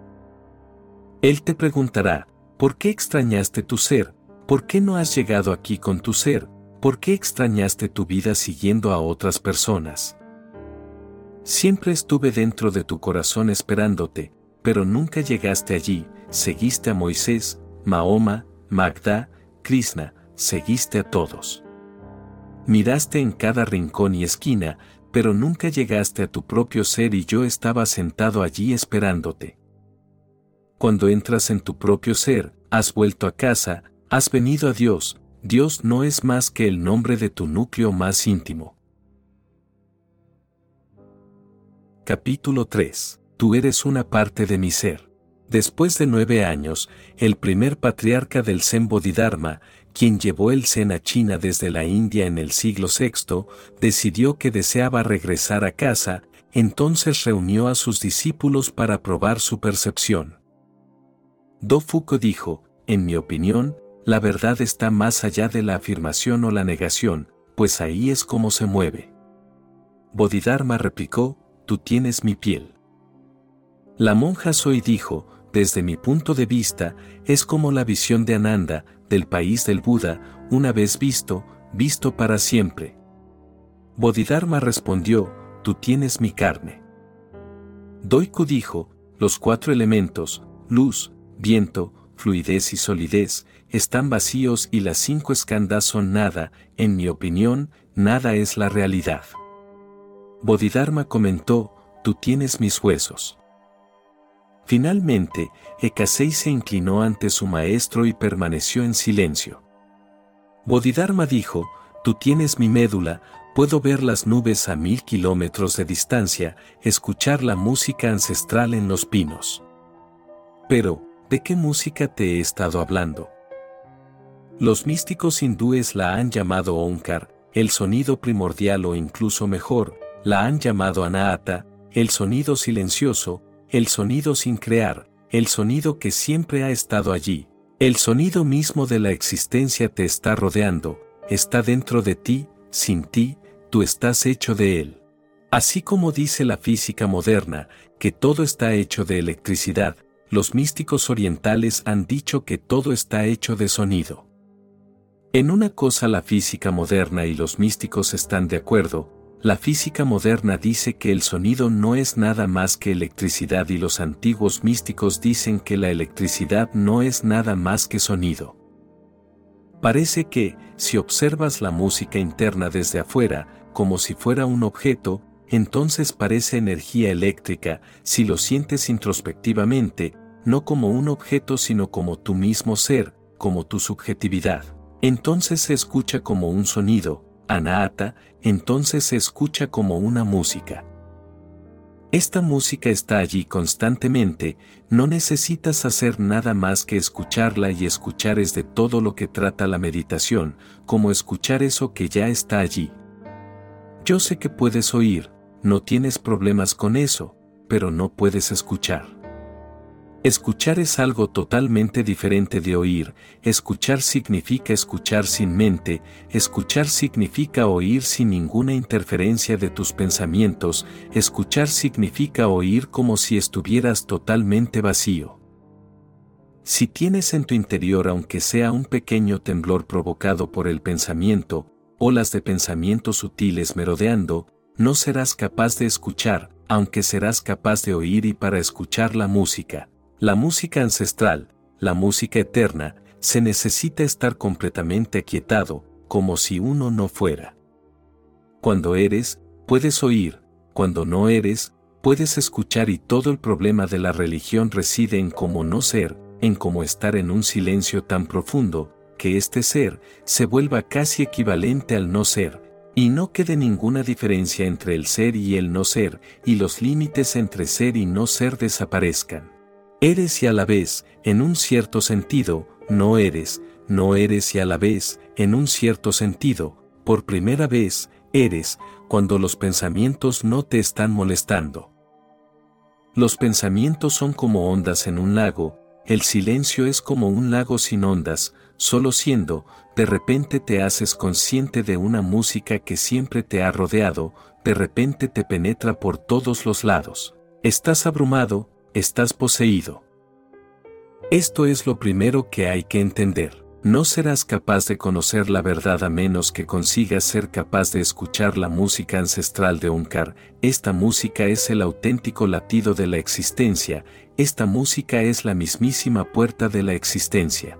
Él te preguntará, ¿por qué extrañaste tu ser? ¿Por qué no has llegado aquí con tu ser? ¿Por qué extrañaste tu vida siguiendo a otras personas? Siempre estuve dentro de tu corazón esperándote, pero nunca llegaste allí, seguiste a Moisés, Mahoma, Magda, Krishna, seguiste a todos. Miraste en cada rincón y esquina, pero nunca llegaste a tu propio ser y yo estaba sentado allí esperándote. Cuando entras en tu propio ser, has vuelto a casa, has venido a Dios, Dios no es más que el nombre de tu núcleo más íntimo. Capítulo 3. Tú eres una parte de mi ser. Después de nueve años, el primer patriarca del Zen Bodhidharma, quien llevó el Zen a China desde la India en el siglo VI, decidió que deseaba regresar a casa, entonces reunió a sus discípulos para probar su percepción. Do Fuko dijo, en mi opinión, la verdad está más allá de la afirmación o la negación, pues ahí es como se mueve. Bodhidharma replicó, tú tienes mi piel. La monja Soy dijo, desde mi punto de vista, es como la visión de Ananda, del país del Buda, una vez visto, visto para siempre. Bodhidharma respondió, tú tienes mi carne. Doiku dijo, los cuatro elementos, luz, viento, fluidez y solidez, están vacíos y las cinco escandas son nada, en mi opinión, nada es la realidad. Bodhidharma comentó, tú tienes mis huesos. Finalmente, Ekasei se inclinó ante su maestro y permaneció en silencio. Bodhidharma dijo, tú tienes mi médula, puedo ver las nubes a mil kilómetros de distancia, escuchar la música ancestral en los pinos. Pero, ¿de qué música te he estado hablando? Los místicos hindúes la han llamado Onkar, el sonido primordial o incluso mejor, la han llamado Anahata, el sonido silencioso, el sonido sin crear, el sonido que siempre ha estado allí, el sonido mismo de la existencia te está rodeando, está dentro de ti, sin ti, tú estás hecho de él. Así como dice la física moderna, que todo está hecho de electricidad, los místicos orientales han dicho que todo está hecho de sonido. En una cosa la física moderna y los místicos están de acuerdo, la física moderna dice que el sonido no es nada más que electricidad y los antiguos místicos dicen que la electricidad no es nada más que sonido. Parece que, si observas la música interna desde afuera, como si fuera un objeto, entonces parece energía eléctrica, si lo sientes introspectivamente, no como un objeto sino como tu mismo ser, como tu subjetividad. Entonces se escucha como un sonido, anahata, entonces se escucha como una música. Esta música está allí constantemente, no necesitas hacer nada más que escucharla y escuchar es de todo lo que trata la meditación, como escuchar eso que ya está allí. Yo sé que puedes oír, no tienes problemas con eso, pero no puedes escuchar. Escuchar es algo totalmente diferente de oír, escuchar significa escuchar sin mente, escuchar significa oír sin ninguna interferencia de tus pensamientos, escuchar significa oír como si estuvieras totalmente vacío. Si tienes en tu interior aunque sea un pequeño temblor provocado por el pensamiento, olas de pensamientos sutiles merodeando, no serás capaz de escuchar, aunque serás capaz de oír y para escuchar la música. La música ancestral, la música eterna, se necesita estar completamente aquietado, como si uno no fuera. Cuando eres, puedes oír, cuando no eres, puedes escuchar y todo el problema de la religión reside en cómo no ser, en cómo estar en un silencio tan profundo, que este ser se vuelva casi equivalente al no ser, y no quede ninguna diferencia entre el ser y el no ser, y los límites entre ser y no ser desaparezcan. Eres y a la vez, en un cierto sentido, no eres, no eres y a la vez, en un cierto sentido, por primera vez, eres, cuando los pensamientos no te están molestando. Los pensamientos son como ondas en un lago, el silencio es como un lago sin ondas, solo siendo, de repente te haces consciente de una música que siempre te ha rodeado, de repente te penetra por todos los lados. Estás abrumado, estás poseído. Esto es lo primero que hay que entender. No serás capaz de conocer la verdad a menos que consigas ser capaz de escuchar la música ancestral de Onkar. Esta música es el auténtico latido de la existencia, esta música es la mismísima puerta de la existencia.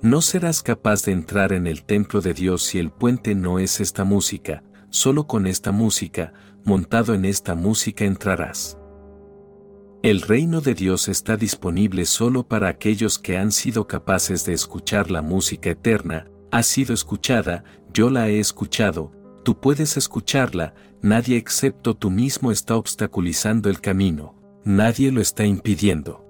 No serás capaz de entrar en el templo de Dios si el puente no es esta música, solo con esta música, montado en esta música entrarás. El reino de Dios está disponible solo para aquellos que han sido capaces de escuchar la música eterna, ha sido escuchada, yo la he escuchado, tú puedes escucharla, nadie excepto tú mismo está obstaculizando el camino, nadie lo está impidiendo.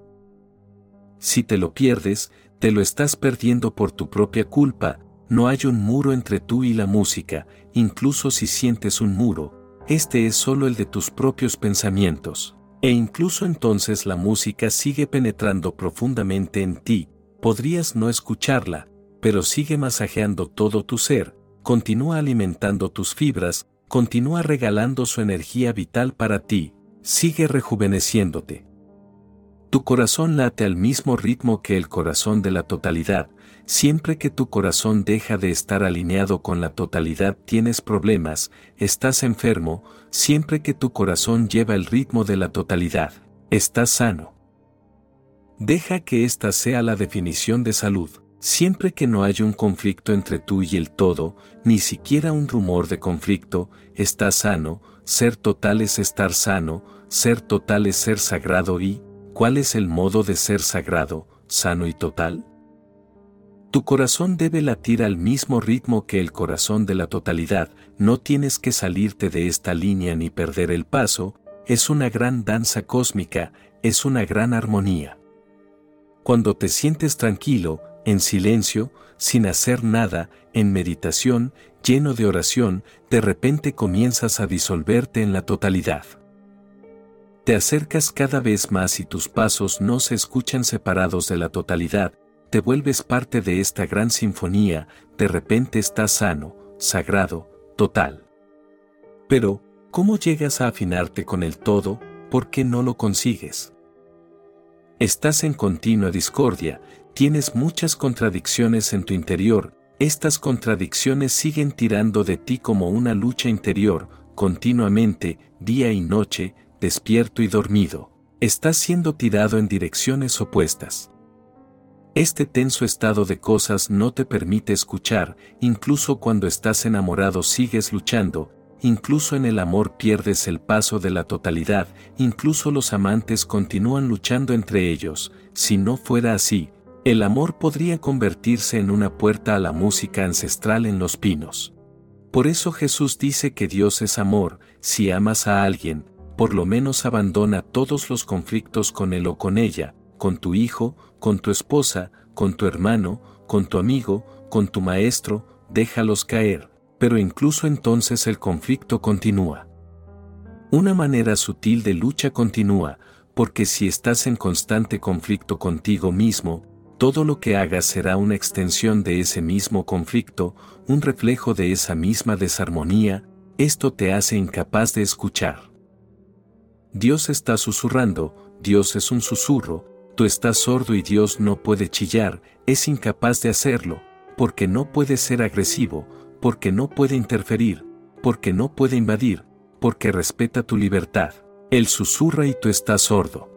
Si te lo pierdes, te lo estás perdiendo por tu propia culpa, no hay un muro entre tú y la música, incluso si sientes un muro, este es solo el de tus propios pensamientos. E incluso entonces la música sigue penetrando profundamente en ti, podrías no escucharla, pero sigue masajeando todo tu ser, continúa alimentando tus fibras, continúa regalando su energía vital para ti, sigue rejuveneciéndote. Tu corazón late al mismo ritmo que el corazón de la totalidad, siempre que tu corazón deja de estar alineado con la totalidad tienes problemas, estás enfermo, siempre que tu corazón lleva el ritmo de la totalidad, estás sano. Deja que esta sea la definición de salud. Siempre que no haya un conflicto entre tú y el todo, ni siquiera un rumor de conflicto, estás sano, ser total es estar sano, ser total es ser sagrado y, ¿Cuál es el modo de ser sagrado, sano y total? Tu corazón debe latir al mismo ritmo que el corazón de la totalidad, no tienes que salirte de esta línea ni perder el paso, es una gran danza cósmica, es una gran armonía. Cuando te sientes tranquilo, en silencio, sin hacer nada, en meditación, lleno de oración, de repente comienzas a disolverte en la totalidad. Te acercas cada vez más y tus pasos no se escuchan separados de la totalidad, te vuelves parte de esta gran sinfonía, de repente estás sano, sagrado, total. Pero, ¿cómo llegas a afinarte con el todo? ¿Por qué no lo consigues? Estás en continua discordia, tienes muchas contradicciones en tu interior, estas contradicciones siguen tirando de ti como una lucha interior, continuamente, día y noche, despierto y dormido, estás siendo tirado en direcciones opuestas. Este tenso estado de cosas no te permite escuchar, incluso cuando estás enamorado sigues luchando, incluso en el amor pierdes el paso de la totalidad, incluso los amantes continúan luchando entre ellos, si no fuera así, el amor podría convertirse en una puerta a la música ancestral en los pinos. Por eso Jesús dice que Dios es amor, si amas a alguien, por lo menos abandona todos los conflictos con él o con ella, con tu hijo, con tu esposa, con tu hermano, con tu amigo, con tu maestro, déjalos caer, pero incluso entonces el conflicto continúa. Una manera sutil de lucha continúa, porque si estás en constante conflicto contigo mismo, todo lo que hagas será una extensión de ese mismo conflicto, un reflejo de esa misma desarmonía, esto te hace incapaz de escuchar. Dios está susurrando, Dios es un susurro, tú estás sordo y Dios no puede chillar, es incapaz de hacerlo, porque no puede ser agresivo, porque no puede interferir, porque no puede invadir, porque respeta tu libertad. Él susurra y tú estás sordo.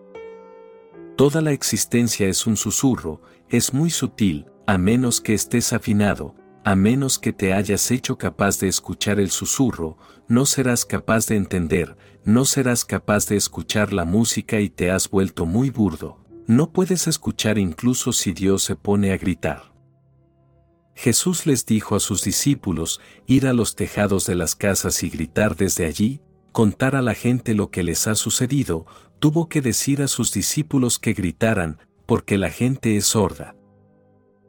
Toda la existencia es un susurro, es muy sutil, a menos que estés afinado, a menos que te hayas hecho capaz de escuchar el susurro, no serás capaz de entender, no serás capaz de escuchar la música y te has vuelto muy burdo. No puedes escuchar incluso si Dios se pone a gritar. Jesús les dijo a sus discípulos ir a los tejados de las casas y gritar desde allí, contar a la gente lo que les ha sucedido, tuvo que decir a sus discípulos que gritaran, porque la gente es sorda.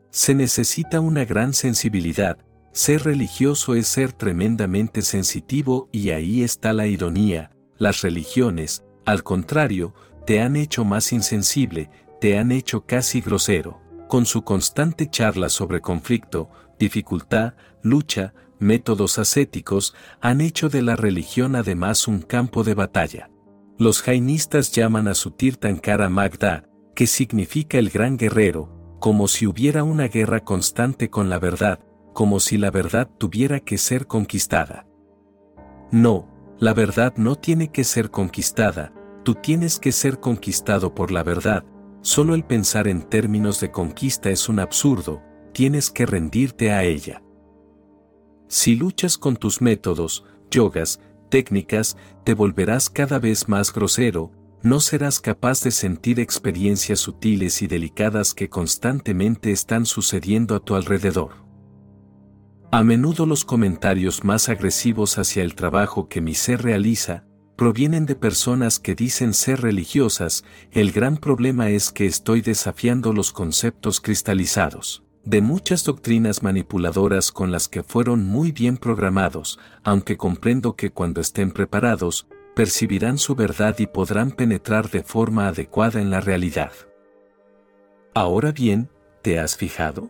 Se necesita una gran sensibilidad, ser religioso es ser tremendamente sensitivo y ahí está la ironía, las religiones, al contrario, te han hecho más insensible, te han hecho casi grosero, con su constante charla sobre conflicto, dificultad, lucha, métodos ascéticos, han hecho de la religión además un campo de batalla. Los jainistas llaman a su Tirthankara Magda, que significa el gran guerrero, como si hubiera una guerra constante con la verdad, como si la verdad tuviera que ser conquistada. No, la verdad no tiene que ser conquistada, tú tienes que ser conquistado por la verdad, solo el pensar en términos de conquista es un absurdo, tienes que rendirte a ella. Si luchas con tus métodos, yogas, técnicas, te volverás cada vez más grosero, no serás capaz de sentir experiencias sutiles y delicadas que constantemente están sucediendo a tu alrededor. A menudo los comentarios más agresivos hacia el trabajo que mi ser realiza, provienen de personas que dicen ser religiosas, el gran problema es que estoy desafiando los conceptos cristalizados de muchas doctrinas manipuladoras con las que fueron muy bien programados, aunque comprendo que cuando estén preparados, percibirán su verdad y podrán penetrar de forma adecuada en la realidad. Ahora bien, ¿te has fijado?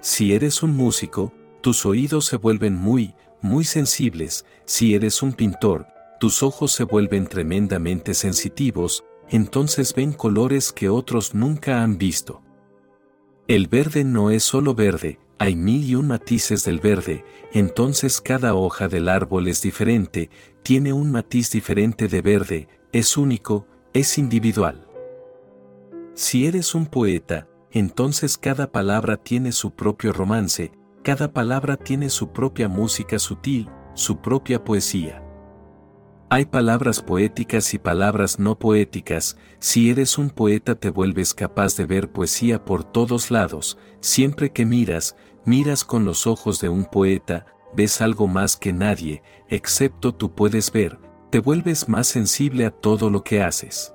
Si eres un músico, tus oídos se vuelven muy, muy sensibles, si eres un pintor, tus ojos se vuelven tremendamente sensitivos, entonces ven colores que otros nunca han visto. El verde no es solo verde, hay mil y un matices del verde, entonces cada hoja del árbol es diferente, tiene un matiz diferente de verde, es único, es individual. Si eres un poeta, entonces cada palabra tiene su propio romance, cada palabra tiene su propia música sutil, su propia poesía. Hay palabras poéticas y palabras no poéticas, si eres un poeta te vuelves capaz de ver poesía por todos lados, siempre que miras, miras con los ojos de un poeta, ves algo más que nadie, excepto tú puedes ver, te vuelves más sensible a todo lo que haces.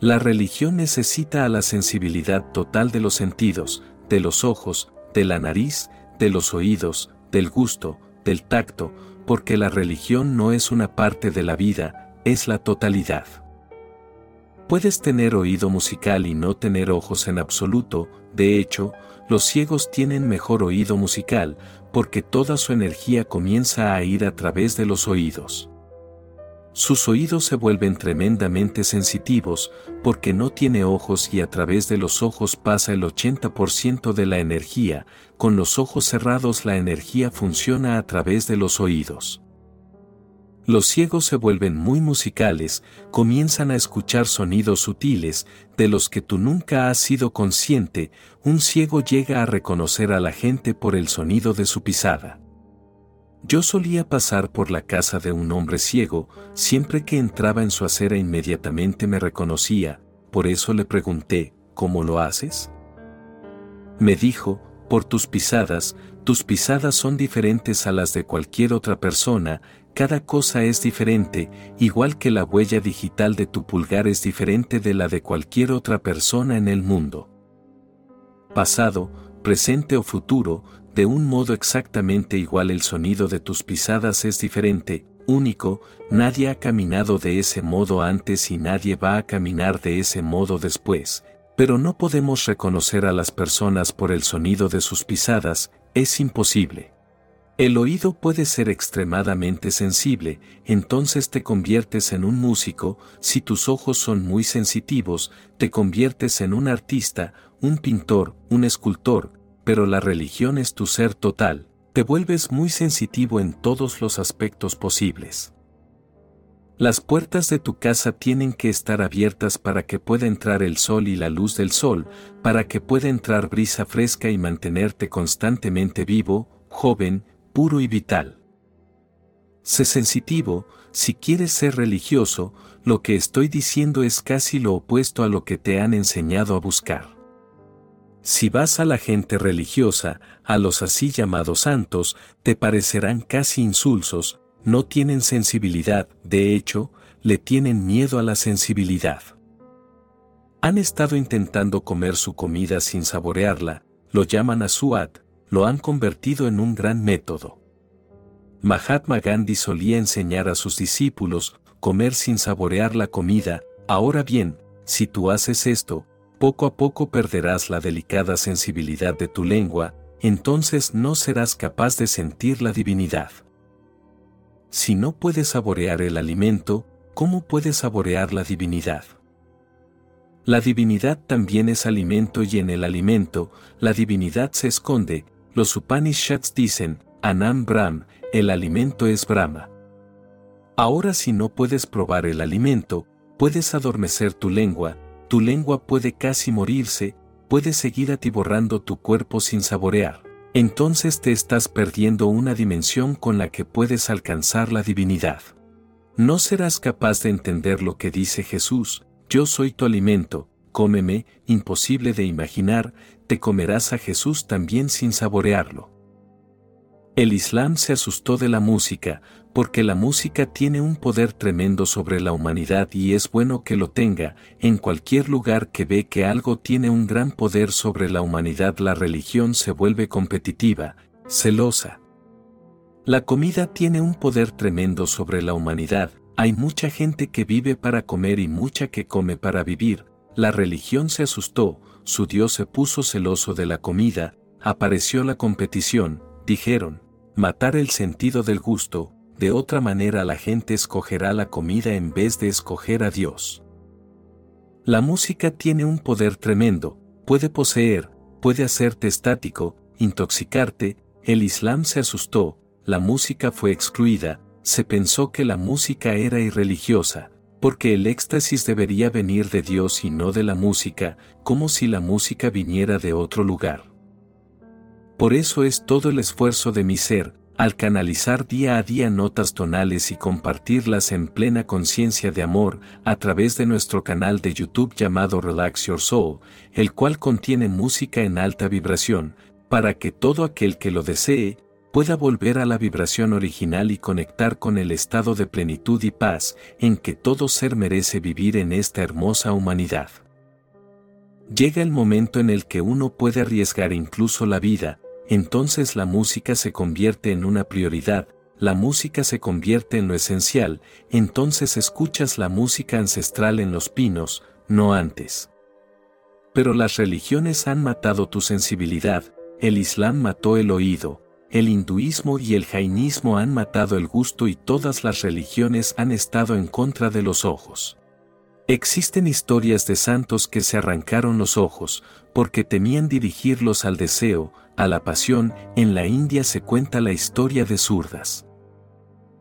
La religión necesita a la sensibilidad total de los sentidos, de los ojos, de la nariz, de los oídos, del gusto, del tacto, porque la religión no es una parte de la vida, es la totalidad. Puedes tener oído musical y no tener ojos en absoluto, de hecho, los ciegos tienen mejor oído musical, porque toda su energía comienza a ir a través de los oídos. Sus oídos se vuelven tremendamente sensitivos, porque no tiene ojos y a través de los ojos pasa el 80% de la energía, con los ojos cerrados la energía funciona a través de los oídos. Los ciegos se vuelven muy musicales, comienzan a escuchar sonidos sutiles, de los que tú nunca has sido consciente, un ciego llega a reconocer a la gente por el sonido de su pisada. Yo solía pasar por la casa de un hombre ciego, siempre que entraba en su acera inmediatamente me reconocía, por eso le pregunté, ¿cómo lo haces? Me dijo, por tus pisadas, tus pisadas son diferentes a las de cualquier otra persona, cada cosa es diferente, igual que la huella digital de tu pulgar es diferente de la de cualquier otra persona en el mundo. Pasado, presente o futuro, de un modo exactamente igual el sonido de tus pisadas es diferente, único, nadie ha caminado de ese modo antes y nadie va a caminar de ese modo después, pero no podemos reconocer a las personas por el sonido de sus pisadas, es imposible. El oído puede ser extremadamente sensible, entonces te conviertes en un músico, si tus ojos son muy sensitivos, te conviertes en un artista, un pintor, un escultor, pero la religión es tu ser total, te vuelves muy sensitivo en todos los aspectos posibles. Las puertas de tu casa tienen que estar abiertas para que pueda entrar el sol y la luz del sol, para que pueda entrar brisa fresca y mantenerte constantemente vivo, joven, puro y vital. Sé sensitivo, si quieres ser religioso, lo que estoy diciendo es casi lo opuesto a lo que te han enseñado a buscar. Si vas a la gente religiosa, a los así llamados santos, te parecerán casi insulsos, no tienen sensibilidad, de hecho, le tienen miedo a la sensibilidad. Han estado intentando comer su comida sin saborearla, lo llaman asuat, lo han convertido en un gran método. Mahatma Gandhi solía enseñar a sus discípulos comer sin saborear la comida, ahora bien, si tú haces esto, poco a poco perderás la delicada sensibilidad de tu lengua, entonces no serás capaz de sentir la divinidad. Si no puedes saborear el alimento, ¿cómo puedes saborear la divinidad? La divinidad también es alimento y en el alimento, la divinidad se esconde, los Upanishads dicen, Anam Brahm, el alimento es Brahma. Ahora si no puedes probar el alimento, puedes adormecer tu lengua, tu lengua puede casi morirse, puedes seguir atiborrando tu cuerpo sin saborear. Entonces te estás perdiendo una dimensión con la que puedes alcanzar la divinidad. No serás capaz de entender lo que dice Jesús, yo soy tu alimento, cómeme, imposible de imaginar, te comerás a Jesús también sin saborearlo. El Islam se asustó de la música, porque la música tiene un poder tremendo sobre la humanidad y es bueno que lo tenga, en cualquier lugar que ve que algo tiene un gran poder sobre la humanidad la religión se vuelve competitiva, celosa. La comida tiene un poder tremendo sobre la humanidad, hay mucha gente que vive para comer y mucha que come para vivir, la religión se asustó, su Dios se puso celoso de la comida, apareció la competición, dijeron, matar el sentido del gusto, de otra manera la gente escogerá la comida en vez de escoger a Dios. La música tiene un poder tremendo, puede poseer, puede hacerte estático, intoxicarte, el Islam se asustó, la música fue excluida, se pensó que la música era irreligiosa, porque el éxtasis debería venir de Dios y no de la música, como si la música viniera de otro lugar. Por eso es todo el esfuerzo de mi ser, al canalizar día a día notas tonales y compartirlas en plena conciencia de amor a través de nuestro canal de YouTube llamado Relax Your Soul, el cual contiene música en alta vibración, para que todo aquel que lo desee, pueda volver a la vibración original y conectar con el estado de plenitud y paz en que todo ser merece vivir en esta hermosa humanidad. Llega el momento en el que uno puede arriesgar incluso la vida, entonces la música se convierte en una prioridad, la música se convierte en lo esencial, entonces escuchas la música ancestral en los pinos, no antes. Pero las religiones han matado tu sensibilidad, el Islam mató el oído, el hinduismo y el jainismo han matado el gusto y todas las religiones han estado en contra de los ojos. Existen historias de santos que se arrancaron los ojos, porque temían dirigirlos al deseo, a la pasión, en la India se cuenta la historia de zurdas.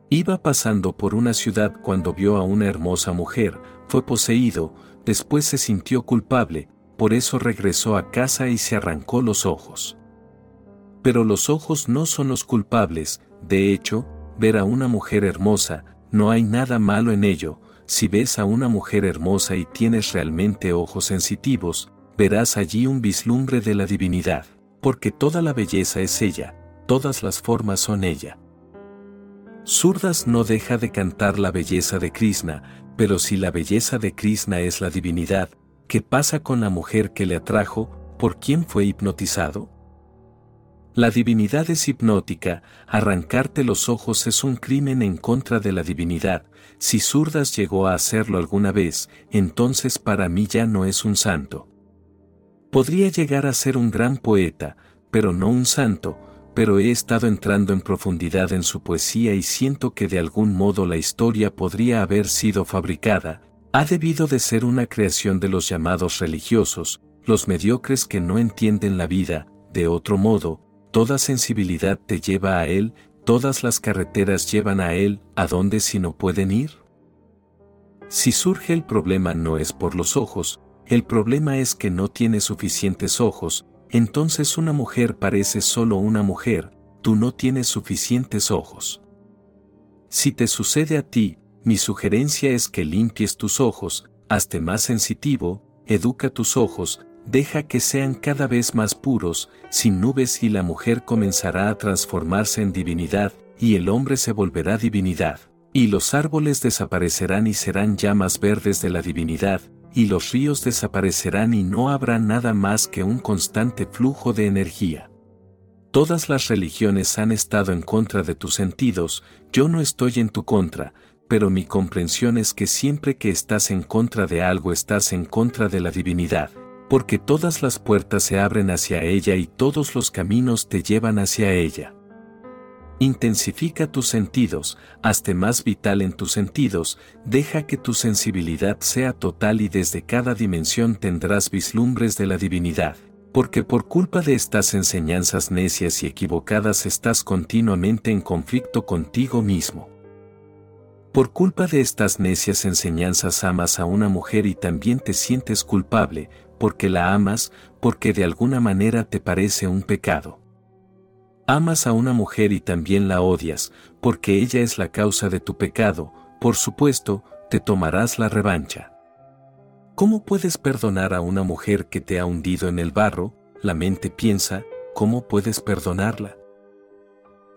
Iba pasando por una ciudad cuando vio a una hermosa mujer, fue poseído, después se sintió culpable, por eso regresó a casa y se arrancó los ojos. Pero los ojos no son los culpables, de hecho, ver a una mujer hermosa, no hay nada malo en ello, si ves a una mujer hermosa y tienes realmente ojos sensitivos, verás allí un vislumbre de la divinidad, porque toda la belleza es ella, todas las formas son ella. Zurdas no deja de cantar la belleza de Krishna, pero si la belleza de Krishna es la divinidad, ¿qué pasa con la mujer que le atrajo, por quién fue hipnotizado? La divinidad es hipnótica, arrancarte los ojos es un crimen en contra de la divinidad, si Zurdas llegó a hacerlo alguna vez, entonces para mí ya no es un santo. Podría llegar a ser un gran poeta, pero no un santo, pero he estado entrando en profundidad en su poesía y siento que de algún modo la historia podría haber sido fabricada, ha debido de ser una creación de los llamados religiosos, los mediocres que no entienden la vida, de otro modo, toda sensibilidad te lleva a Él, todas las carreteras llevan a Él, ¿a dónde si no pueden ir? Si surge el problema no es por los ojos, el problema es que no tiene suficientes ojos, entonces una mujer parece solo una mujer, tú no tienes suficientes ojos. Si te sucede a ti, mi sugerencia es que limpies tus ojos, hazte más sensitivo, educa tus ojos, deja que sean cada vez más puros, sin nubes y la mujer comenzará a transformarse en divinidad, y el hombre se volverá divinidad, y los árboles desaparecerán y serán llamas verdes de la divinidad, y los ríos desaparecerán y no habrá nada más que un constante flujo de energía. Todas las religiones han estado en contra de tus sentidos, yo no estoy en tu contra, pero mi comprensión es que siempre que estás en contra de algo estás en contra de la divinidad porque todas las puertas se abren hacia ella y todos los caminos te llevan hacia ella. Intensifica tus sentidos, hazte más vital en tus sentidos, deja que tu sensibilidad sea total y desde cada dimensión tendrás vislumbres de la divinidad, porque por culpa de estas enseñanzas necias y equivocadas estás continuamente en conflicto contigo mismo. Por culpa de estas necias enseñanzas amas a una mujer y también te sientes culpable, porque la amas, porque de alguna manera te parece un pecado. Amas a una mujer y también la odias, porque ella es la causa de tu pecado, por supuesto, te tomarás la revancha. ¿Cómo puedes perdonar a una mujer que te ha hundido en el barro? La mente piensa, ¿cómo puedes perdonarla?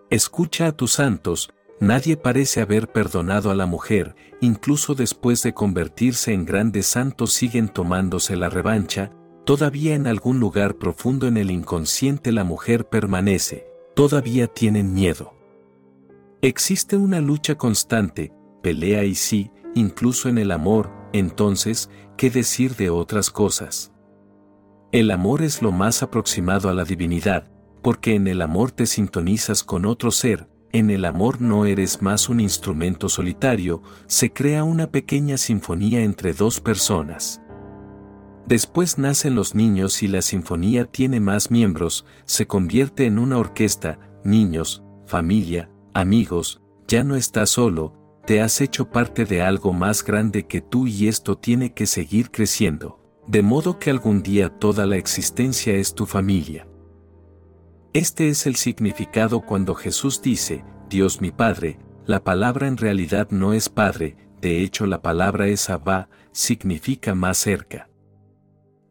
Escucha a tus santos, nadie parece haber perdonado a la mujer, incluso después de convertirse en grandes santos siguen tomándose la revancha, todavía en algún lugar profundo en el inconsciente la mujer permanece, todavía tienen miedo. Existe una lucha constante, pelea y sí, incluso en el amor, entonces, ¿qué decir de otras cosas? El amor es lo más aproximado a la divinidad, porque en el amor te sintonizas con otro ser, en el amor no eres más un instrumento solitario, se crea una pequeña sinfonía entre dos personas. Después nacen los niños y la sinfonía tiene más miembros, se convierte en una orquesta, niños, familia, amigos, ya no estás solo, te has hecho parte de algo más grande que tú y esto tiene que seguir creciendo, de modo que algún día toda la existencia es tu familia. Este es el significado cuando Jesús dice, Dios mi Padre, la palabra en realidad no es Padre, de hecho la palabra es Abba, significa más cerca.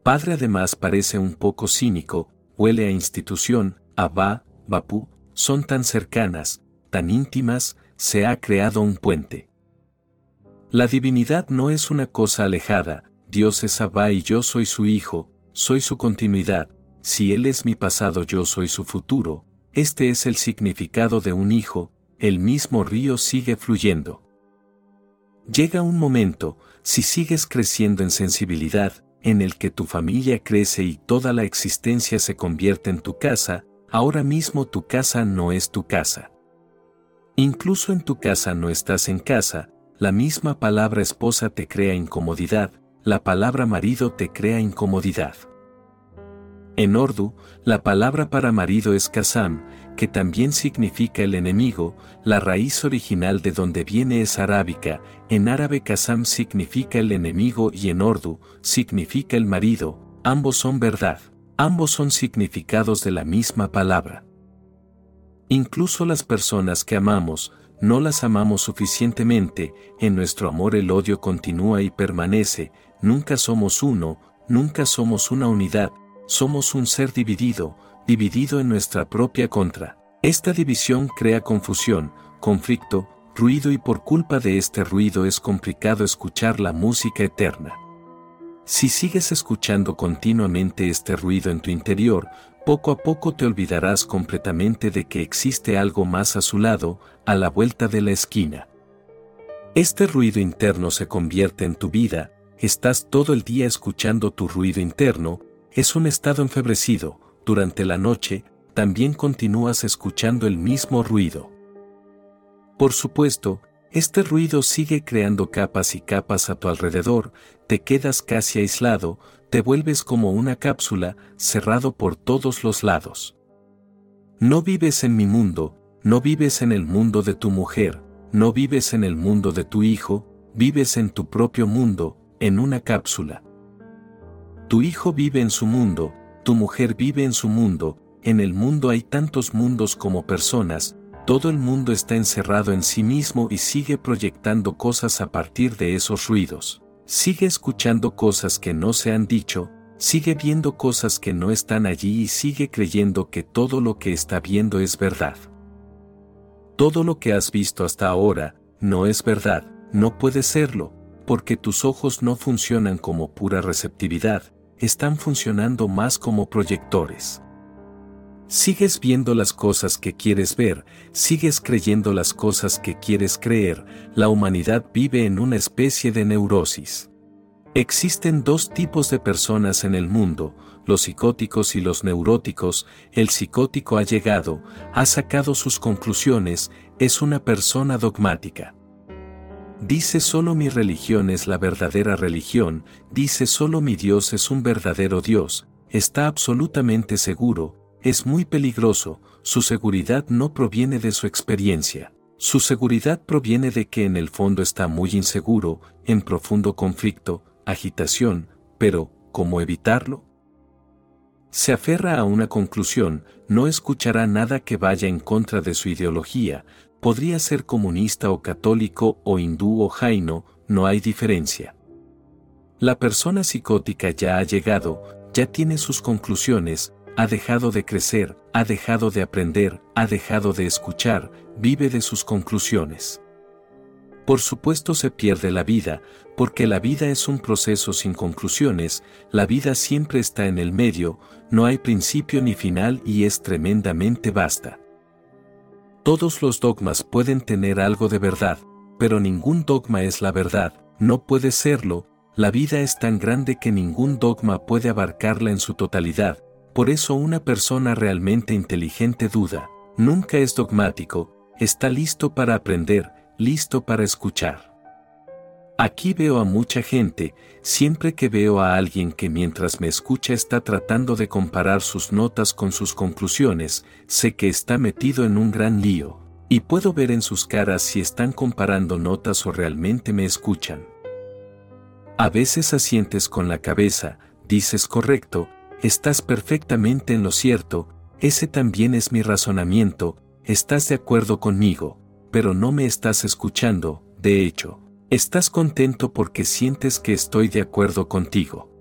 Padre además parece un poco cínico, huele a institución, Abba, Bapú, son tan cercanas, tan íntimas, se ha creado un puente. La divinidad no es una cosa alejada, Dios es Abba y yo soy su hijo, soy su continuidad, si Él es mi pasado yo soy su futuro, este es el significado de un hijo, el mismo río sigue fluyendo. Llega un momento, si sigues creciendo en sensibilidad, en el que tu familia crece y toda la existencia se convierte en tu casa, ahora mismo tu casa no es tu casa. Incluso en tu casa no estás en casa, la misma palabra esposa te crea incomodidad, la palabra marido te crea incomodidad. En Ordu, la palabra para marido es Kazam, que también significa el enemigo, la raíz original de donde viene es arábica, en árabe Kazam significa el enemigo y en Ordu significa el marido, ambos son verdad, ambos son significados de la misma palabra. Incluso las personas que amamos, no las amamos suficientemente, en nuestro amor el odio continúa y permanece, nunca somos uno, nunca somos una unidad, somos un ser dividido, dividido en nuestra propia contra. Esta división crea confusión, conflicto, ruido y por culpa de este ruido es complicado escuchar la música eterna. Si sigues escuchando continuamente este ruido en tu interior, poco a poco te olvidarás completamente de que existe algo más a su lado, a la vuelta de la esquina. Este ruido interno se convierte en tu vida, estás todo el día escuchando tu ruido interno, es un estado enfebrecido, durante la noche, también continúas escuchando el mismo ruido. Por supuesto, este ruido sigue creando capas y capas a tu alrededor, te quedas casi aislado, te vuelves como una cápsula, cerrado por todos los lados. No vives en mi mundo, no vives en el mundo de tu mujer, no vives en el mundo de tu hijo, vives en tu propio mundo, en una cápsula. Tu hijo vive en su mundo, tu mujer vive en su mundo, en el mundo hay tantos mundos como personas, todo el mundo está encerrado en sí mismo y sigue proyectando cosas a partir de esos ruidos. Sigue escuchando cosas que no se han dicho, sigue viendo cosas que no están allí y sigue creyendo que todo lo que está viendo es verdad. Todo lo que has visto hasta ahora, no es verdad, no puede serlo, porque tus ojos no funcionan como pura receptividad, están funcionando más como proyectores. Sigues viendo las cosas que quieres ver, sigues creyendo las cosas que quieres creer, la humanidad vive en una especie de neurosis. Existen dos tipos de personas en el mundo, los psicóticos y los neuróticos, el psicótico ha llegado, ha sacado sus conclusiones, es una persona dogmática. Dice solo mi religión es la verdadera religión, dice solo mi Dios es un verdadero Dios, está absolutamente seguro, es muy peligroso, su seguridad no proviene de su experiencia. Su seguridad proviene de que en el fondo está muy inseguro, en profundo conflicto, agitación, pero, cómo evitarlo? Se aferra a una conclusión, no escuchará nada que vaya en contra de su ideología, podría ser comunista o católico o hindú o jaino, no hay diferencia. La persona psicótica ya ha llegado, ya tiene sus conclusiones, ha dejado de crecer, ha dejado de aprender, ha dejado de escuchar, vive de sus conclusiones. Por supuesto se pierde la vida, porque la vida es un proceso sin conclusiones, la vida siempre está en el medio, no hay principio ni final y es tremendamente vasta. Todos los dogmas pueden tener algo de verdad, pero ningún dogma es la verdad, no puede serlo, la vida es tan grande que ningún dogma puede abarcarla en su totalidad, por eso una persona realmente inteligente duda, nunca es dogmático, está listo para aprender, listo para escuchar. Aquí veo a mucha gente, siempre que veo a alguien que mientras me escucha está tratando de comparar sus notas con sus conclusiones, sé que está metido en un gran lío, y puedo ver en sus caras si están comparando notas o realmente me escuchan. A veces asientes con la cabeza, dices correcto, estás perfectamente en lo cierto, ese también es mi razonamiento, estás de acuerdo conmigo, pero no me estás escuchando, de hecho, estás contento porque sientes que estoy de acuerdo contigo.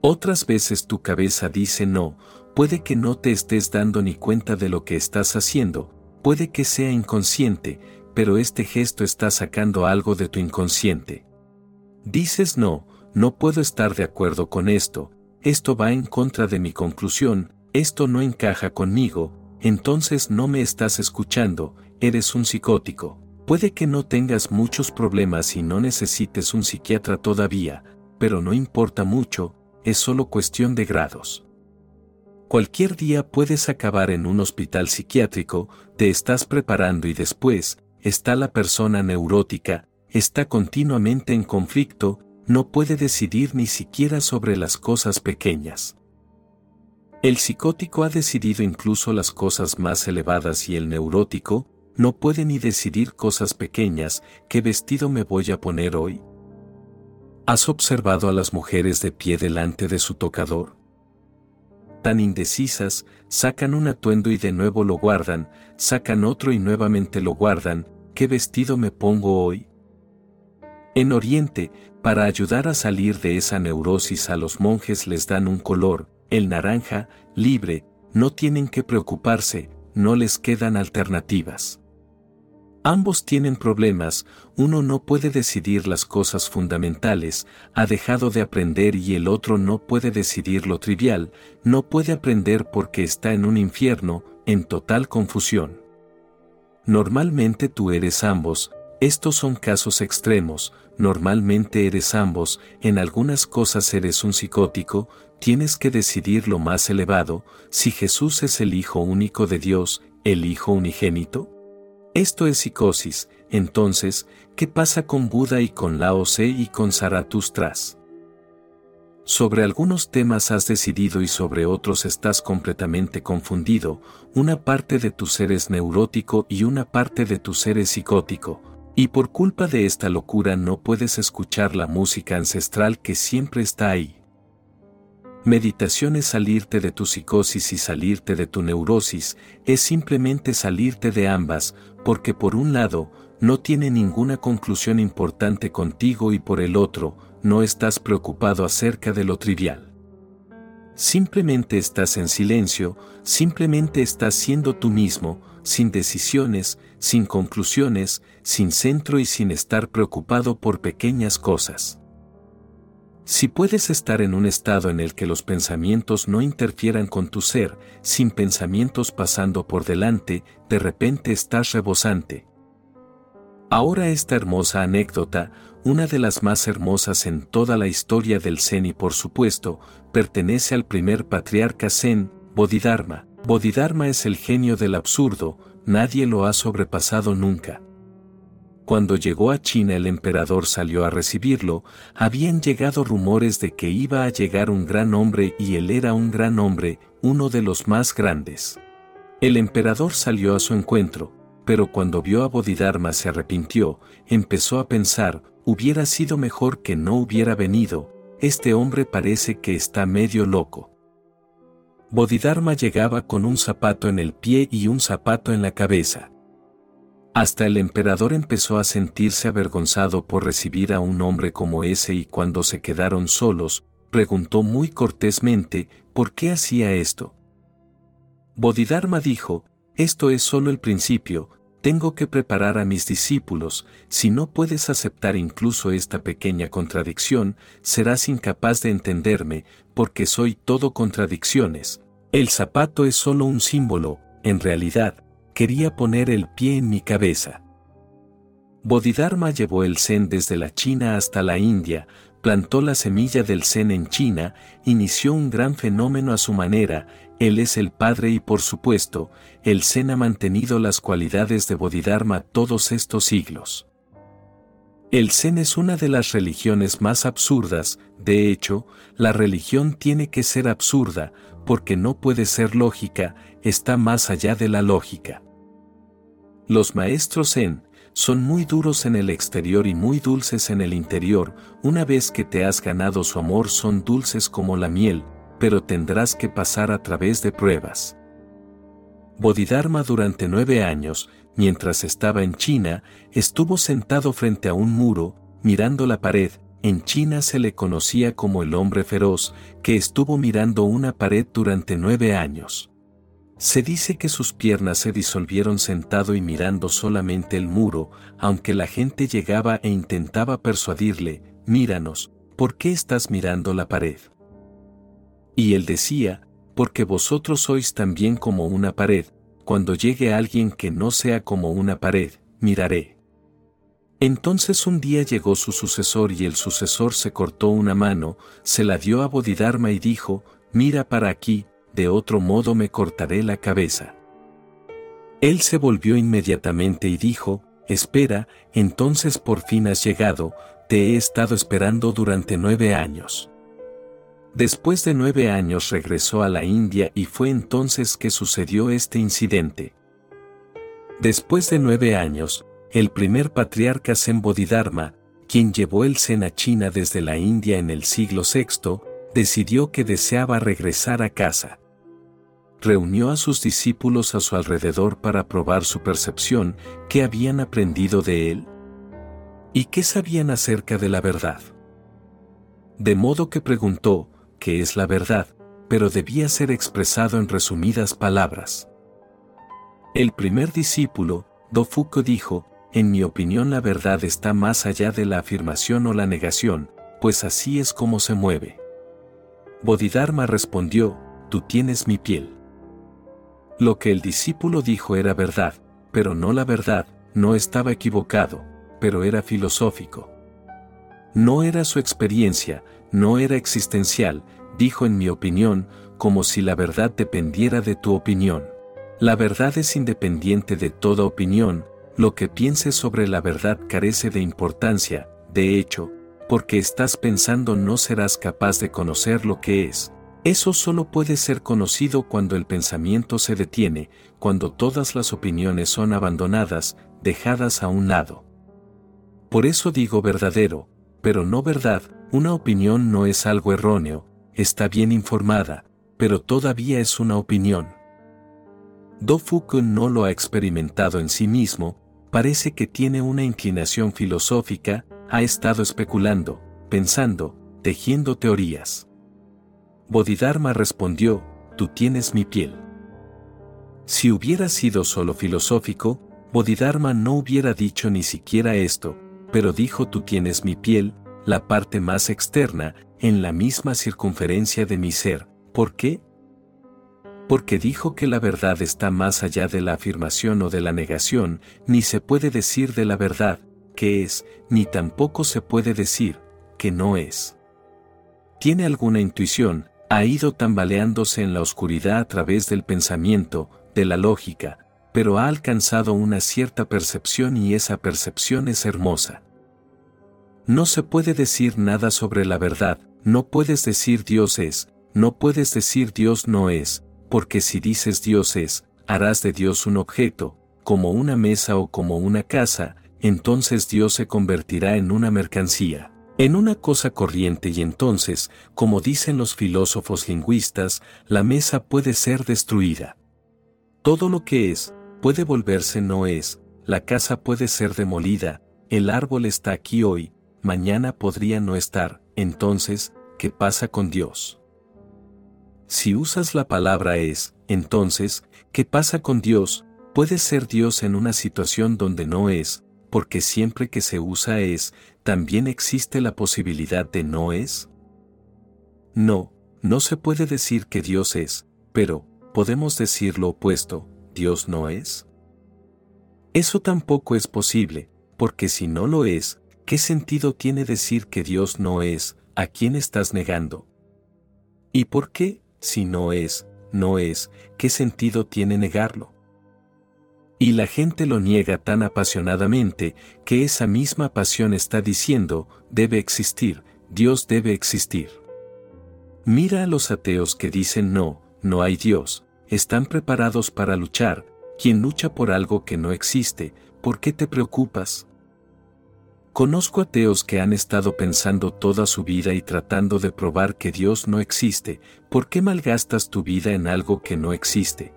Otras veces tu cabeza dice no, puede que no te estés dando ni cuenta de lo que estás haciendo, puede que sea inconsciente, pero este gesto está sacando algo de tu inconsciente. Dices no, no puedo estar de acuerdo con esto, esto va en contra de mi conclusión, esto no encaja conmigo, entonces no me estás escuchando, eres un psicótico. Puede que no tengas muchos problemas y no necesites un psiquiatra todavía, pero no importa mucho, es solo cuestión de grados. Cualquier día puedes acabar en un hospital psiquiátrico, te estás preparando y después, está la persona neurótica, está continuamente en conflicto, no puede decidir ni siquiera sobre las cosas pequeñas. El psicótico ha decidido incluso las cosas más elevadas y el neurótico, no puede ni decidir cosas pequeñas, ¿qué vestido me voy a poner hoy? ¿Has observado a las mujeres de pie delante de su tocador? Tan indecisas, sacan un atuendo y de nuevo lo guardan, sacan otro y nuevamente lo guardan, ¿qué vestido me pongo hoy? En Oriente, para ayudar a salir de esa neurosis a los monjes les dan un color, el naranja, libre, no tienen que preocuparse, no les quedan alternativas. Ambos tienen problemas, uno no puede decidir las cosas fundamentales, ha dejado de aprender y el otro no puede decidir lo trivial, no puede aprender porque está en un infierno, en total confusión. Normalmente tú eres ambos, estos son casos extremos, normalmente eres ambos, en algunas cosas eres un psicótico, tienes que decidir lo más elevado, si Jesús es el Hijo único de Dios, el Hijo unigénito. Esto es psicosis, entonces, ¿qué pasa con Buda y con Lao Tse y con Zaratustras? Sobre algunos temas has decidido y sobre otros estás completamente confundido, una parte de tu ser es neurótico y una parte de tu ser es psicótico, y por culpa de esta locura no puedes escuchar la música ancestral que siempre está ahí. Meditación es salirte de tu psicosis y salirte de tu neurosis, es simplemente salirte de ambas, porque por un lado, no tiene ninguna conclusión importante contigo y por el otro, no estás preocupado acerca de lo trivial. Simplemente estás en silencio, simplemente estás siendo tú mismo, sin decisiones, sin conclusiones, sin centro y sin estar preocupado por pequeñas cosas. Si puedes estar en un estado en el que los pensamientos no interfieran con tu ser, sin pensamientos pasando por delante, de repente estás rebosante. Ahora esta hermosa anécdota, una de las más hermosas en toda la historia del Zen y por supuesto, pertenece al primer patriarca Zen, Bodhidharma. Bodhidharma es el genio del absurdo, nadie lo ha sobrepasado nunca. Cuando llegó a China el emperador salió a recibirlo, habían llegado rumores de que iba a llegar un gran hombre y él era un gran hombre, uno de los más grandes. El emperador salió a su encuentro, pero cuando vio a Bodhidharma se arrepintió, empezó a pensar, hubiera sido mejor que no hubiera venido, este hombre parece que está medio loco. Bodhidharma llegaba con un zapato en el pie y un zapato en la cabeza. Hasta el emperador empezó a sentirse avergonzado por recibir a un hombre como ese y cuando se quedaron solos, preguntó muy cortésmente, ¿por qué hacía esto? Bodhidharma dijo, esto es solo el principio, tengo que preparar a mis discípulos, si no puedes aceptar incluso esta pequeña contradicción, serás incapaz de entenderme, porque soy todo contradicciones. El zapato es solo un símbolo, en realidad, quería poner el pie en mi cabeza. Bodhidharma llevó el Zen desde la China hasta la India, plantó la semilla del Zen en China, inició un gran fenómeno a su manera, él es el Padre y por supuesto, el Zen ha mantenido las cualidades de Bodhidharma todos estos siglos. El Zen es una de las religiones más absurdas, de hecho, la religión tiene que ser absurda, porque no puede ser lógica, está más allá de la lógica. Los maestros Zen son muy duros en el exterior y muy dulces en el interior, una vez que te has ganado su amor son dulces como la miel, pero tendrás que pasar a través de pruebas. Bodhidharma durante nueve años, mientras estaba en China, estuvo sentado frente a un muro, mirando la pared, en China se le conocía como el hombre feroz, que estuvo mirando una pared durante nueve años. Se dice que sus piernas se disolvieron sentado y mirando solamente el muro, aunque la gente llegaba e intentaba persuadirle, míranos, ¿por qué estás mirando la pared? Y él decía, porque vosotros sois también como una pared, cuando llegue alguien que no sea como una pared, miraré. Entonces un día llegó su sucesor y el sucesor se cortó una mano, se la dio a Bodhidharma y dijo, mira para aquí, de otro modo me cortaré la cabeza. Él se volvió inmediatamente y dijo, espera, entonces por fin has llegado, te he estado esperando durante nueve años. Después de nueve años regresó a la India y fue entonces que sucedió este incidente. Después de nueve años, el primer patriarca Zen Bodhidharma, quien llevó el Zen a China desde la India en el siglo VI, decidió que deseaba regresar a casa. Reunió a sus discípulos a su alrededor para probar su percepción, qué habían aprendido de él y qué sabían acerca de la verdad. De modo que preguntó, ¿qué es la verdad? pero debía ser expresado en resumidas palabras. El primer discípulo, Dofuko dijo, en mi opinión la verdad está más allá de la afirmación o la negación, pues así es como se mueve. Bodhidharma respondió, tú tienes mi piel. Lo que el discípulo dijo era verdad, pero no la verdad, no estaba equivocado, pero era filosófico. No era su experiencia, no era existencial, dijo en mi opinión, como si la verdad dependiera de tu opinión. La verdad es independiente de toda opinión, lo que pienses sobre la verdad carece de importancia, de hecho, porque estás pensando no serás capaz de conocer lo que es. Eso solo puede ser conocido cuando el pensamiento se detiene, cuando todas las opiniones son abandonadas, dejadas a un lado. Por eso digo verdadero, pero no verdad, una opinión no es algo erróneo, está bien informada, pero todavía es una opinión. Do no lo ha experimentado en sí mismo, parece que tiene una inclinación filosófica, ha estado especulando, pensando, tejiendo teorías. Bodhidharma respondió, tú tienes mi piel. Si hubiera sido solo filosófico, Bodhidharma no hubiera dicho ni siquiera esto, pero dijo tú tienes mi piel, la parte más externa, en la misma circunferencia de mi ser. ¿Por qué? Porque dijo que la verdad está más allá de la afirmación o de la negación, ni se puede decir de la verdad, que es, ni tampoco se puede decir, que no es. Tiene alguna intuición, ha ido tambaleándose en la oscuridad a través del pensamiento, de la lógica, pero ha alcanzado una cierta percepción y esa percepción es hermosa. No se puede decir nada sobre la verdad, no puedes decir Dios es, no puedes decir Dios no es, porque si dices Dios es, harás de Dios un objeto, como una mesa o como una casa, entonces Dios se convertirá en una mercancía. En una cosa corriente y entonces, como dicen los filósofos lingüistas, la mesa puede ser destruida. Todo lo que es, puede volverse no es, la casa puede ser demolida, el árbol está aquí hoy, mañana podría no estar, entonces, ¿qué pasa con Dios? Si usas la palabra es, entonces, ¿qué pasa con Dios? Puede ser Dios en una situación donde no es, porque siempre que se usa es, también existe la posibilidad de no es. No, no se puede decir que Dios es, pero, podemos decir lo opuesto, Dios no es. Eso tampoco es posible, porque si no lo es, ¿qué sentido tiene decir que Dios no es, a quién estás negando? ¿Y por qué, si no es, no es, qué sentido tiene negarlo? Y la gente lo niega tan apasionadamente que esa misma pasión está diciendo, debe existir, Dios debe existir. Mira a los ateos que dicen no, no hay Dios, están preparados para luchar, quien lucha por algo que no existe, ¿por qué te preocupas? Conozco ateos que han estado pensando toda su vida y tratando de probar que Dios no existe, ¿por qué malgastas tu vida en algo que no existe?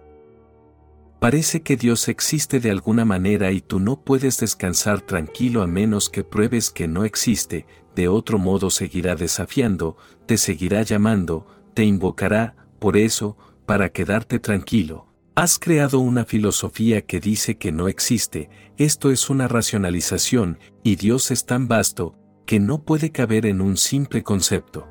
Parece que Dios existe de alguna manera y tú no puedes descansar tranquilo a menos que pruebes que no existe, de otro modo seguirá desafiando, te seguirá llamando, te invocará, por eso, para quedarte tranquilo, Has creado una filosofía que dice que no existe, esto es una racionalización, y Dios es tan vasto, que no puede caber en un simple concepto.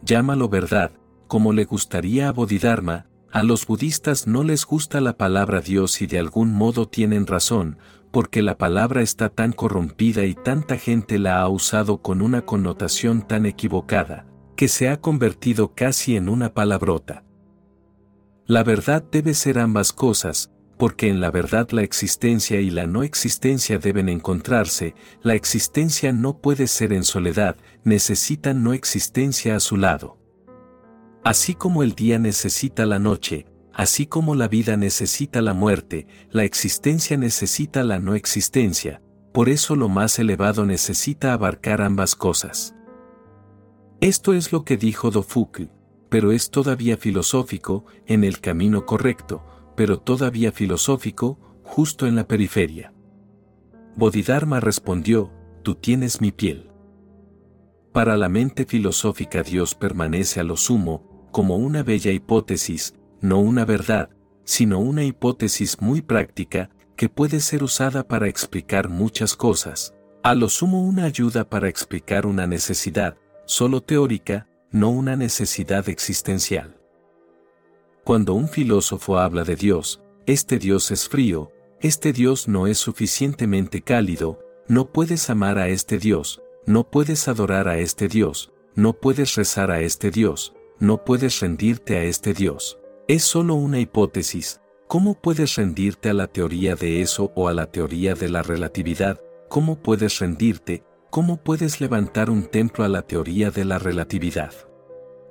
Llámalo verdad, como le gustaría a Bodhidharma, a los budistas no les gusta la palabra Dios y de algún modo tienen razón, porque la palabra está tan corrompida y tanta gente la ha usado con una connotación tan equivocada, que se ha convertido casi en una palabrota. La verdad debe ser ambas cosas, porque en la verdad la existencia y la no existencia deben encontrarse, la existencia no puede ser en soledad, necesita no existencia a su lado. Así como el día necesita la noche, así como la vida necesita la muerte, la existencia necesita la no existencia, por eso lo más elevado necesita abarcar ambas cosas. Esto es lo que dijo Dofukl, pero es todavía filosófico, en el camino correcto, pero todavía filosófico, justo en la periferia. Bodhidharma respondió, tú tienes mi piel. Para la mente filosófica Dios permanece a lo sumo, como una bella hipótesis, no una verdad, sino una hipótesis muy práctica, que puede ser usada para explicar muchas cosas, a lo sumo una ayuda para explicar una necesidad, solo teórica, no una necesidad existencial. Cuando un filósofo habla de Dios, este Dios es frío, este Dios no es suficientemente cálido, no puedes amar a este Dios, no puedes adorar a este Dios, no puedes rezar a este Dios, no puedes rendirte a este Dios. Es solo una hipótesis, ¿cómo puedes rendirte a la teoría de eso o a la teoría de la relatividad? ¿Cómo puedes rendirte, ¿cómo puedes levantar un templo a la teoría de la relatividad?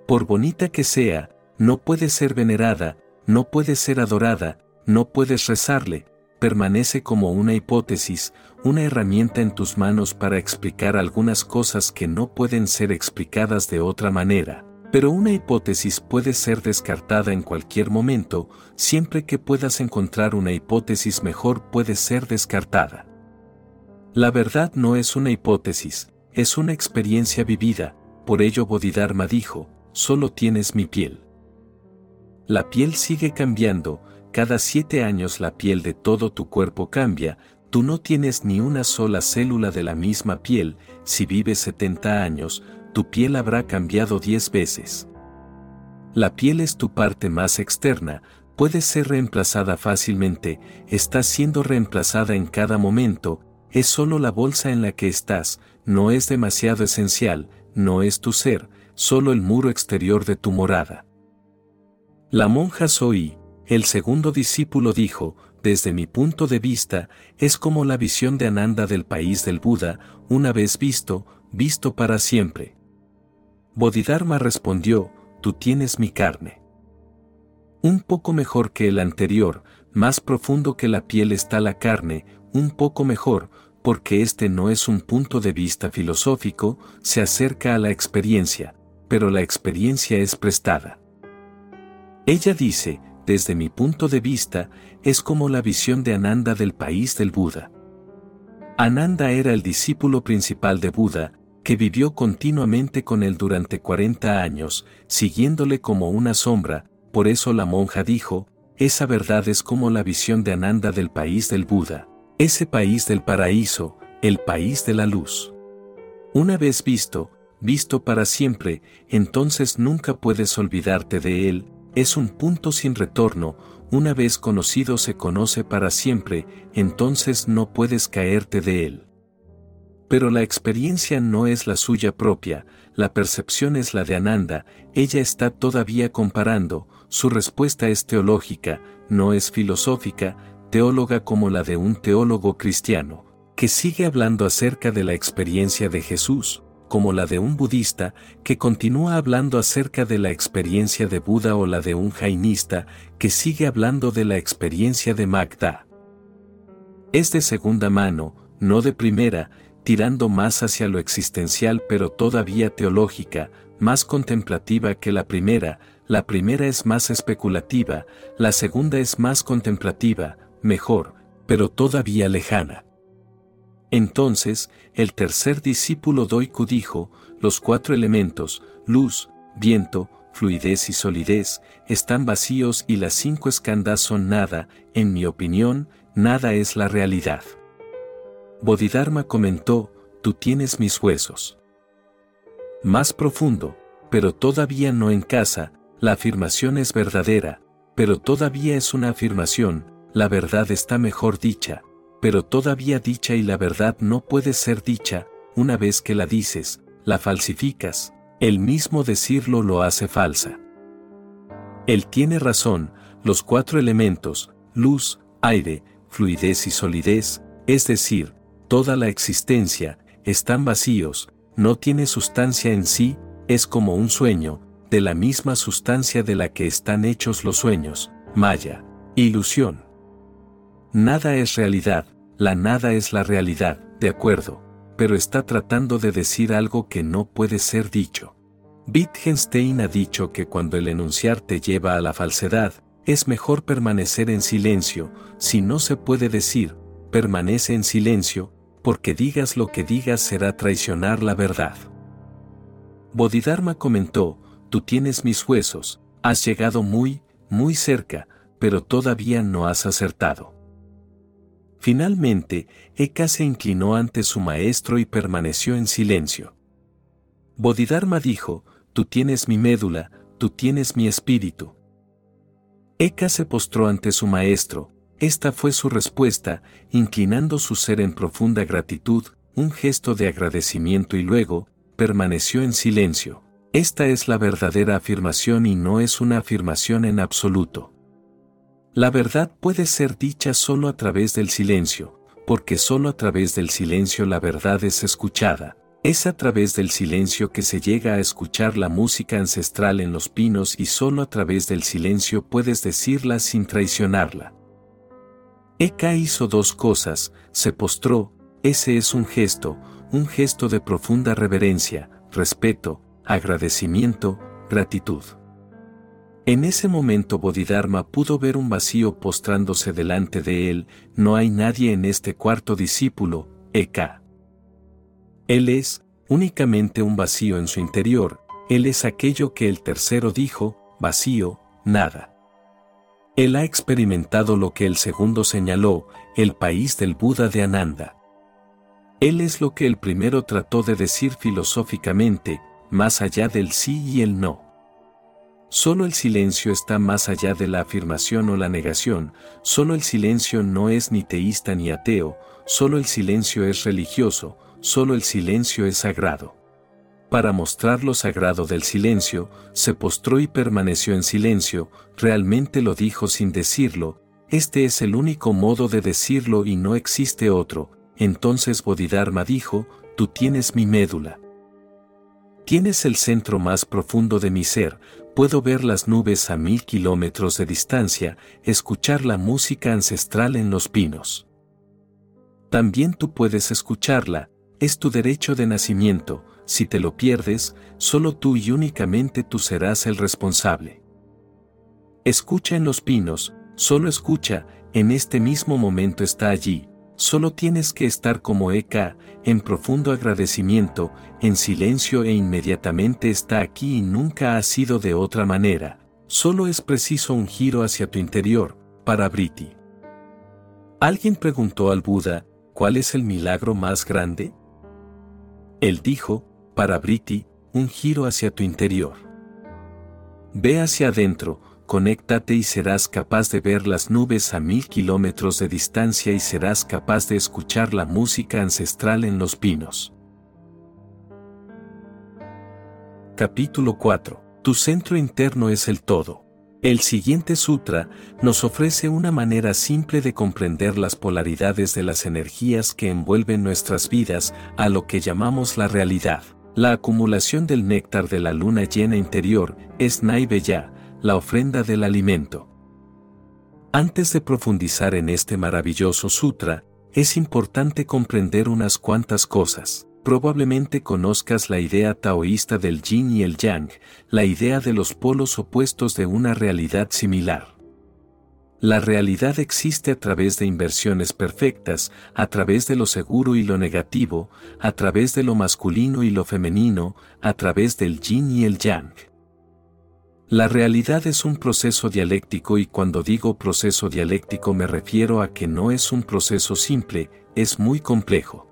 Por bonita que sea, no puede ser venerada, no puede ser adorada, no puedes rezarle, permanece como una hipótesis, una herramienta en tus manos para explicar algunas cosas que no pueden ser explicadas de otra manera. Pero una hipótesis puede ser descartada en cualquier momento, siempre que puedas encontrar una hipótesis mejor puede ser descartada. La verdad no es una hipótesis, es una experiencia vivida, por ello Bodhidharma dijo, solo tienes mi piel. La piel sigue cambiando, cada siete años la piel de todo tu cuerpo cambia, tú no tienes ni una sola célula de la misma piel, si vives 70 años, tu piel habrá cambiado 10 veces. La piel es tu parte más externa, puede ser reemplazada fácilmente, está siendo reemplazada en cada momento, es solo la bolsa en la que estás, no es demasiado esencial, no es tu ser, solo el muro exterior de tu morada. La monja Zoe, el segundo discípulo dijo, desde mi punto de vista, es como la visión de Ananda del país del Buda, una vez visto, visto para siempre. Bodhidharma respondió, tú tienes mi carne. Un poco mejor que el anterior, más profundo que la piel está la carne, un poco mejor, porque este no es un punto de vista filosófico, se acerca a la experiencia, pero la experiencia es prestada. Ella dice, desde mi punto de vista, es como la visión de Ananda del país del Buda. Ananda era el discípulo principal de Buda, que vivió continuamente con él durante 40 años, siguiéndole como una sombra, por eso la monja dijo, esa verdad es como la visión de Ananda del país del Buda, ese país del paraíso, el país de la luz. Una vez visto, visto para siempre, entonces nunca puedes olvidarte de él, es un punto sin retorno, una vez conocido se conoce para siempre, entonces no puedes caerte de él. Pero la experiencia no es la suya propia, la percepción es la de Ananda, ella está todavía comparando, su respuesta es teológica, no es filosófica, teóloga como la de un teólogo cristiano, que sigue hablando acerca de la experiencia de Jesús, como la de un budista que continúa hablando acerca de la experiencia de Buda o la de un jainista que sigue hablando de la experiencia de Magda. Es de segunda mano, no de primera, tirando más hacia lo existencial pero todavía teológica, más contemplativa que la primera, la primera es más especulativa, la segunda es más contemplativa, mejor, pero todavía lejana. Entonces, el tercer discípulo Doiku dijo, los cuatro elementos, luz, viento, fluidez y solidez, están vacíos y las cinco escandas son nada, en mi opinión, nada es la realidad. Bodhidharma comentó, tú tienes mis huesos. Más profundo, pero todavía no en casa, la afirmación es verdadera, pero todavía es una afirmación, la verdad está mejor dicha, pero todavía dicha y la verdad no puede ser dicha, una vez que la dices, la falsificas, el mismo decirlo lo hace falsa. Él tiene razón, los cuatro elementos, luz, aire, fluidez y solidez, es decir, toda la existencia, están vacíos, no tiene sustancia en sí, es como un sueño, de la misma sustancia de la que están hechos los sueños, maya, ilusión. Nada es realidad, la nada es la realidad, de acuerdo, pero está tratando de decir algo que no puede ser dicho. Wittgenstein ha dicho que cuando el enunciar te lleva a la falsedad, es mejor permanecer en silencio, si no se puede decir, permanece en silencio, porque digas lo que digas será traicionar la verdad. Bodhidharma comentó, tú tienes mis huesos, has llegado muy, muy cerca, pero todavía no has acertado. Finalmente, Eka se inclinó ante su maestro y permaneció en silencio. Bodhidharma dijo, Tú tienes mi médula, tú tienes mi espíritu. Eka se postró ante su maestro, esta fue su respuesta, inclinando su ser en profunda gratitud, un gesto de agradecimiento y luego, permaneció en silencio. Esta es la verdadera afirmación y no es una afirmación en absoluto. La verdad puede ser dicha solo a través del silencio, porque solo a través del silencio la verdad es escuchada. Es a través del silencio que se llega a escuchar la música ancestral en los pinos y solo a través del silencio puedes decirla sin traicionarla. Eka hizo dos cosas, se postró, ese es un gesto, un gesto de profunda reverencia, respeto, agradecimiento, gratitud. En ese momento Bodhidharma pudo ver un vacío postrándose delante de él, no hay nadie en este cuarto discípulo, Eka. Él es, únicamente un vacío en su interior, él es aquello que el tercero dijo, vacío, nada. Él ha experimentado lo que el segundo señaló, el país del Buda de Ananda. Él es lo que el primero trató de decir filosóficamente, más allá del sí y el no. Solo el silencio está más allá de la afirmación o la negación, solo el silencio no es ni teísta ni ateo, solo el silencio es religioso, solo el silencio es sagrado. Para mostrar lo sagrado del silencio, se postró y permaneció en silencio, realmente lo dijo sin decirlo, este es el único modo de decirlo y no existe otro, entonces Bodhidharma dijo, tú tienes mi médula. Tienes el centro más profundo de mi ser, puedo ver las nubes a mil kilómetros de distancia, escuchar la música ancestral en los pinos. También tú puedes escucharla, es tu derecho de nacimiento, si te lo pierdes, solo tú y únicamente tú serás el responsable. Escucha en los pinos, solo escucha, en este mismo momento está allí, solo tienes que estar como Eka, en profundo agradecimiento, en silencio e inmediatamente está aquí y nunca ha sido de otra manera, solo es preciso un giro hacia tu interior, para Briti. Alguien preguntó al Buda, ¿cuál es el milagro más grande? Él dijo, para Briti, un giro hacia tu interior. Ve hacia adentro, conéctate y serás capaz de ver las nubes a mil kilómetros de distancia y serás capaz de escuchar la música ancestral en los pinos. Capítulo 4. Tu centro interno es el todo. El siguiente sutra nos ofrece una manera simple de comprender las polaridades de las energías que envuelven nuestras vidas a lo que llamamos la realidad. La acumulación del néctar de la luna llena interior es Naiveya, la ofrenda del alimento. Antes de profundizar en este maravilloso sutra, es importante comprender unas cuantas cosas. Probablemente conozcas la idea taoísta del yin y el yang, la idea de los polos opuestos de una realidad similar. La realidad existe a través de inversiones perfectas, a través de lo seguro y lo negativo, a través de lo masculino y lo femenino, a través del yin y el yang. La realidad es un proceso dialéctico y cuando digo proceso dialéctico me refiero a que no es un proceso simple, es muy complejo.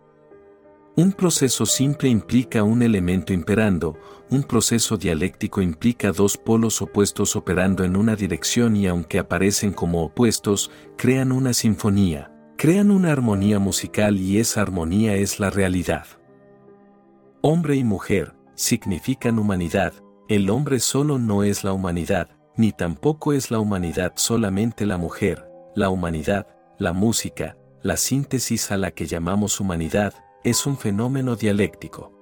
Un proceso simple implica un elemento imperando, un proceso dialéctico implica dos polos opuestos operando en una dirección y aunque aparecen como opuestos, crean una sinfonía, crean una armonía musical y esa armonía es la realidad. Hombre y mujer significan humanidad, el hombre solo no es la humanidad, ni tampoco es la humanidad solamente la mujer, la humanidad, la música, la síntesis a la que llamamos humanidad, es un fenómeno dialéctico.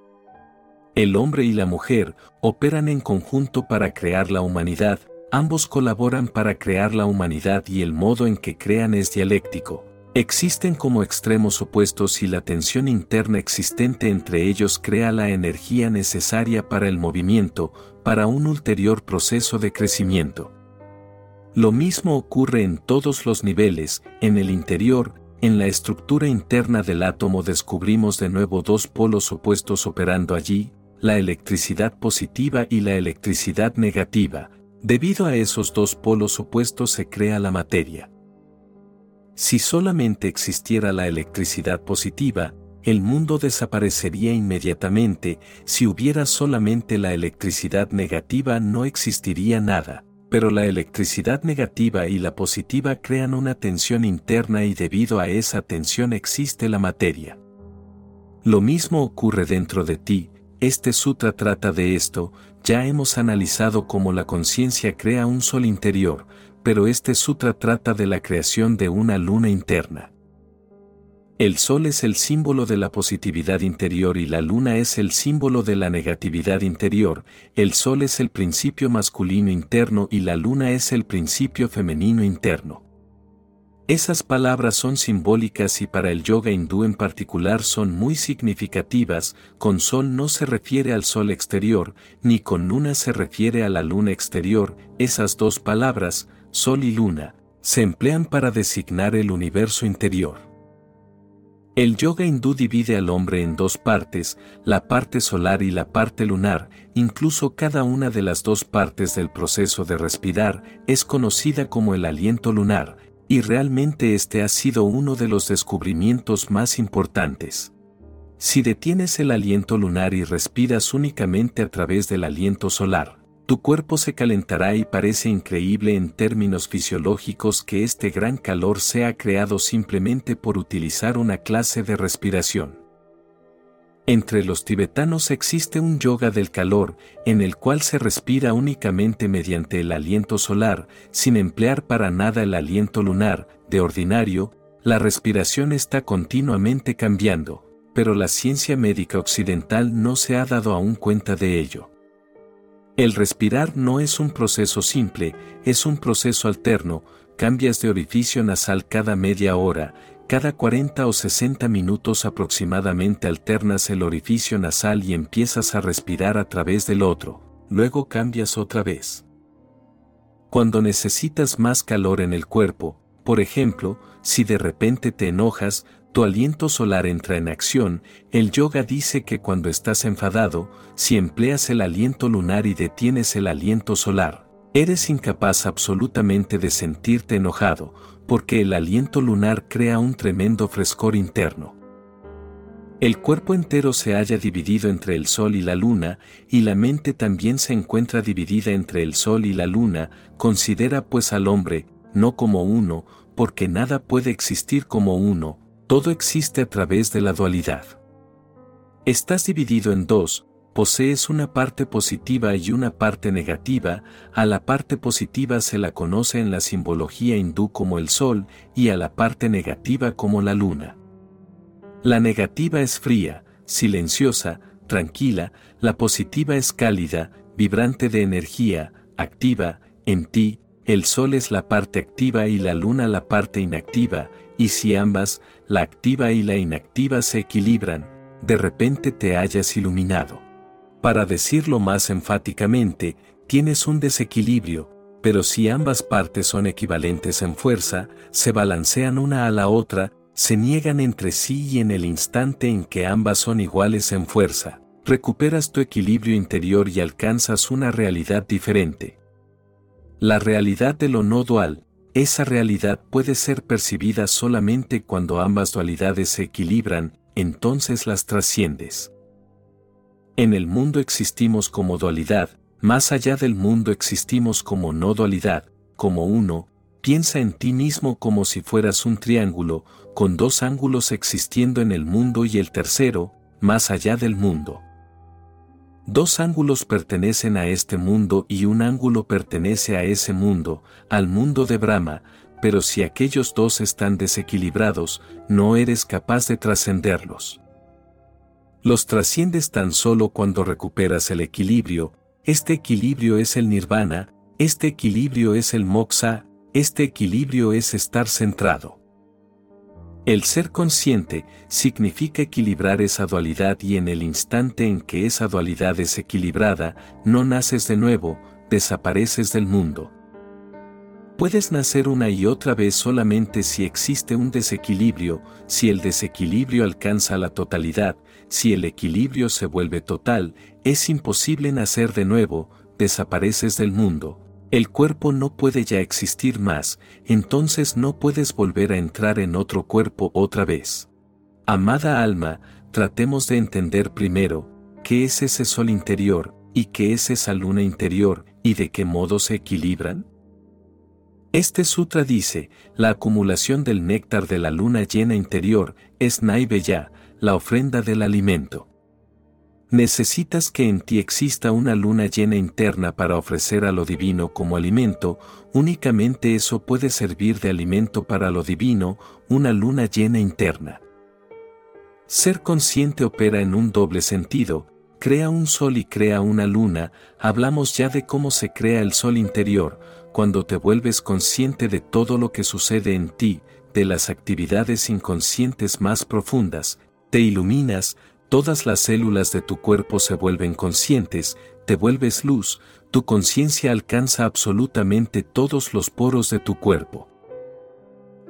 El hombre y la mujer operan en conjunto para crear la humanidad, ambos colaboran para crear la humanidad y el modo en que crean es dialéctico, Existen como extremos opuestos y la tensión interna existente entre ellos crea la energía necesaria para el movimiento, para un ulterior proceso de crecimiento. Lo mismo ocurre en todos los niveles, en el interior, en la estructura interna del átomo descubrimos de nuevo dos polos opuestos operando allí, la electricidad positiva y la electricidad negativa. Debido a esos dos polos opuestos se crea la materia. Si solamente existiera la electricidad positiva, el mundo desaparecería inmediatamente, si hubiera solamente la electricidad negativa no existiría nada, pero la electricidad negativa y la positiva crean una tensión interna y debido a esa tensión existe la materia. Lo mismo ocurre dentro de ti, este sutra trata de esto, ya hemos analizado cómo la conciencia crea un sol interior, pero este sutra trata de la creación de una luna interna. El sol es el símbolo de la positividad interior y la luna es el símbolo de la negatividad interior, el sol es el principio masculino interno y la luna es el principio femenino interno. Esas palabras son simbólicas y para el yoga hindú en particular son muy significativas, con sol no se refiere al sol exterior, ni con luna se refiere a la luna exterior, esas dos palabras, Sol y Luna, se emplean para designar el universo interior. El yoga hindú divide al hombre en dos partes, la parte solar y la parte lunar, incluso cada una de las dos partes del proceso de respirar es conocida como el aliento lunar, y realmente este ha sido uno de los descubrimientos más importantes. Si detienes el aliento lunar y respiras únicamente a través del aliento solar, tu cuerpo se calentará y parece increíble en términos fisiológicos que este gran calor sea creado simplemente por utilizar una clase de respiración. Entre los tibetanos existe un yoga del calor, en el cual se respira únicamente mediante el aliento solar, sin emplear para nada el aliento lunar, de ordinario, la respiración está continuamente cambiando, pero la ciencia médica occidental no se ha dado aún cuenta de ello. El respirar no es un proceso simple, es un proceso alterno, cambias de orificio nasal cada media hora, cada 40 o 60 minutos aproximadamente alternas el orificio nasal y empiezas a respirar a través del otro, luego cambias otra vez. Cuando necesitas más calor en el cuerpo, por ejemplo, si de repente te enojas, tu aliento solar entra en acción, el yoga dice que cuando estás enfadado, si empleas el aliento lunar y detienes el aliento solar, eres incapaz absolutamente de sentirte enojado, porque el aliento lunar crea un tremendo frescor interno. El cuerpo entero se halla dividido entre el Sol y la Luna, y la mente también se encuentra dividida entre el Sol y la Luna, considera pues al hombre, no como uno, porque nada puede existir como uno, todo existe a través de la dualidad. Estás dividido en dos, posees una parte positiva y una parte negativa, a la parte positiva se la conoce en la simbología hindú como el sol y a la parte negativa como la luna. La negativa es fría, silenciosa, tranquila, la positiva es cálida, vibrante de energía, activa, en ti, el sol es la parte activa y la luna la parte inactiva, y si ambas, la activa y la inactiva se equilibran, de repente te hayas iluminado. Para decirlo más enfáticamente, tienes un desequilibrio, pero si ambas partes son equivalentes en fuerza, se balancean una a la otra, se niegan entre sí y en el instante en que ambas son iguales en fuerza, recuperas tu equilibrio interior y alcanzas una realidad diferente. La realidad de lo no dual, esa realidad puede ser percibida solamente cuando ambas dualidades se equilibran, entonces las trasciendes. En el mundo existimos como dualidad, más allá del mundo existimos como no dualidad, como uno, piensa en ti mismo como si fueras un triángulo, con dos ángulos existiendo en el mundo y el tercero, más allá del mundo. Dos ángulos pertenecen a este mundo y un ángulo pertenece a ese mundo, al mundo de Brahma, pero si aquellos dos están desequilibrados, no eres capaz de trascenderlos. Los trasciendes tan solo cuando recuperas el equilibrio, este equilibrio es el nirvana, este equilibrio es el moksha, este equilibrio es estar centrado. El ser consciente significa equilibrar esa dualidad y en el instante en que esa dualidad es equilibrada, no naces de nuevo, desapareces del mundo. Puedes nacer una y otra vez solamente si existe un desequilibrio, si el desequilibrio alcanza la totalidad, si el equilibrio se vuelve total, es imposible nacer de nuevo, desapareces del mundo, el cuerpo no puede ya existir más, entonces no puedes volver a entrar en otro cuerpo otra vez. Amada alma, tratemos de entender primero, qué es ese sol interior, y qué es esa luna interior, y de qué modo se equilibran. Este sutra dice, la acumulación del néctar de la luna llena interior es Naiveya, la ofrenda del alimento. Necesitas que en ti exista una luna llena interna para ofrecer a lo divino como alimento, únicamente eso puede servir de alimento para lo divino, una luna llena interna. Ser consciente opera en un doble sentido, crea un sol y crea una luna, hablamos ya de cómo se crea el sol interior, cuando te vuelves consciente de todo lo que sucede en ti, de las actividades inconscientes más profundas, te iluminas, todas las células de tu cuerpo se vuelven conscientes, te vuelves luz, tu conciencia alcanza absolutamente todos los poros de tu cuerpo.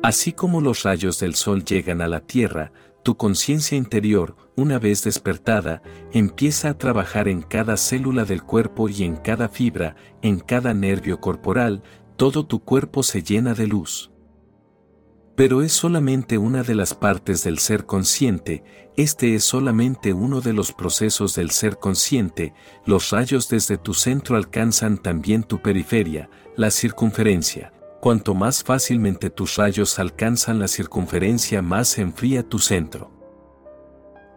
Así como los rayos del sol llegan a la tierra, tu conciencia interior, una vez despertada, empieza a trabajar en cada célula del cuerpo y en cada fibra, en cada nervio corporal, todo tu cuerpo se llena de luz pero es solamente una de las partes del ser consciente, este es solamente uno de los procesos del ser consciente, los rayos desde tu centro alcanzan también tu periferia, la circunferencia. Cuanto más fácilmente tus rayos alcanzan la circunferencia, más se enfría tu centro.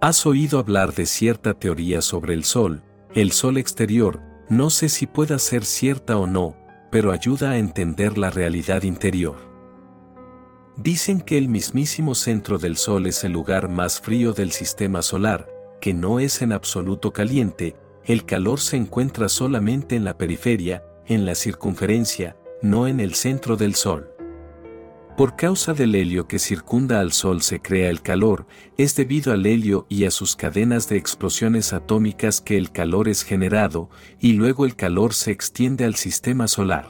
Has oído hablar de cierta teoría sobre el Sol, el Sol exterior, no sé si pueda ser cierta o no, pero ayuda a entender la realidad interior. Dicen que el mismísimo centro del Sol es el lugar más frío del sistema solar, que no es en absoluto caliente, el calor se encuentra solamente en la periferia, en la circunferencia, no en el centro del Sol. Por causa del helio que circunda al Sol se crea el calor, es debido al helio y a sus cadenas de explosiones atómicas que el calor es generado, y luego el calor se extiende al sistema solar.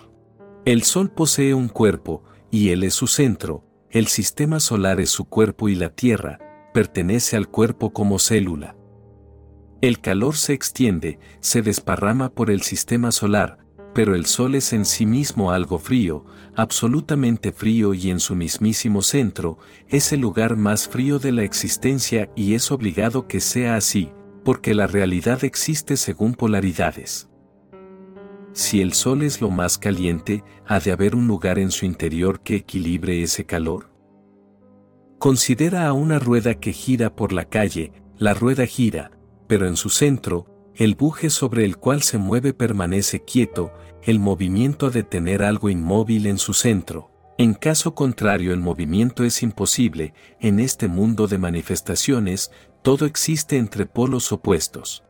El Sol posee un cuerpo, y él es su centro, el sistema solar es su cuerpo y la Tierra, pertenece al cuerpo como célula. El calor se extiende, se desparrama por el sistema solar, pero el Sol es en sí mismo algo frío, absolutamente frío y en su mismísimo centro, es el lugar más frío de la existencia y es obligado que sea así, porque la realidad existe según polaridades. Si el Sol es lo más caliente, ¿ha de haber un lugar en su interior que equilibre ese calor? Considera a una rueda que gira por la calle, la rueda gira, pero en su centro, el buje sobre el cual se mueve permanece quieto, el movimiento ha de tener algo inmóvil en su centro. En caso contrario el movimiento es imposible, en este mundo de manifestaciones, todo existe entre polos opuestos.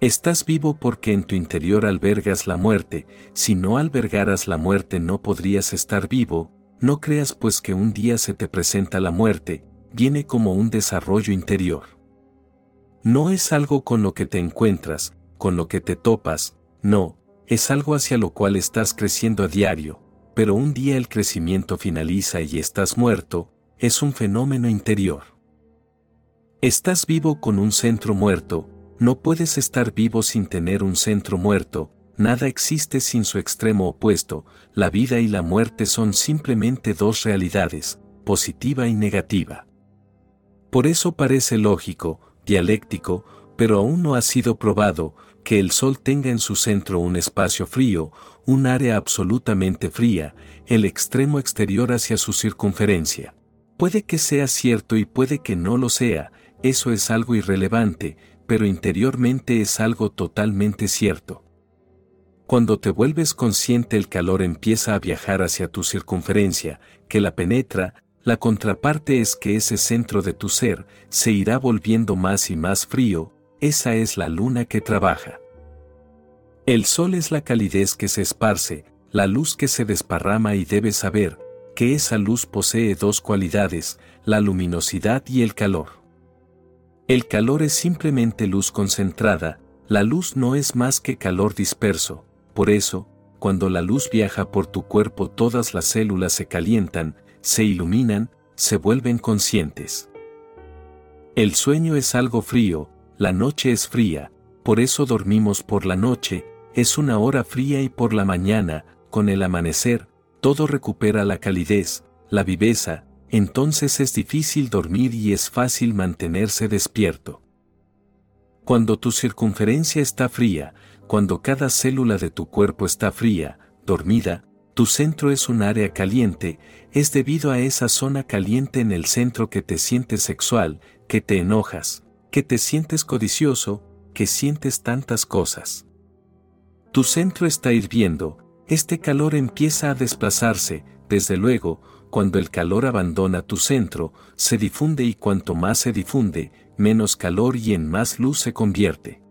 Estás vivo porque en tu interior albergas la muerte, si no albergaras la muerte no podrías estar vivo, no creas pues que un día se te presenta la muerte, viene como un desarrollo interior. No es algo con lo que te encuentras, con lo que te topas, no, es algo hacia lo cual estás creciendo a diario, pero un día el crecimiento finaliza y estás muerto, es un fenómeno interior. Estás vivo con un centro muerto, no puedes estar vivo sin tener un centro muerto, nada existe sin su extremo opuesto, la vida y la muerte son simplemente dos realidades, positiva y negativa. Por eso parece lógico, dialéctico, pero aún no ha sido probado, que el Sol tenga en su centro un espacio frío, un área absolutamente fría, el extremo exterior hacia su circunferencia. Puede que sea cierto y puede que no lo sea, eso es algo irrelevante, pero interiormente es algo totalmente cierto. Cuando te vuelves consciente el calor empieza a viajar hacia tu circunferencia, que la penetra, la contraparte es que ese centro de tu ser se irá volviendo más y más frío, esa es la luna que trabaja. El sol es la calidez que se esparce, la luz que se desparrama y debes saber que esa luz posee dos cualidades, la luminosidad y el calor. El calor es simplemente luz concentrada, la luz no es más que calor disperso, por eso, cuando la luz viaja por tu cuerpo todas las células se calientan, se iluminan, se vuelven conscientes. El sueño es algo frío, la noche es fría, por eso dormimos por la noche, es una hora fría y por la mañana, con el amanecer, todo recupera la calidez, la viveza, entonces es difícil dormir y es fácil mantenerse despierto. Cuando tu circunferencia está fría, cuando cada célula de tu cuerpo está fría, dormida, tu centro es un área caliente, es debido a esa zona caliente en el centro que te sientes sexual, que te enojas, que te sientes codicioso, que sientes tantas cosas. Tu centro está hirviendo, este calor empieza a desplazarse, desde luego, cuando el calor abandona tu centro, se difunde y cuanto más se difunde, menos calor y en más luz se convierte.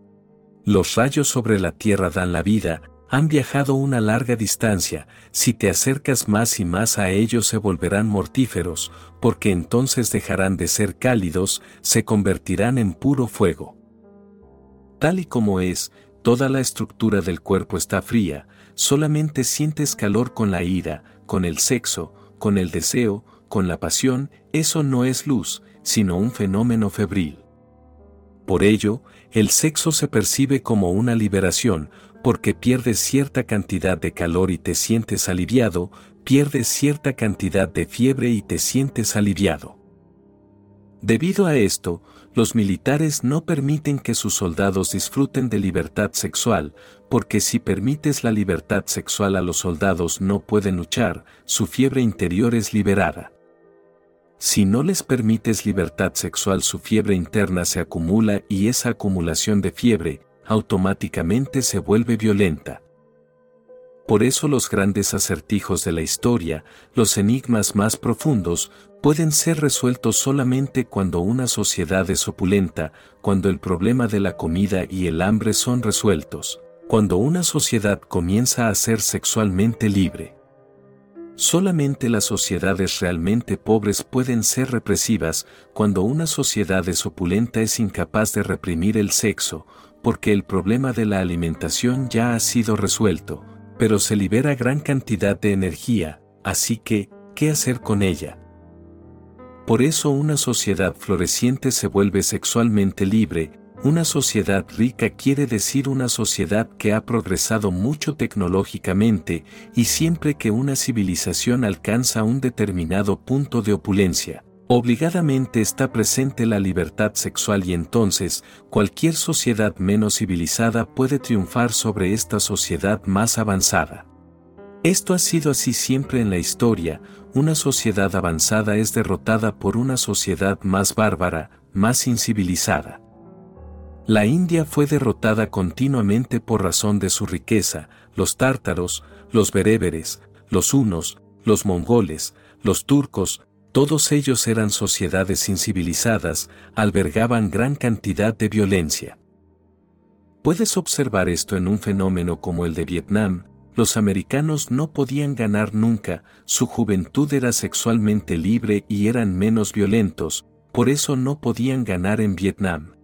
Los rayos sobre la Tierra dan la vida, han viajado una larga distancia, si te acercas más y más a ellos se volverán mortíferos, porque entonces dejarán de ser cálidos, se convertirán en puro fuego. Tal y como es, toda la estructura del cuerpo está fría, solamente sientes calor con la ira, con el sexo, con el deseo, con la pasión, eso no es luz, sino un fenómeno febril. Por ello, el sexo se percibe como una liberación, porque pierdes cierta cantidad de calor y te sientes aliviado, pierdes cierta cantidad de fiebre y te sientes aliviado. Debido a esto, los militares no permiten que sus soldados disfruten de libertad sexual, porque si permites la libertad sexual a los soldados no pueden luchar, su fiebre interior es liberada. Si no les permites libertad sexual su fiebre interna se acumula y esa acumulación de fiebre, automáticamente se vuelve violenta. Por eso los grandes acertijos de la historia, los enigmas más profundos, pueden ser resueltos solamente cuando una sociedad es opulenta, cuando el problema de la comida y el hambre son resueltos, cuando una sociedad comienza a ser sexualmente libre. Solamente las sociedades realmente pobres pueden ser represivas cuando una sociedad opulenta es incapaz de reprimir el sexo, porque el problema de la alimentación ya ha sido resuelto, pero se libera gran cantidad de energía, así que, ¿qué hacer con ella? Por eso una sociedad floreciente se vuelve sexualmente libre, una sociedad rica quiere decir una sociedad que ha progresado mucho tecnológicamente y siempre que una civilización alcanza un determinado punto de opulencia, obligadamente está presente la libertad sexual y entonces cualquier sociedad menos civilizada puede triunfar sobre esta sociedad más avanzada. Esto ha sido así siempre en la historia, una sociedad avanzada es derrotada por una sociedad más bárbara, más incivilizada. La India fue derrotada continuamente por razón de su riqueza, los tártaros, los bereberes, los hunos, los mongoles, los turcos, todos ellos eran sociedades incivilizadas, albergaban gran cantidad de violencia. Puedes observar esto en un fenómeno como el de Vietnam, los americanos no podían ganar nunca, su juventud era sexualmente libre y eran menos violentos, por eso no podían ganar en Vietnam.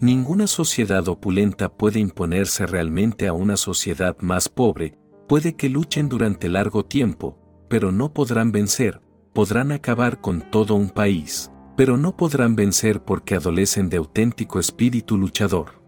Ninguna sociedad opulenta puede imponerse realmente a una sociedad más pobre, puede que luchen durante largo tiempo, pero no podrán vencer, podrán acabar con todo un país, pero no podrán vencer porque adolecen de auténtico espíritu luchador.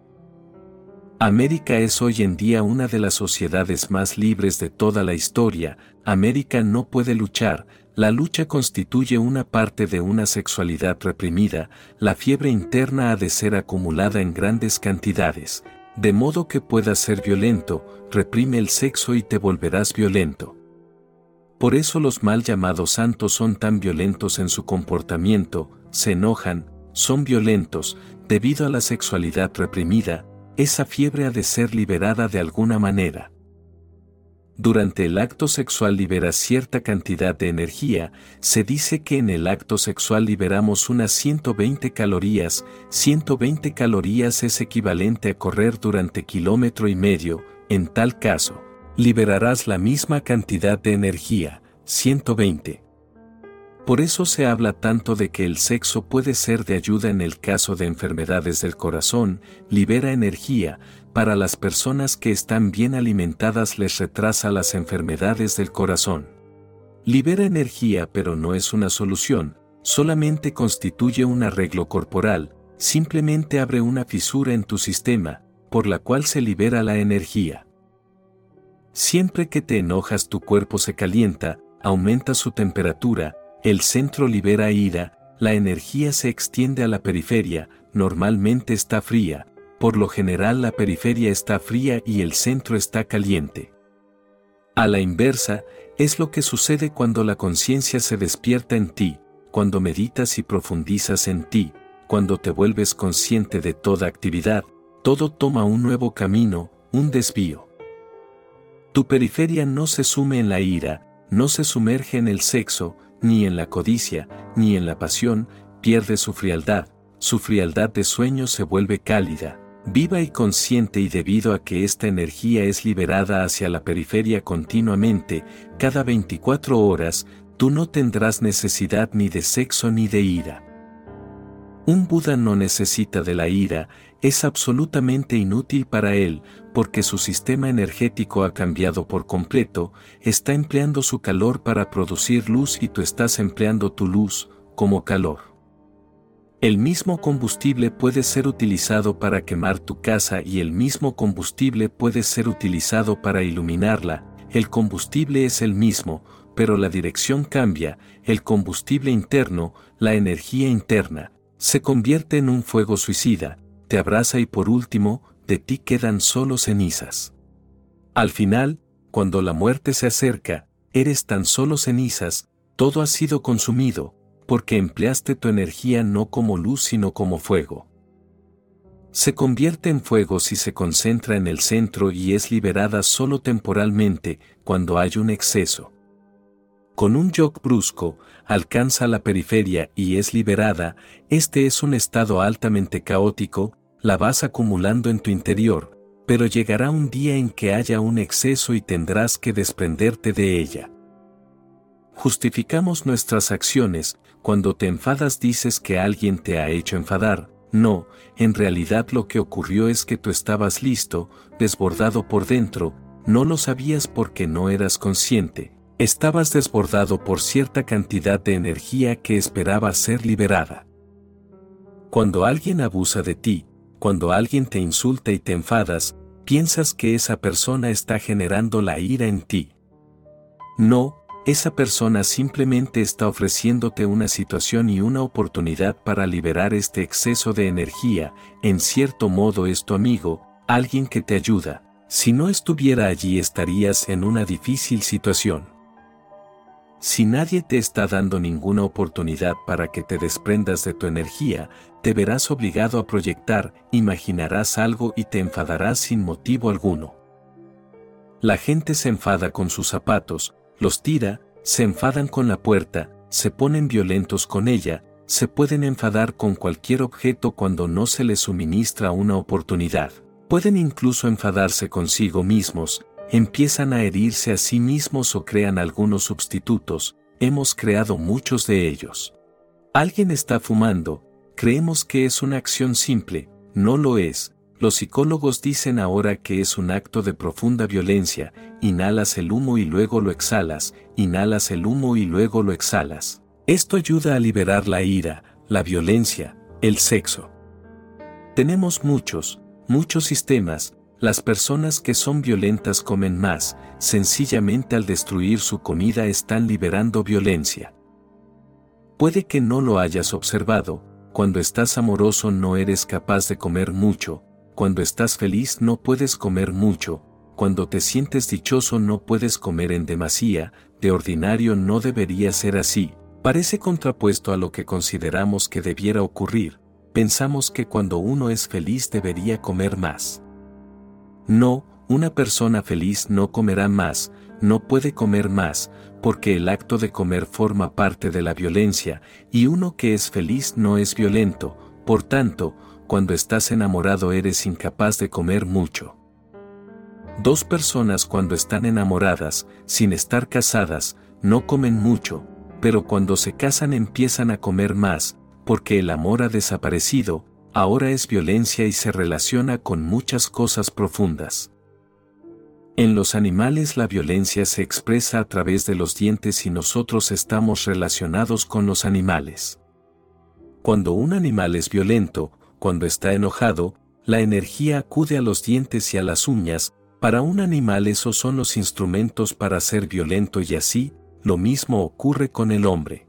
América es hoy en día una de las sociedades más libres de toda la historia, América no puede luchar, la lucha constituye una parte de una sexualidad reprimida, la fiebre interna ha de ser acumulada en grandes cantidades, de modo que puedas ser violento, reprime el sexo y te volverás violento. Por eso los mal llamados santos son tan violentos en su comportamiento, se enojan, son violentos, debido a la sexualidad reprimida, esa fiebre ha de ser liberada de alguna manera. Durante el acto sexual libera cierta cantidad de energía, se dice que en el acto sexual liberamos unas 120 calorías, 120 calorías es equivalente a correr durante kilómetro y medio, en tal caso, liberarás la misma cantidad de energía, 120. Por eso se habla tanto de que el sexo puede ser de ayuda en el caso de enfermedades del corazón, libera energía, para las personas que están bien alimentadas les retrasa las enfermedades del corazón. Libera energía pero no es una solución, solamente constituye un arreglo corporal, simplemente abre una fisura en tu sistema, por la cual se libera la energía. Siempre que te enojas tu cuerpo se calienta, aumenta su temperatura, el centro libera ira, la energía se extiende a la periferia, normalmente está fría, por lo general la periferia está fría y el centro está caliente. A la inversa, es lo que sucede cuando la conciencia se despierta en ti, cuando meditas y profundizas en ti, cuando te vuelves consciente de toda actividad, todo toma un nuevo camino, un desvío. Tu periferia no se sume en la ira, no se sumerge en el sexo, ni en la codicia, ni en la pasión, pierde su frialdad, su frialdad de sueño se vuelve cálida, viva y consciente y debido a que esta energía es liberada hacia la periferia continuamente, cada 24 horas, tú no tendrás necesidad ni de sexo ni de ira. Un Buda no necesita de la ira, es absolutamente inútil para él, porque su sistema energético ha cambiado por completo, está empleando su calor para producir luz y tú estás empleando tu luz, como calor. El mismo combustible puede ser utilizado para quemar tu casa y el mismo combustible puede ser utilizado para iluminarla, el combustible es el mismo, pero la dirección cambia, el combustible interno, la energía interna, se convierte en un fuego suicida, te abraza y por último, de ti quedan solo cenizas. Al final, cuando la muerte se acerca, eres tan solo cenizas, todo ha sido consumido, porque empleaste tu energía no como luz sino como fuego. Se convierte en fuego si se concentra en el centro y es liberada solo temporalmente cuando hay un exceso. Con un yoke brusco, alcanza la periferia y es liberada, este es un estado altamente caótico, la vas acumulando en tu interior, pero llegará un día en que haya un exceso y tendrás que desprenderte de ella. Justificamos nuestras acciones, cuando te enfadas dices que alguien te ha hecho enfadar, no, en realidad lo que ocurrió es que tú estabas listo, desbordado por dentro, no lo sabías porque no eras consciente, estabas desbordado por cierta cantidad de energía que esperaba ser liberada. Cuando alguien abusa de ti, cuando alguien te insulta y te enfadas, piensas que esa persona está generando la ira en ti. No, esa persona simplemente está ofreciéndote una situación y una oportunidad para liberar este exceso de energía, en cierto modo es tu amigo, alguien que te ayuda, si no estuviera allí estarías en una difícil situación. Si nadie te está dando ninguna oportunidad para que te desprendas de tu energía, te verás obligado a proyectar, imaginarás algo y te enfadarás sin motivo alguno. La gente se enfada con sus zapatos, los tira, se enfadan con la puerta, se ponen violentos con ella, se pueden enfadar con cualquier objeto cuando no se les suministra una oportunidad. Pueden incluso enfadarse consigo mismos, empiezan a herirse a sí mismos o crean algunos sustitutos, hemos creado muchos de ellos. Alguien está fumando, creemos que es una acción simple, no lo es, los psicólogos dicen ahora que es un acto de profunda violencia, inhalas el humo y luego lo exhalas, inhalas el humo y luego lo exhalas. Esto ayuda a liberar la ira, la violencia, el sexo. Tenemos muchos, muchos sistemas, las personas que son violentas comen más, sencillamente al destruir su comida están liberando violencia. Puede que no lo hayas observado, cuando estás amoroso no eres capaz de comer mucho, cuando estás feliz no puedes comer mucho, cuando te sientes dichoso no puedes comer en demasía, de ordinario no debería ser así, parece contrapuesto a lo que consideramos que debiera ocurrir, pensamos que cuando uno es feliz debería comer más. No, una persona feliz no comerá más, no puede comer más, porque el acto de comer forma parte de la violencia, y uno que es feliz no es violento, por tanto, cuando estás enamorado eres incapaz de comer mucho. Dos personas cuando están enamoradas, sin estar casadas, no comen mucho, pero cuando se casan empiezan a comer más, porque el amor ha desaparecido, ahora es violencia y se relaciona con muchas cosas profundas. En los animales la violencia se expresa a través de los dientes y nosotros estamos relacionados con los animales. Cuando un animal es violento, cuando está enojado, la energía acude a los dientes y a las uñas, para un animal esos son los instrumentos para ser violento y así, lo mismo ocurre con el hombre.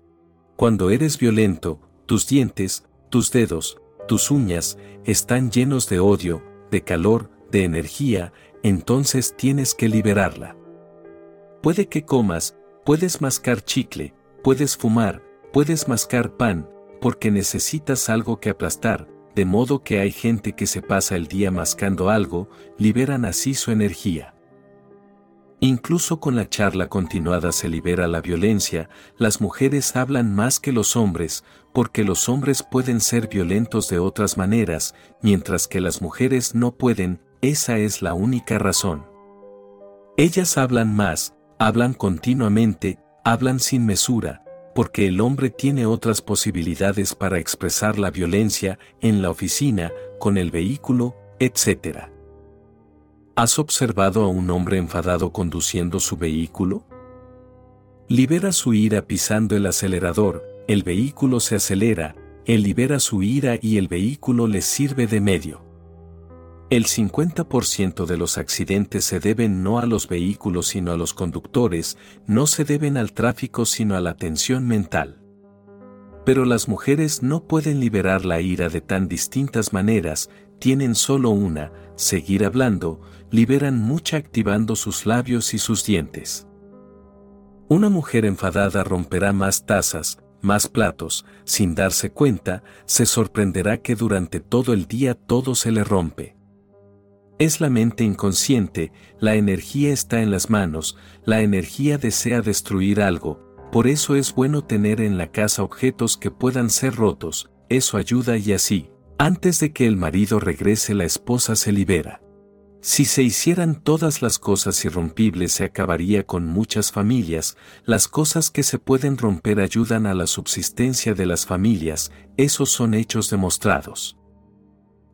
Cuando eres violento, tus dientes, tus dedos, tus uñas, están llenos de odio, de calor, de energía, entonces tienes que liberarla. Puede que comas, puedes mascar chicle, puedes fumar, puedes mascar pan, porque necesitas algo que aplastar, de modo que hay gente que se pasa el día mascando algo, liberan así su energía. Incluso con la charla continuada se libera la violencia, las mujeres hablan más que los hombres, porque los hombres pueden ser violentos de otras maneras, mientras que las mujeres no pueden, esa es la única razón. Ellas hablan más, hablan continuamente, hablan sin mesura, porque el hombre tiene otras posibilidades para expresar la violencia en la oficina, con el vehículo, etc. ¿Has observado a un hombre enfadado conduciendo su vehículo? Libera su ira pisando el acelerador, el vehículo se acelera, él libera su ira y el vehículo le sirve de medio. El 50% de los accidentes se deben no a los vehículos sino a los conductores, no se deben al tráfico sino a la tensión mental. Pero las mujeres no pueden liberar la ira de tan distintas maneras, tienen solo una, seguir hablando, liberan mucha activando sus labios y sus dientes. Una mujer enfadada romperá más tazas, más platos, sin darse cuenta, se sorprenderá que durante todo el día todo se le rompe. Es la mente inconsciente, la energía está en las manos, la energía desea destruir algo, por eso es bueno tener en la casa objetos que puedan ser rotos, eso ayuda y así, antes de que el marido regrese la esposa se libera. Si se hicieran todas las cosas irrompibles se acabaría con muchas familias, las cosas que se pueden romper ayudan a la subsistencia de las familias, esos son hechos demostrados.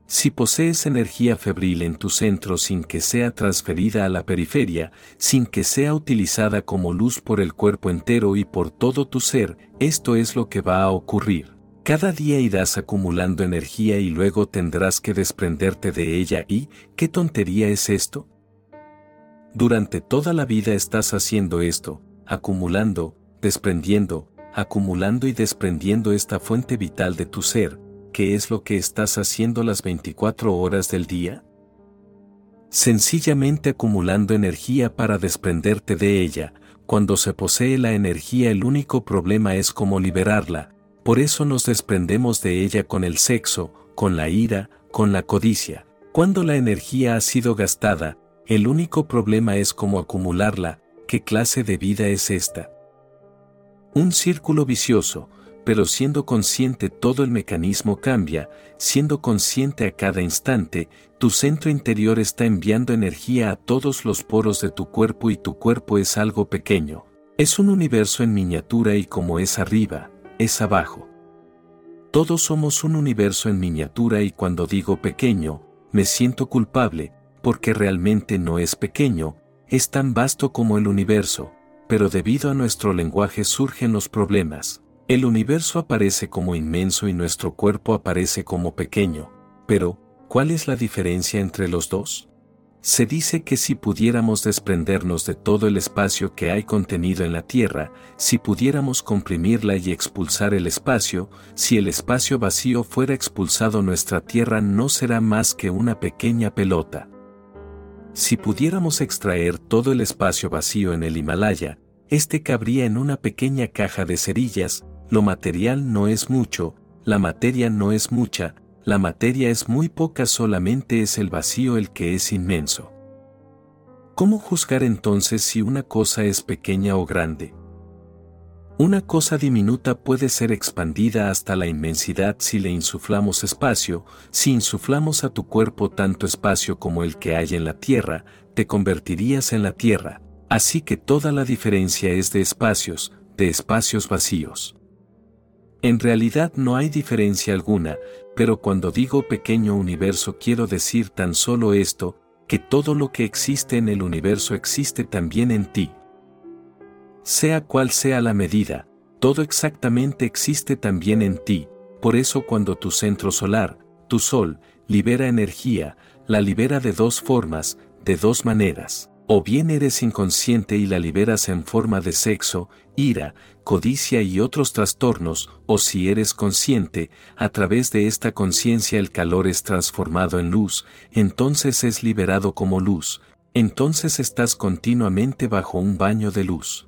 Si posees energía febril en tu centro sin que sea transferida a la periferia, sin que sea utilizada como luz por el cuerpo entero y por todo tu ser, esto es lo que va a ocurrir. Cada día irás acumulando energía y luego tendrás que desprenderte de ella y, ¿qué tontería es esto? Durante toda la vida estás haciendo esto, acumulando, desprendiendo, acumulando y desprendiendo esta fuente vital de tu ser, ¿qué es lo que estás haciendo las 24 horas del día? Sencillamente acumulando energía para desprenderte de ella, cuando se posee la energía el único problema es cómo liberarla, por eso nos desprendemos de ella con el sexo, con la ira, con la codicia. Cuando la energía ha sido gastada, el único problema es cómo acumularla, ¿qué clase de vida es esta? Un círculo vicioso, pero siendo consciente todo el mecanismo cambia, siendo consciente a cada instante, tu centro interior está enviando energía a todos los poros de tu cuerpo y tu cuerpo es algo pequeño. Es un universo en miniatura y como es arriba, es abajo. Todos somos un universo en miniatura y cuando digo pequeño, me siento culpable, porque realmente no es pequeño, es tan vasto como el universo, pero debido a nuestro lenguaje surgen los problemas. El universo aparece como inmenso y nuestro cuerpo aparece como pequeño, pero, ¿cuál es la diferencia entre los dos? Se dice que si pudiéramos desprendernos de todo el espacio que hay contenido en la Tierra, si pudiéramos comprimirla y expulsar el espacio, si el espacio vacío fuera expulsado nuestra Tierra no será más que una pequeña pelota. Si pudiéramos extraer todo el espacio vacío en el Himalaya, este cabría en una pequeña caja de cerillas, lo material no es mucho, la materia no es mucha, la materia es muy poca solamente es el vacío el que es inmenso. ¿Cómo juzgar entonces si una cosa es pequeña o grande? Una cosa diminuta puede ser expandida hasta la inmensidad si le insuflamos espacio, si insuflamos a tu cuerpo tanto espacio como el que hay en la tierra, te convertirías en la tierra, así que toda la diferencia es de espacios, de espacios vacíos. En realidad no hay diferencia alguna, pero cuando digo pequeño universo quiero decir tan solo esto, que todo lo que existe en el universo existe también en ti. Sea cual sea la medida, todo exactamente existe también en ti, por eso cuando tu centro solar, tu sol, libera energía, la libera de dos formas, de dos maneras. O bien eres inconsciente y la liberas en forma de sexo, ira, codicia y otros trastornos, o si eres consciente, a través de esta conciencia el calor es transformado en luz, entonces es liberado como luz, entonces estás continuamente bajo un baño de luz.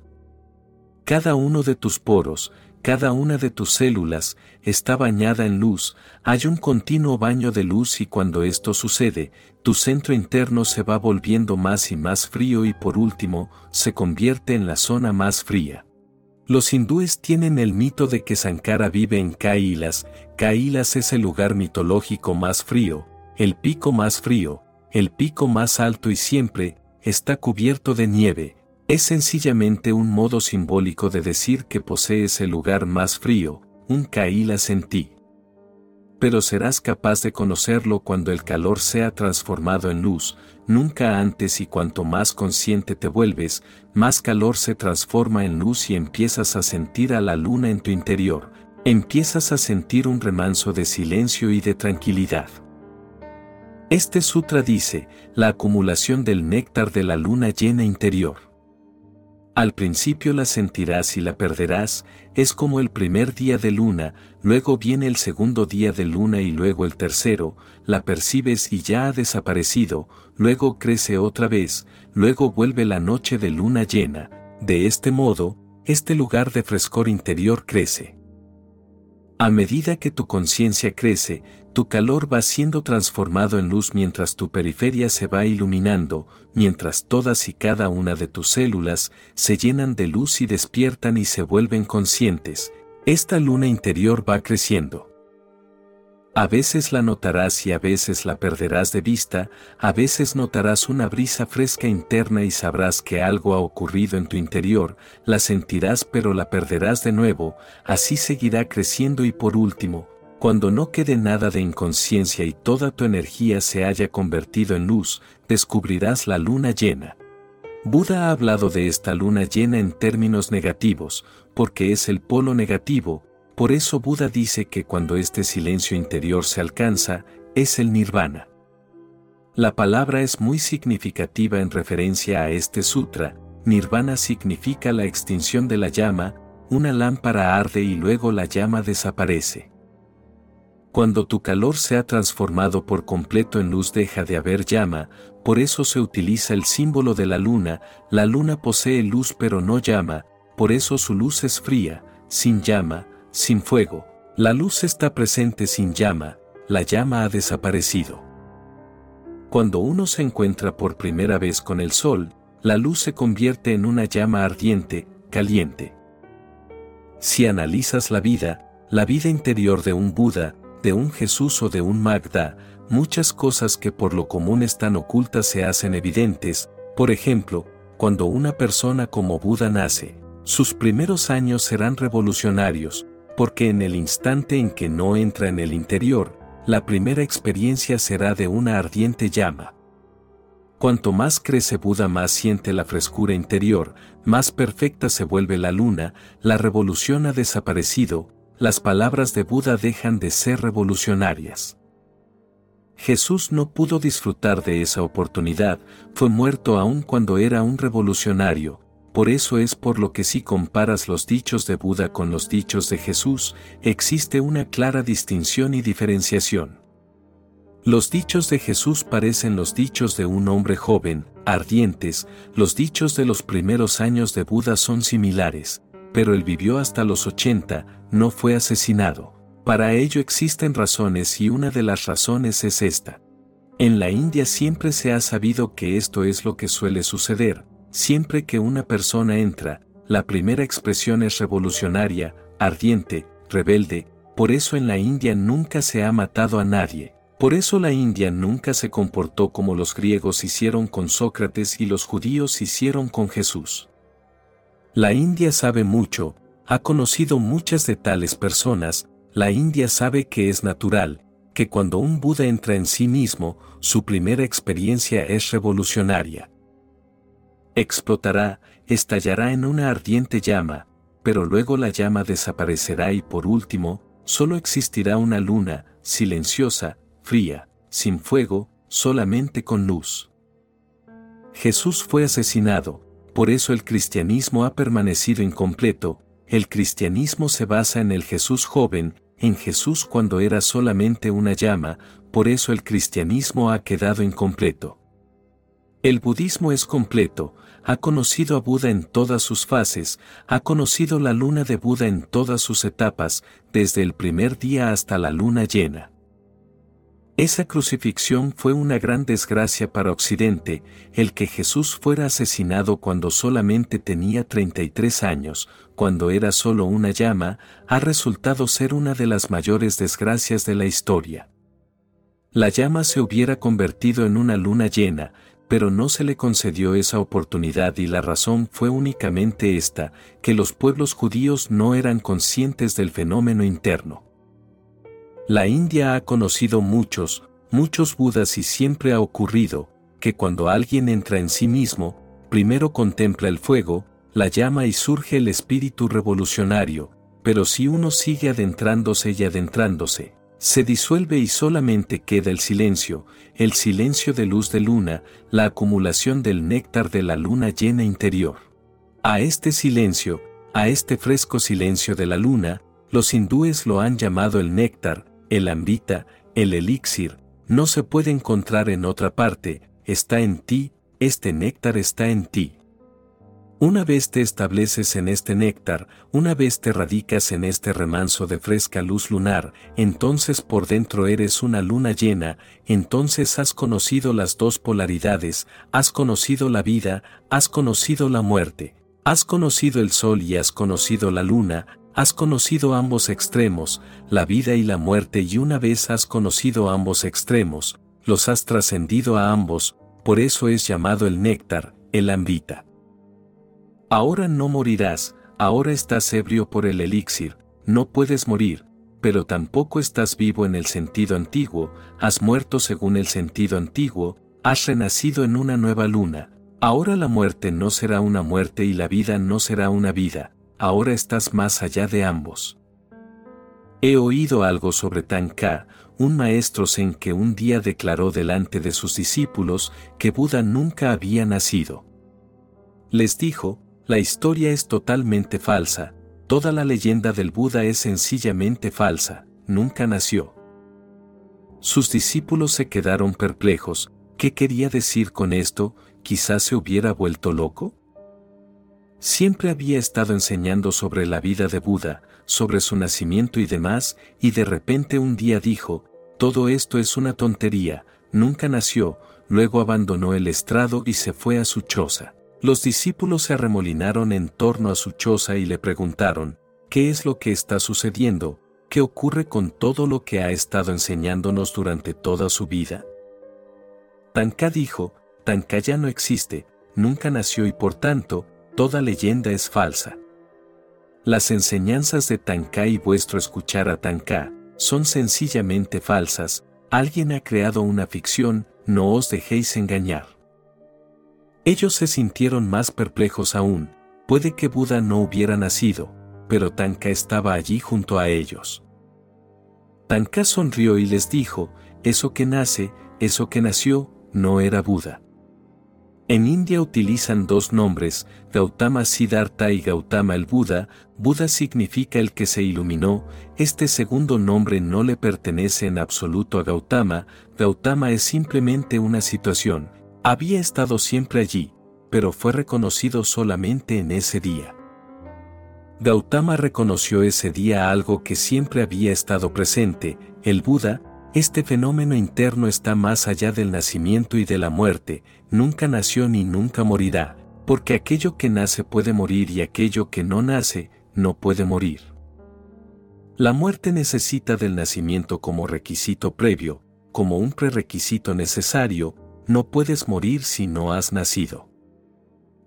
Cada uno de tus poros, cada una de tus células, está bañada en luz, hay un continuo baño de luz y cuando esto sucede, tu centro interno se va volviendo más y más frío y por último, se convierte en la zona más fría. Los hindúes tienen el mito de que Sankara vive en Kailas, Kailas es el lugar mitológico más frío, el pico más frío, el pico más alto y siempre, está cubierto de nieve, es sencillamente un modo simbólico de decir que posees el lugar más frío, un Kailas en ti. Pero serás capaz de conocerlo cuando el calor sea transformado en luz, nunca antes y cuanto más consciente te vuelves, más calor se transforma en luz y empiezas a sentir a la luna en tu interior, empiezas a sentir un remanso de silencio y de tranquilidad. Este sutra dice, la acumulación del néctar de la luna llena interior. Al principio la sentirás y la perderás, es como el primer día de luna, luego viene el segundo día de luna y luego el tercero, la percibes y ya ha desaparecido, luego crece otra vez, luego vuelve la noche de luna llena, de este modo, este lugar de frescor interior crece. A medida que tu conciencia crece, tu calor va siendo transformado en luz mientras tu periferia se va iluminando, mientras todas y cada una de tus células se llenan de luz y despiertan y se vuelven conscientes, esta luna interior va creciendo. A veces la notarás y a veces la perderás de vista, a veces notarás una brisa fresca interna y sabrás que algo ha ocurrido en tu interior, la sentirás pero la perderás de nuevo, así seguirá creciendo y por último, cuando no quede nada de inconsciencia y toda tu energía se haya convertido en luz, descubrirás la luna llena. Buda ha hablado de esta luna llena en términos negativos, porque es el polo negativo, por eso Buda dice que cuando este silencio interior se alcanza, es el nirvana. La palabra es muy significativa en referencia a este sutra, nirvana significa la extinción de la llama, una lámpara arde y luego la llama desaparece. Cuando tu calor se ha transformado por completo en luz deja de haber llama, por eso se utiliza el símbolo de la luna, la luna posee luz pero no llama, por eso su luz es fría, sin llama, sin fuego, la luz está presente sin llama, la llama ha desaparecido. Cuando uno se encuentra por primera vez con el sol, la luz se convierte en una llama ardiente, caliente. Si analizas la vida, la vida interior de un Buda, de un Jesús o de un Magda, muchas cosas que por lo común están ocultas se hacen evidentes, por ejemplo, cuando una persona como Buda nace, sus primeros años serán revolucionarios, porque en el instante en que no entra en el interior, la primera experiencia será de una ardiente llama. Cuanto más crece Buda más siente la frescura interior, más perfecta se vuelve la luna, la revolución ha desaparecido, las palabras de Buda dejan de ser revolucionarias. Jesús no pudo disfrutar de esa oportunidad, fue muerto aún cuando era un revolucionario, por eso es por lo que si comparas los dichos de Buda con los dichos de Jesús, existe una clara distinción y diferenciación. Los dichos de Jesús parecen los dichos de un hombre joven, ardientes, los dichos de los primeros años de Buda son similares, pero él vivió hasta los 80, no fue asesinado. Para ello existen razones y una de las razones es esta. En la India siempre se ha sabido que esto es lo que suele suceder, Siempre que una persona entra, la primera expresión es revolucionaria, ardiente, rebelde, por eso en la India nunca se ha matado a nadie, por eso la India nunca se comportó como los griegos hicieron con Sócrates y los judíos hicieron con Jesús. La India sabe mucho, ha conocido muchas de tales personas, la India sabe que es natural, que cuando un Buda entra en sí mismo, su primera experiencia es revolucionaria explotará, estallará en una ardiente llama, pero luego la llama desaparecerá y por último, solo existirá una luna, silenciosa, fría, sin fuego, solamente con luz. Jesús fue asesinado, por eso el cristianismo ha permanecido incompleto, el cristianismo se basa en el Jesús joven, en Jesús cuando era solamente una llama, por eso el cristianismo ha quedado incompleto. El budismo es completo, ha conocido a Buda en todas sus fases, ha conocido la luna de Buda en todas sus etapas, desde el primer día hasta la luna llena. Esa crucifixión fue una gran desgracia para Occidente, el que Jesús fuera asesinado cuando solamente tenía 33 años, cuando era solo una llama, ha resultado ser una de las mayores desgracias de la historia. La llama se hubiera convertido en una luna llena, pero no se le concedió esa oportunidad y la razón fue únicamente esta, que los pueblos judíos no eran conscientes del fenómeno interno. La India ha conocido muchos, muchos budas y siempre ha ocurrido, que cuando alguien entra en sí mismo, primero contempla el fuego, la llama y surge el espíritu revolucionario, pero si uno sigue adentrándose y adentrándose, se disuelve y solamente queda el silencio, el silencio de luz de luna, la acumulación del néctar de la luna llena interior. A este silencio, a este fresco silencio de la luna, los hindúes lo han llamado el néctar, el ambita, el elixir, no se puede encontrar en otra parte, está en ti, este néctar está en ti. Una vez te estableces en este néctar, una vez te radicas en este remanso de fresca luz lunar, entonces por dentro eres una luna llena, entonces has conocido las dos polaridades, has conocido la vida, has conocido la muerte, has conocido el sol y has conocido la luna, Has conocido ambos extremos, la vida y la muerte y una vez has conocido ambos extremos, los has trascendido a ambos, por eso es llamado el néctar, el ambita. Ahora no morirás, ahora estás ebrio por el elixir, no puedes morir, pero tampoco estás vivo en el sentido antiguo, has muerto según el sentido antiguo, has renacido en una nueva luna, ahora la muerte no será una muerte y la vida no será una vida, ahora estás más allá de ambos. He oído algo sobre Tanka, un maestro zen que un día declaró delante de sus discípulos que Buda nunca había nacido. Les dijo, la historia es totalmente falsa, toda la leyenda del Buda es sencillamente falsa, nunca nació. Sus discípulos se quedaron perplejos, ¿qué quería decir con esto? ¿Quizás se hubiera vuelto loco? Siempre había estado enseñando sobre la vida de Buda, sobre su nacimiento y demás, y de repente un día dijo, todo esto es una tontería, nunca nació, luego abandonó el estrado y se fue a su choza. Los discípulos se arremolinaron en torno a su choza y le preguntaron, ¿qué es lo que está sucediendo? ¿Qué ocurre con todo lo que ha estado enseñándonos durante toda su vida? Tanka dijo, Tanka ya no existe, nunca nació y por tanto, toda leyenda es falsa. Las enseñanzas de Tanka y vuestro escuchar a Tanka son sencillamente falsas, alguien ha creado una ficción, no os dejéis engañar. Ellos se sintieron más perplejos aún, puede que Buda no hubiera nacido, pero Tanka estaba allí junto a ellos. Tanka sonrió y les dijo, eso que nace, eso que nació, no era Buda. En India utilizan dos nombres, Gautama Siddhartha y Gautama el Buda. Buda significa el que se iluminó, este segundo nombre no le pertenece en absoluto a Gautama, Gautama es simplemente una situación. Había estado siempre allí, pero fue reconocido solamente en ese día. Gautama reconoció ese día algo que siempre había estado presente, el Buda, este fenómeno interno está más allá del nacimiento y de la muerte, nunca nació ni nunca morirá, porque aquello que nace puede morir y aquello que no nace, no puede morir. La muerte necesita del nacimiento como requisito previo, como un prerequisito necesario, no puedes morir si no has nacido.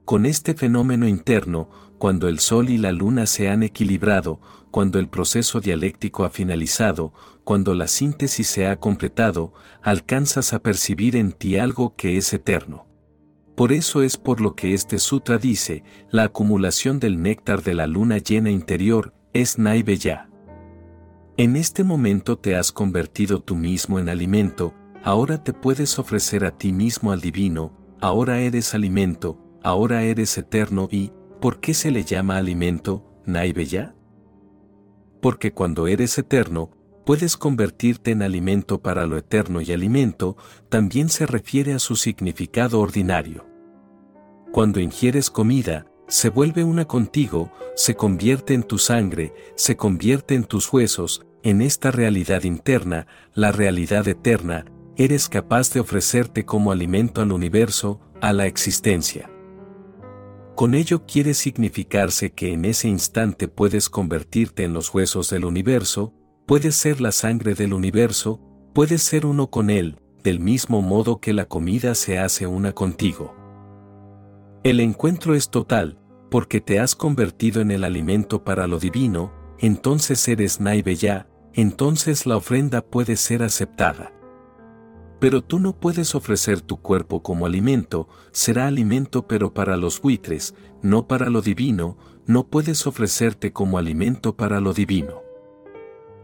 Con este fenómeno interno, cuando el Sol y la Luna se han equilibrado, cuando el proceso dialéctico ha finalizado, cuando la síntesis se ha completado, alcanzas a percibir en ti algo que es eterno. Por eso es por lo que este sutra dice, la acumulación del néctar de la luna llena interior es Naiveya. En este momento te has convertido tú mismo en alimento, ahora te puedes ofrecer a ti mismo al divino, ahora eres alimento, ahora eres eterno y, ¿por qué se le llama alimento, Naiveya? porque cuando eres eterno, puedes convertirte en alimento para lo eterno y alimento también se refiere a su significado ordinario. Cuando ingieres comida, se vuelve una contigo, se convierte en tu sangre, se convierte en tus huesos, en esta realidad interna, la realidad eterna, eres capaz de ofrecerte como alimento al universo, a la existencia. Con ello quiere significarse que en ese instante puedes convertirte en los huesos del universo, puedes ser la sangre del universo, puedes ser uno con él, del mismo modo que la comida se hace una contigo. El encuentro es total, porque te has convertido en el alimento para lo divino, entonces eres Naiveya, entonces la ofrenda puede ser aceptada. Pero tú no puedes ofrecer tu cuerpo como alimento, será alimento pero para los buitres, no para lo divino, no puedes ofrecerte como alimento para lo divino.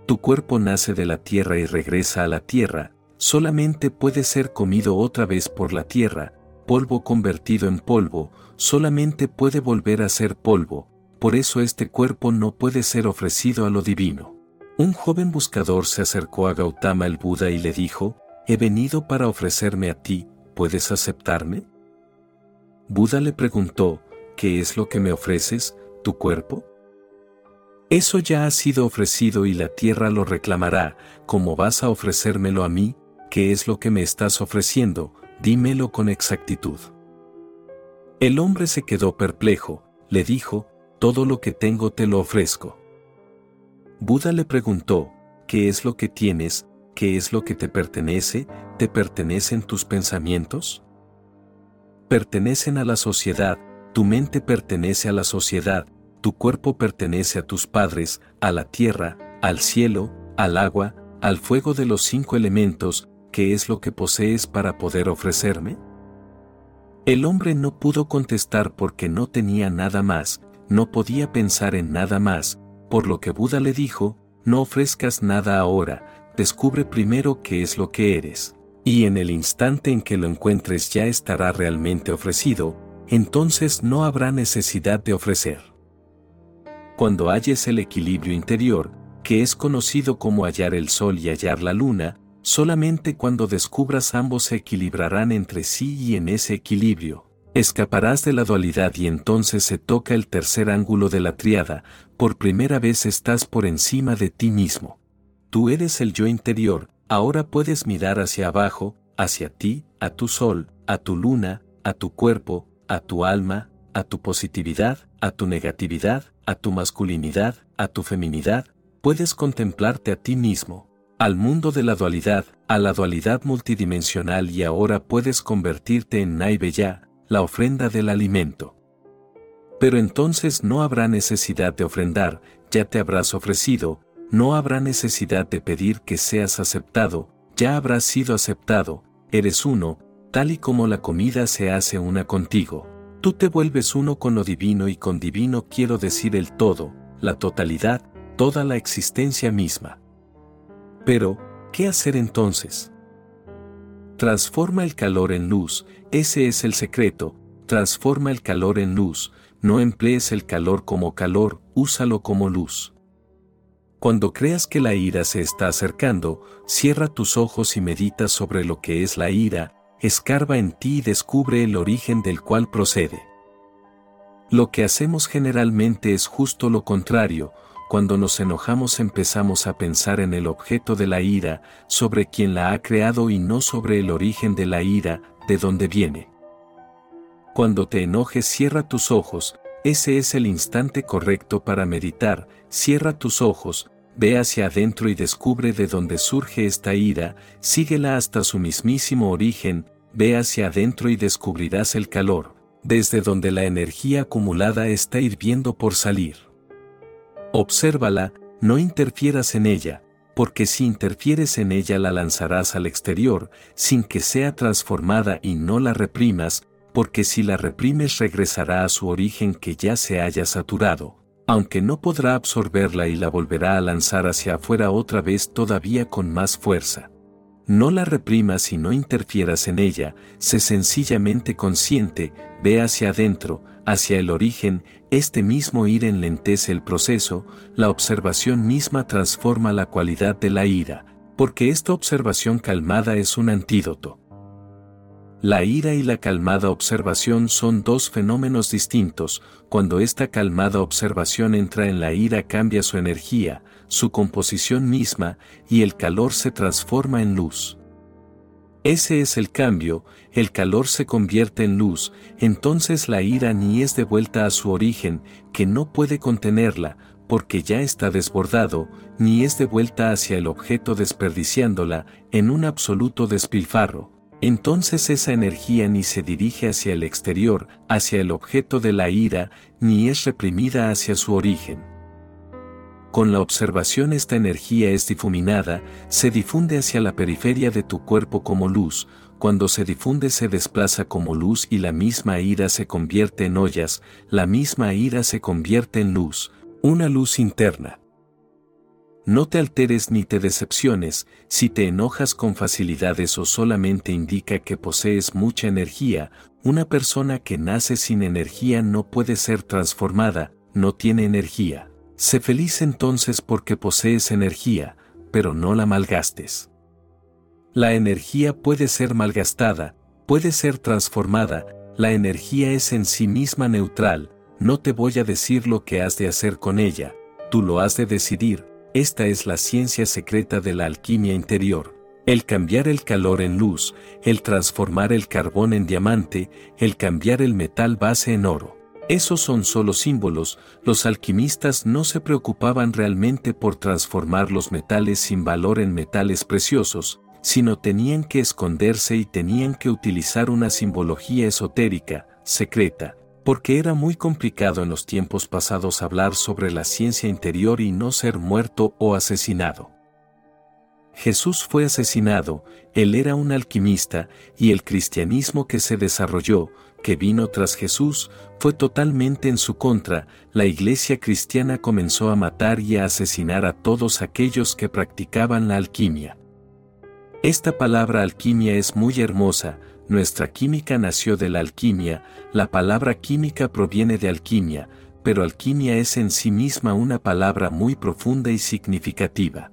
Tu cuerpo nace de la tierra y regresa a la tierra, solamente puede ser comido otra vez por la tierra, polvo convertido en polvo, solamente puede volver a ser polvo, por eso este cuerpo no puede ser ofrecido a lo divino. Un joven buscador se acercó a Gautama el Buda y le dijo, He venido para ofrecerme a ti, ¿puedes aceptarme? Buda le preguntó, ¿qué es lo que me ofreces, tu cuerpo? Eso ya ha sido ofrecido y la tierra lo reclamará, ¿cómo vas a ofrecérmelo a mí? ¿Qué es lo que me estás ofreciendo? Dímelo con exactitud. El hombre se quedó perplejo, le dijo, todo lo que tengo te lo ofrezco. Buda le preguntó, ¿qué es lo que tienes? ¿Qué es lo que te pertenece? ¿Te pertenecen tus pensamientos? Pertenecen a la sociedad, tu mente pertenece a la sociedad, tu cuerpo pertenece a tus padres, a la tierra, al cielo, al agua, al fuego de los cinco elementos, ¿qué es lo que posees para poder ofrecerme? El hombre no pudo contestar porque no tenía nada más, no podía pensar en nada más, por lo que Buda le dijo, no ofrezcas nada ahora, descubre primero qué es lo que eres. Y en el instante en que lo encuentres ya estará realmente ofrecido, entonces no habrá necesidad de ofrecer. Cuando halles el equilibrio interior, que es conocido como hallar el sol y hallar la luna, solamente cuando descubras ambos se equilibrarán entre sí y en ese equilibrio, escaparás de la dualidad y entonces se toca el tercer ángulo de la triada, por primera vez estás por encima de ti mismo. Tú eres el yo interior, ahora puedes mirar hacia abajo, hacia ti, a tu sol, a tu luna, a tu cuerpo, a tu alma, a tu positividad, a tu negatividad, a tu masculinidad, a tu feminidad, puedes contemplarte a ti mismo, al mundo de la dualidad, a la dualidad multidimensional y ahora puedes convertirte en Naibeya, la ofrenda del alimento. Pero entonces no habrá necesidad de ofrendar, ya te habrás ofrecido, no habrá necesidad de pedir que seas aceptado, ya habrás sido aceptado, eres uno, tal y como la comida se hace una contigo. Tú te vuelves uno con lo divino y con divino quiero decir el todo, la totalidad, toda la existencia misma. Pero, ¿qué hacer entonces? Transforma el calor en luz, ese es el secreto, transforma el calor en luz, no emplees el calor como calor, úsalo como luz. Cuando creas que la ira se está acercando, cierra tus ojos y medita sobre lo que es la ira, escarba en ti y descubre el origen del cual procede. Lo que hacemos generalmente es justo lo contrario, cuando nos enojamos empezamos a pensar en el objeto de la ira, sobre quien la ha creado y no sobre el origen de la ira, de dónde viene. Cuando te enojes cierra tus ojos, ese es el instante correcto para meditar, cierra tus ojos, ve hacia adentro y descubre de dónde surge esta ira, síguela hasta su mismísimo origen, ve hacia adentro y descubrirás el calor, desde donde la energía acumulada está hirviendo por salir. Obsérvala, no interfieras en ella, porque si interfieres en ella la lanzarás al exterior, sin que sea transformada y no la reprimas, porque si la reprimes regresará a su origen que ya se haya saturado, aunque no podrá absorberla y la volverá a lanzar hacia afuera otra vez todavía con más fuerza. No la reprimas y no interfieras en ella, sé sencillamente consciente, ve hacia adentro, hacia el origen, este mismo ir enlentece el proceso, la observación misma transforma la cualidad de la ira, porque esta observación calmada es un antídoto. La ira y la calmada observación son dos fenómenos distintos, cuando esta calmada observación entra en la ira cambia su energía, su composición misma, y el calor se transforma en luz. Ese es el cambio, el calor se convierte en luz, entonces la ira ni es de vuelta a su origen, que no puede contenerla, porque ya está desbordado, ni es de vuelta hacia el objeto desperdiciándola, en un absoluto despilfarro. Entonces esa energía ni se dirige hacia el exterior, hacia el objeto de la ira, ni es reprimida hacia su origen. Con la observación esta energía es difuminada, se difunde hacia la periferia de tu cuerpo como luz, cuando se difunde se desplaza como luz y la misma ira se convierte en ollas, la misma ira se convierte en luz, una luz interna. No te alteres ni te decepciones, si te enojas con facilidad eso solamente indica que posees mucha energía, una persona que nace sin energía no puede ser transformada, no tiene energía. Sé feliz entonces porque posees energía, pero no la malgastes. La energía puede ser malgastada, puede ser transformada, la energía es en sí misma neutral, no te voy a decir lo que has de hacer con ella, tú lo has de decidir, esta es la ciencia secreta de la alquimia interior. El cambiar el calor en luz, el transformar el carbón en diamante, el cambiar el metal base en oro. Esos son solo símbolos, los alquimistas no se preocupaban realmente por transformar los metales sin valor en metales preciosos, sino tenían que esconderse y tenían que utilizar una simbología esotérica, secreta, porque era muy complicado en los tiempos pasados hablar sobre la ciencia interior y no ser muerto o asesinado. Jesús fue asesinado, él era un alquimista, y el cristianismo que se desarrolló, que vino tras Jesús, fue totalmente en su contra, la iglesia cristiana comenzó a matar y a asesinar a todos aquellos que practicaban la alquimia. Esta palabra alquimia es muy hermosa, nuestra química nació de la alquimia, la palabra química proviene de alquimia, pero alquimia es en sí misma una palabra muy profunda y significativa.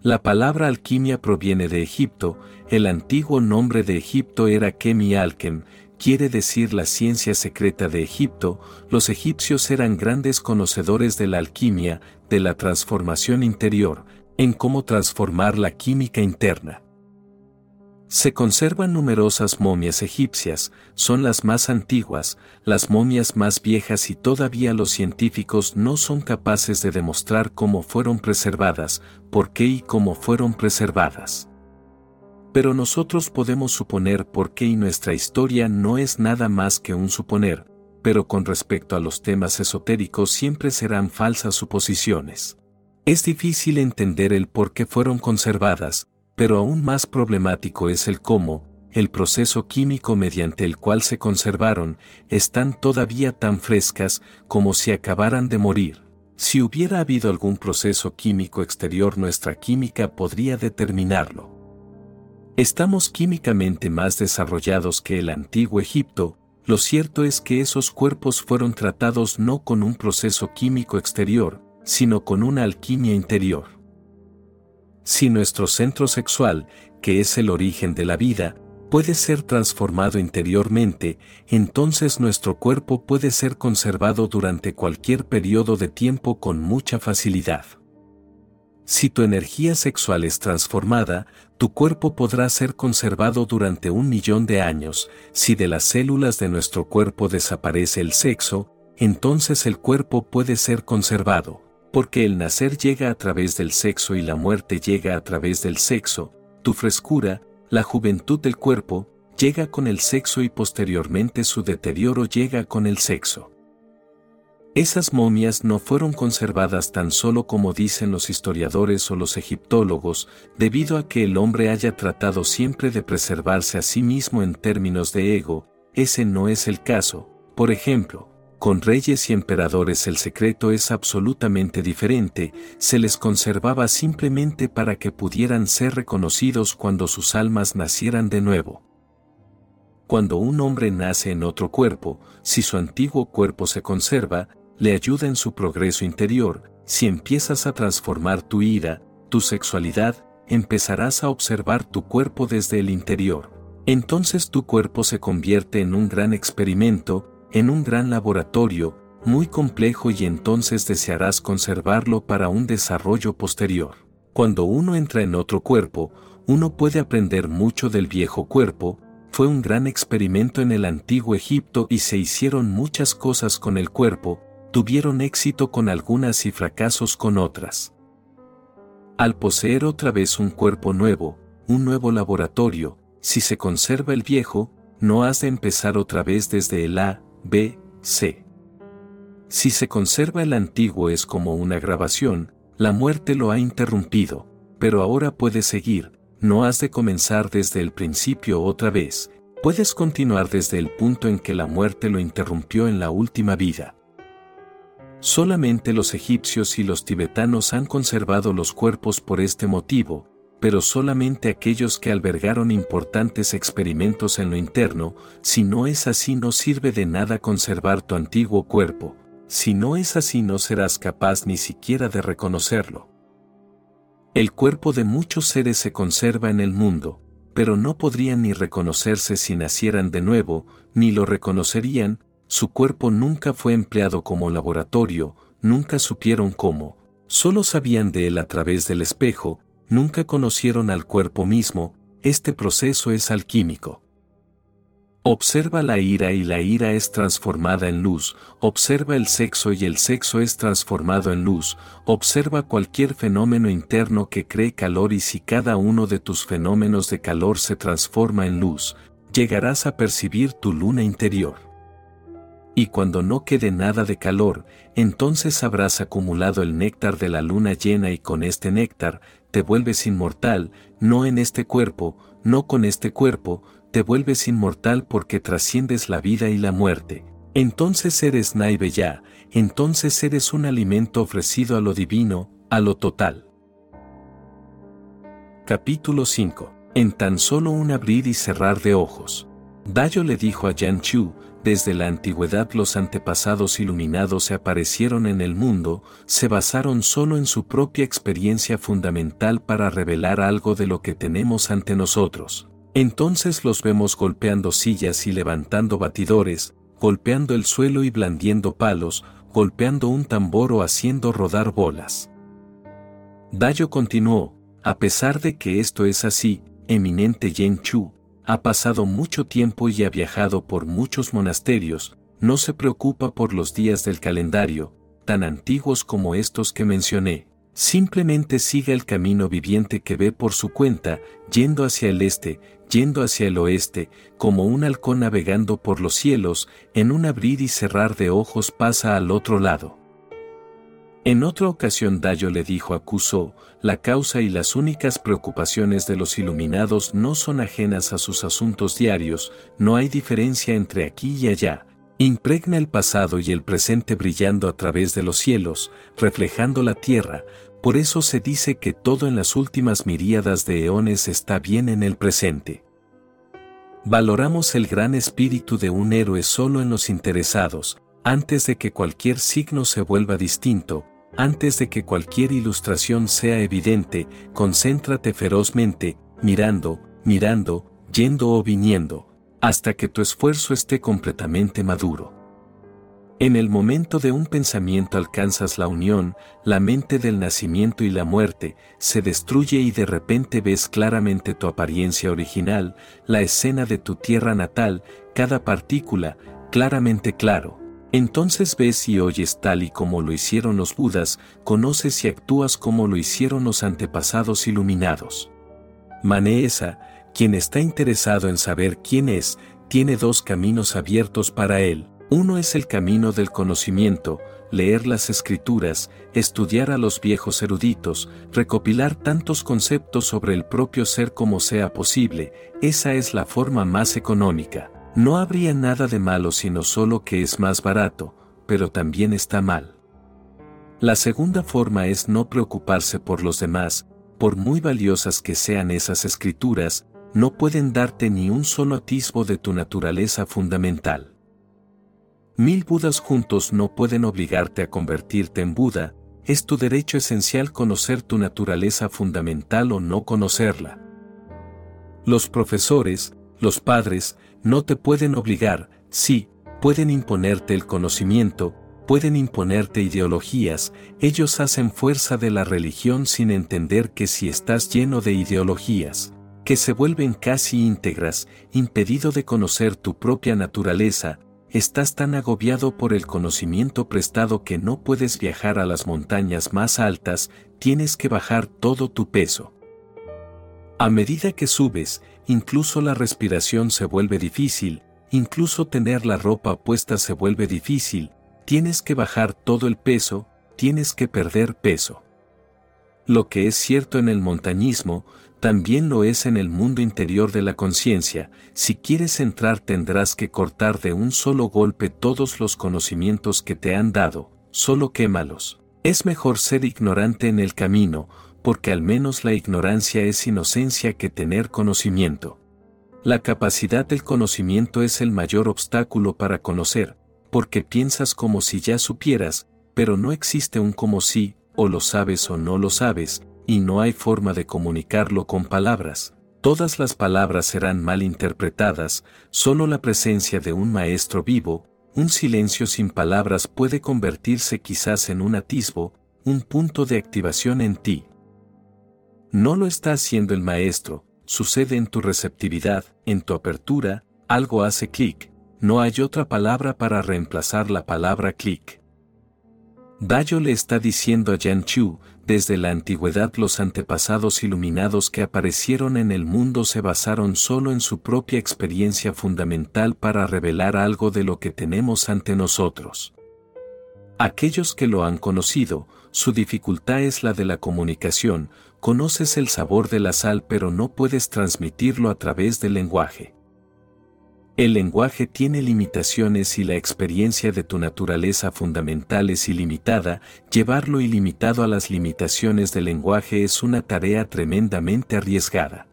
La palabra alquimia proviene de Egipto, el antiguo nombre de Egipto era Kemi Alkem, quiere decir la ciencia secreta de Egipto, los egipcios eran grandes conocedores de la alquimia, de la transformación interior, en cómo transformar la química interna. Se conservan numerosas momias egipcias, son las más antiguas, las momias más viejas y todavía los científicos no son capaces de demostrar cómo fueron preservadas, por qué y cómo fueron preservadas. Pero nosotros podemos suponer por qué y nuestra historia no es nada más que un suponer, pero con respecto a los temas esotéricos siempre serán falsas suposiciones. Es difícil entender el por qué fueron conservadas, pero aún más problemático es el cómo, el proceso químico mediante el cual se conservaron, están todavía tan frescas como si acabaran de morir. Si hubiera habido algún proceso químico exterior nuestra química podría determinarlo. Estamos químicamente más desarrollados que el antiguo Egipto, lo cierto es que esos cuerpos fueron tratados no con un proceso químico exterior, sino con una alquimia interior. Si nuestro centro sexual, que es el origen de la vida, puede ser transformado interiormente, entonces nuestro cuerpo puede ser conservado durante cualquier periodo de tiempo con mucha facilidad. Si tu energía sexual es transformada, tu cuerpo podrá ser conservado durante un millón de años. Si de las células de nuestro cuerpo desaparece el sexo, entonces el cuerpo puede ser conservado, porque el nacer llega a través del sexo y la muerte llega a través del sexo, tu frescura, la juventud del cuerpo, llega con el sexo y posteriormente su deterioro llega con el sexo. Esas momias no fueron conservadas tan solo como dicen los historiadores o los egiptólogos, debido a que el hombre haya tratado siempre de preservarse a sí mismo en términos de ego, ese no es el caso. Por ejemplo, con reyes y emperadores el secreto es absolutamente diferente, se les conservaba simplemente para que pudieran ser reconocidos cuando sus almas nacieran de nuevo. Cuando un hombre nace en otro cuerpo, si su antiguo cuerpo se conserva, le ayuda en su progreso interior, si empiezas a transformar tu ira, tu sexualidad, empezarás a observar tu cuerpo desde el interior. Entonces tu cuerpo se convierte en un gran experimento, en un gran laboratorio, muy complejo y entonces desearás conservarlo para un desarrollo posterior. Cuando uno entra en otro cuerpo, uno puede aprender mucho del viejo cuerpo, fue un gran experimento en el antiguo Egipto y se hicieron muchas cosas con el cuerpo, tuvieron éxito con algunas y fracasos con otras. Al poseer otra vez un cuerpo nuevo, un nuevo laboratorio, si se conserva el viejo, no has de empezar otra vez desde el A, B, C. Si se conserva el antiguo es como una grabación, la muerte lo ha interrumpido, pero ahora puedes seguir, no has de comenzar desde el principio otra vez, puedes continuar desde el punto en que la muerte lo interrumpió en la última vida. Solamente los egipcios y los tibetanos han conservado los cuerpos por este motivo, pero solamente aquellos que albergaron importantes experimentos en lo interno, si no es así no sirve de nada conservar tu antiguo cuerpo, si no es así no serás capaz ni siquiera de reconocerlo. El cuerpo de muchos seres se conserva en el mundo, pero no podrían ni reconocerse si nacieran de nuevo, ni lo reconocerían, su cuerpo nunca fue empleado como laboratorio, nunca supieron cómo, solo sabían de él a través del espejo, nunca conocieron al cuerpo mismo, este proceso es alquímico. Observa la ira y la ira es transformada en luz, observa el sexo y el sexo es transformado en luz, observa cualquier fenómeno interno que cree calor y si cada uno de tus fenómenos de calor se transforma en luz, llegarás a percibir tu luna interior. Y cuando no quede nada de calor, entonces habrás acumulado el néctar de la luna llena y con este néctar, te vuelves inmortal, no en este cuerpo, no con este cuerpo, te vuelves inmortal porque trasciendes la vida y la muerte. Entonces eres Naive ya, entonces eres un alimento ofrecido a lo divino, a lo total. Capítulo 5. En tan solo un abrir y cerrar de ojos. Dayo le dijo a Yan Chu, desde la antigüedad los antepasados iluminados se aparecieron en el mundo, se basaron solo en su propia experiencia fundamental para revelar algo de lo que tenemos ante nosotros. Entonces los vemos golpeando sillas y levantando batidores, golpeando el suelo y blandiendo palos, golpeando un tambor o haciendo rodar bolas. Dayo continuó, a pesar de que esto es así, eminente Yen Chu, ha pasado mucho tiempo y ha viajado por muchos monasterios, no se preocupa por los días del calendario, tan antiguos como estos que mencioné, simplemente sigue el camino viviente que ve por su cuenta, yendo hacia el este, yendo hacia el oeste, como un halcón navegando por los cielos, en un abrir y cerrar de ojos pasa al otro lado. En otra ocasión Dayo le dijo a Kuso, la causa y las únicas preocupaciones de los iluminados no son ajenas a sus asuntos diarios, no hay diferencia entre aquí y allá, impregna el pasado y el presente brillando a través de los cielos, reflejando la tierra, por eso se dice que todo en las últimas miríadas de eones está bien en el presente. Valoramos el gran espíritu de un héroe solo en los interesados, antes de que cualquier signo se vuelva distinto, antes de que cualquier ilustración sea evidente, concéntrate ferozmente, mirando, mirando, yendo o viniendo, hasta que tu esfuerzo esté completamente maduro. En el momento de un pensamiento alcanzas la unión, la mente del nacimiento y la muerte, se destruye y de repente ves claramente tu apariencia original, la escena de tu tierra natal, cada partícula, claramente claro. Entonces ves y oyes tal y como lo hicieron los Budas, conoces y actúas como lo hicieron los antepasados iluminados. Maneesa, quien está interesado en saber quién es, tiene dos caminos abiertos para él uno es el camino del conocimiento, leer las escrituras, estudiar a los viejos eruditos, recopilar tantos conceptos sobre el propio ser como sea posible, esa es la forma más económica. No habría nada de malo sino solo que es más barato, pero también está mal. La segunda forma es no preocuparse por los demás, por muy valiosas que sean esas escrituras, no pueden darte ni un solo atisbo de tu naturaleza fundamental. Mil Budas juntos no pueden obligarte a convertirte en Buda, es tu derecho esencial conocer tu naturaleza fundamental o no conocerla. Los profesores, los padres, no te pueden obligar, sí, pueden imponerte el conocimiento, pueden imponerte ideologías, ellos hacen fuerza de la religión sin entender que si estás lleno de ideologías, que se vuelven casi íntegras, impedido de conocer tu propia naturaleza, estás tan agobiado por el conocimiento prestado que no puedes viajar a las montañas más altas, tienes que bajar todo tu peso. A medida que subes, incluso la respiración se vuelve difícil, incluso tener la ropa puesta se vuelve difícil, tienes que bajar todo el peso, tienes que perder peso. Lo que es cierto en el montañismo, también lo es en el mundo interior de la conciencia, si quieres entrar tendrás que cortar de un solo golpe todos los conocimientos que te han dado, solo quémalos. Es mejor ser ignorante en el camino, porque al menos la ignorancia es inocencia que tener conocimiento. La capacidad del conocimiento es el mayor obstáculo para conocer, porque piensas como si ya supieras, pero no existe un como si, o lo sabes o no lo sabes, y no hay forma de comunicarlo con palabras. Todas las palabras serán mal interpretadas, solo la presencia de un maestro vivo, un silencio sin palabras puede convertirse quizás en un atisbo, un punto de activación en ti. No lo está haciendo el maestro, sucede en tu receptividad, en tu apertura, Algo hace clic, no hay otra palabra para reemplazar la palabra clic. Dayo le está diciendo a Yan Chu, desde la antigüedad los antepasados iluminados que aparecieron en el mundo se basaron solo en su propia experiencia fundamental para revelar algo de lo que tenemos ante nosotros. Aquellos que lo han conocido, su dificultad es la de la comunicación, conoces el sabor de la sal pero no puedes transmitirlo a través del lenguaje. El lenguaje tiene limitaciones y la experiencia de tu naturaleza fundamental es ilimitada, llevar lo ilimitado a las limitaciones del lenguaje es una tarea tremendamente arriesgada.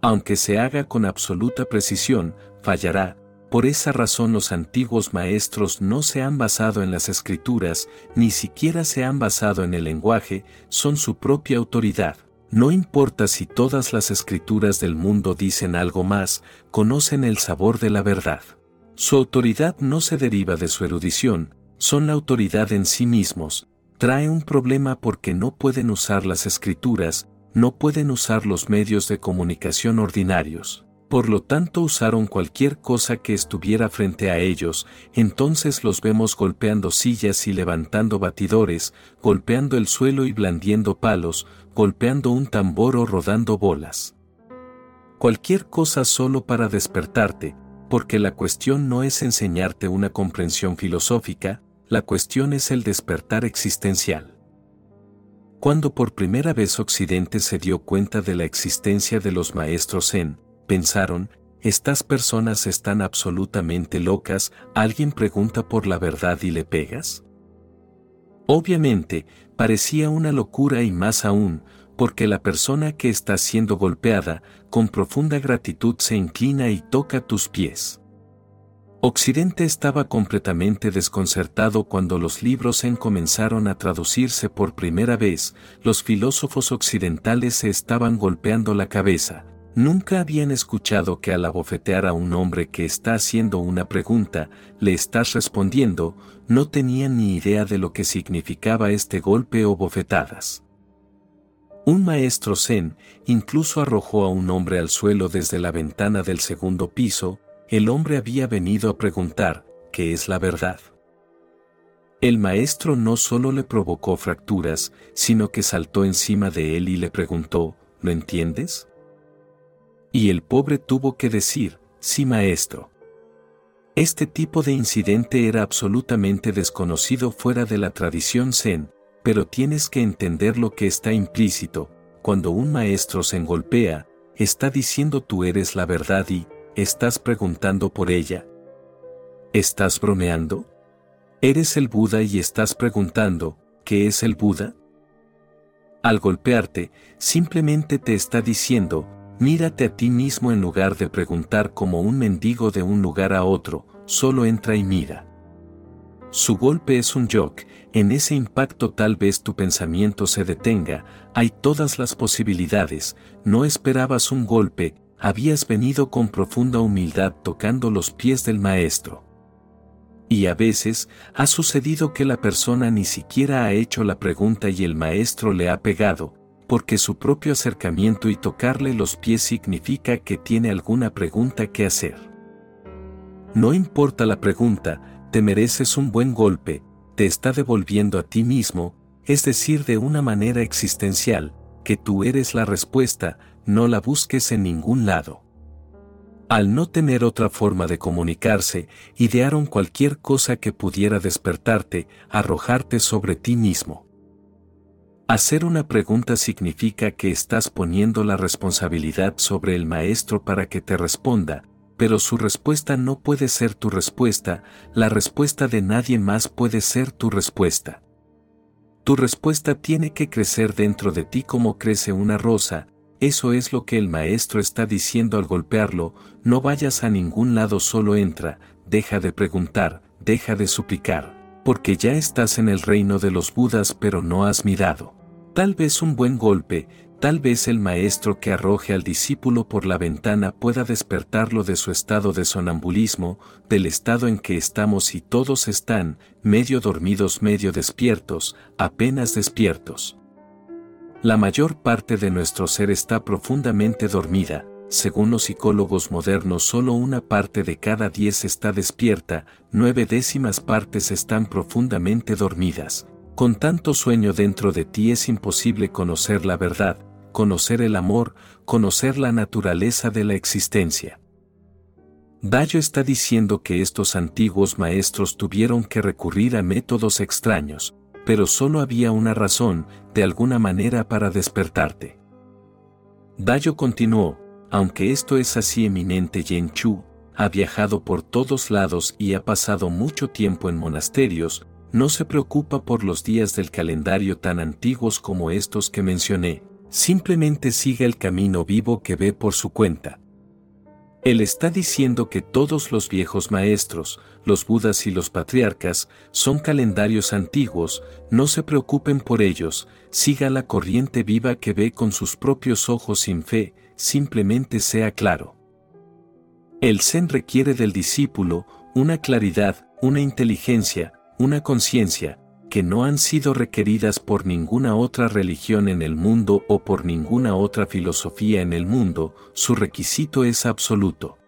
Aunque se haga con absoluta precisión, fallará, por esa razón los antiguos maestros no se han basado en las escrituras, ni siquiera se han basado en el lenguaje, son su propia autoridad. No importa si todas las escrituras del mundo dicen algo más, conocen el sabor de la verdad. Su autoridad no se deriva de su erudición, son la autoridad en sí mismos, trae un problema porque no pueden usar las escrituras, no pueden usar los medios de comunicación ordinarios. Por lo tanto usaron cualquier cosa que estuviera frente a ellos, entonces los vemos golpeando sillas y levantando batidores, golpeando el suelo y blandiendo palos, golpeando un tambor o rodando bolas. Cualquier cosa solo para despertarte, porque la cuestión no es enseñarte una comprensión filosófica, la cuestión es el despertar existencial. Cuando por primera vez Occidente se dio cuenta de la existencia de los maestros Zen, pensaron, estas personas están absolutamente locas, alguien pregunta por la verdad y le pegas. Obviamente, parecía una locura y más aún, porque la persona que está siendo golpeada, con profunda gratitud se inclina y toca tus pies. Occidente estaba completamente desconcertado cuando los libros en comenzaron a traducirse por primera vez, los filósofos occidentales se estaban golpeando la cabeza, Nunca habían escuchado que al abofetear a un hombre que está haciendo una pregunta, le estás respondiendo, no tenían ni idea de lo que significaba este golpe o bofetadas. Un maestro zen incluso arrojó a un hombre al suelo desde la ventana del segundo piso, el hombre había venido a preguntar, ¿qué es la verdad? El maestro no solo le provocó fracturas, sino que saltó encima de él y le preguntó, ¿lo entiendes? Y el pobre tuvo que decir, sí maestro. Este tipo de incidente era absolutamente desconocido fuera de la tradición zen, pero tienes que entender lo que está implícito, cuando un maestro se golpea, está diciendo tú eres la verdad y, estás preguntando por ella. ¿Estás bromeando? ¿Eres el Buda y estás preguntando, ¿qué es el Buda? Al golpearte, simplemente te está diciendo, Mírate a ti mismo en lugar de preguntar como un mendigo de un lugar a otro, solo entra y mira. Su golpe es un joke, en ese impacto tal vez tu pensamiento se detenga, hay todas las posibilidades, no esperabas un golpe, habías venido con profunda humildad tocando los pies del maestro. Y a veces, ha sucedido que la persona ni siquiera ha hecho la pregunta y el maestro le ha pegado, porque su propio acercamiento y tocarle los pies significa que tiene alguna pregunta que hacer. No importa la pregunta, te mereces un buen golpe, te está devolviendo a ti mismo, es decir, de una manera existencial, que tú eres la respuesta, no la busques en ningún lado. Al no tener otra forma de comunicarse, idearon cualquier cosa que pudiera despertarte, arrojarte sobre ti mismo. Hacer una pregunta significa que estás poniendo la responsabilidad sobre el maestro para que te responda, pero su respuesta no puede ser tu respuesta, la respuesta de nadie más puede ser tu respuesta. Tu respuesta tiene que crecer dentro de ti como crece una rosa, eso es lo que el maestro está diciendo al golpearlo, no vayas a ningún lado solo entra, deja de preguntar, deja de suplicar, porque ya estás en el reino de los Budas pero no has mirado. Tal vez un buen golpe, tal vez el maestro que arroje al discípulo por la ventana pueda despertarlo de su estado de sonambulismo, del estado en que estamos y todos están, medio dormidos, medio despiertos, apenas despiertos. La mayor parte de nuestro ser está profundamente dormida, según los psicólogos modernos solo una parte de cada diez está despierta, nueve décimas partes están profundamente dormidas. Con tanto sueño dentro de ti es imposible conocer la verdad, conocer el amor, conocer la naturaleza de la existencia. Dayo está diciendo que estos antiguos maestros tuvieron que recurrir a métodos extraños, pero solo había una razón, de alguna manera para despertarte. Dayo continuó, aunque esto es así eminente Yen Chu, ha viajado por todos lados y ha pasado mucho tiempo en monasterios, no se preocupa por los días del calendario tan antiguos como estos que mencioné, simplemente sigue el camino vivo que ve por su cuenta. Él está diciendo que todos los viejos maestros, los budas y los patriarcas, son calendarios antiguos, no se preocupen por ellos, siga la corriente viva que ve con sus propios ojos sin fe, simplemente sea claro. El Zen requiere del discípulo una claridad, una inteligencia, una conciencia, que no han sido requeridas por ninguna otra religión en el mundo o por ninguna otra filosofía en el mundo, su requisito es absoluto.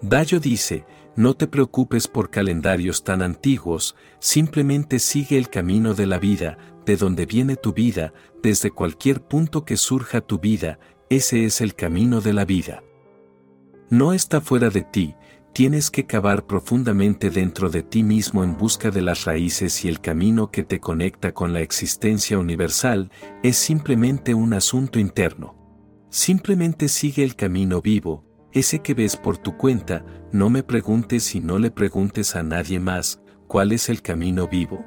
Dayo dice, no te preocupes por calendarios tan antiguos, simplemente sigue el camino de la vida, de donde viene tu vida, desde cualquier punto que surja tu vida, ese es el camino de la vida. No está fuera de ti, tienes que cavar profundamente dentro de ti mismo en busca de las raíces y el camino que te conecta con la existencia universal es simplemente un asunto interno. Simplemente sigue el camino vivo, ese que ves por tu cuenta, no me preguntes y no le preguntes a nadie más, ¿cuál es el camino vivo?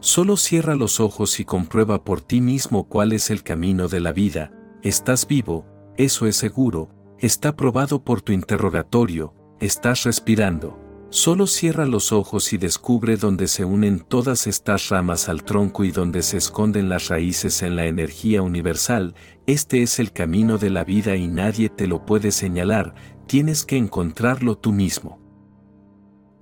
Solo cierra los ojos y comprueba por ti mismo cuál es el camino de la vida, Estás vivo, eso es seguro, está probado por tu interrogatorio, estás respirando. Solo cierra los ojos y descubre dónde se unen todas estas ramas al tronco y dónde se esconden las raíces en la energía universal, este es el camino de la vida y nadie te lo puede señalar, tienes que encontrarlo tú mismo.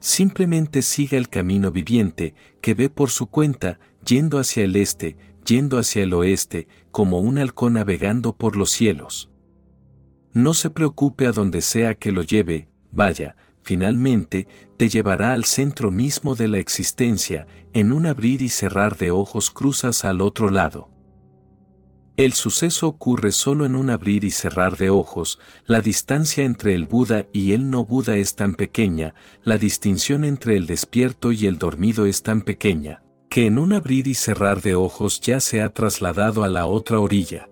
Simplemente siga el camino viviente, que ve por su cuenta, yendo hacia el este, yendo hacia el oeste, como un halcón navegando por los cielos. No se preocupe a donde sea que lo lleve, vaya, finalmente, te llevará al centro mismo de la existencia, en un abrir y cerrar de ojos cruzas al otro lado. El suceso ocurre solo en un abrir y cerrar de ojos, la distancia entre el Buda y el no Buda es tan pequeña, la distinción entre el despierto y el dormido es tan pequeña, que en un abrir y cerrar de ojos ya se ha trasladado a la otra orilla.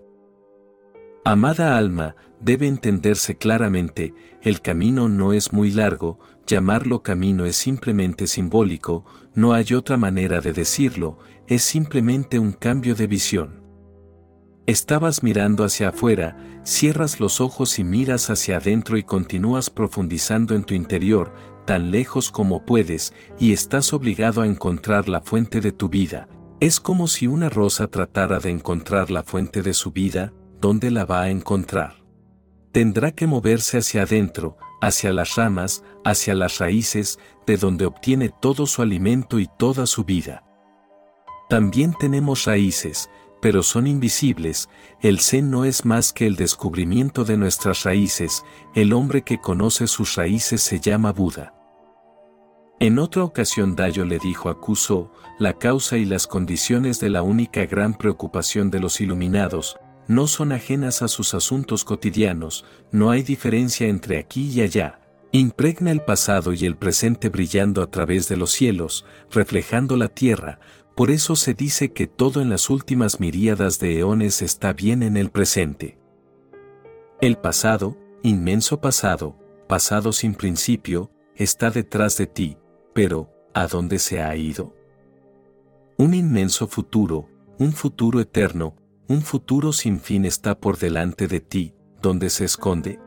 Amada alma, debe entenderse claramente, el camino no es muy largo, llamarlo camino es simplemente simbólico, no hay otra manera de decirlo, es simplemente un cambio de visión. Estabas mirando hacia afuera, cierras los ojos y miras hacia adentro y continúas profundizando en tu interior, tan lejos como puedes, y estás obligado a encontrar la fuente de tu vida. Es como si una rosa tratara de encontrar la fuente de su vida, ¿dónde la va a encontrar? Tendrá que moverse hacia adentro, hacia las ramas, hacia las raíces, de donde obtiene todo su alimento y toda su vida. También tenemos raíces, pero son invisibles, el Zen no es más que el descubrimiento de nuestras raíces, el hombre que conoce sus raíces se llama Buda. En otra ocasión Dayo le dijo a Kuso, la causa y las condiciones de la única gran preocupación de los iluminados, no son ajenas a sus asuntos cotidianos, no hay diferencia entre aquí y allá. Impregna el pasado y el presente brillando a través de los cielos, reflejando la tierra, por eso se dice que todo en las últimas miríadas de eones está bien en el presente. El pasado, inmenso pasado, pasado sin principio, está detrás de ti, pero, ¿a dónde se ha ido? Un inmenso futuro, un futuro eterno, un futuro sin fin está por delante de ti, donde se esconde.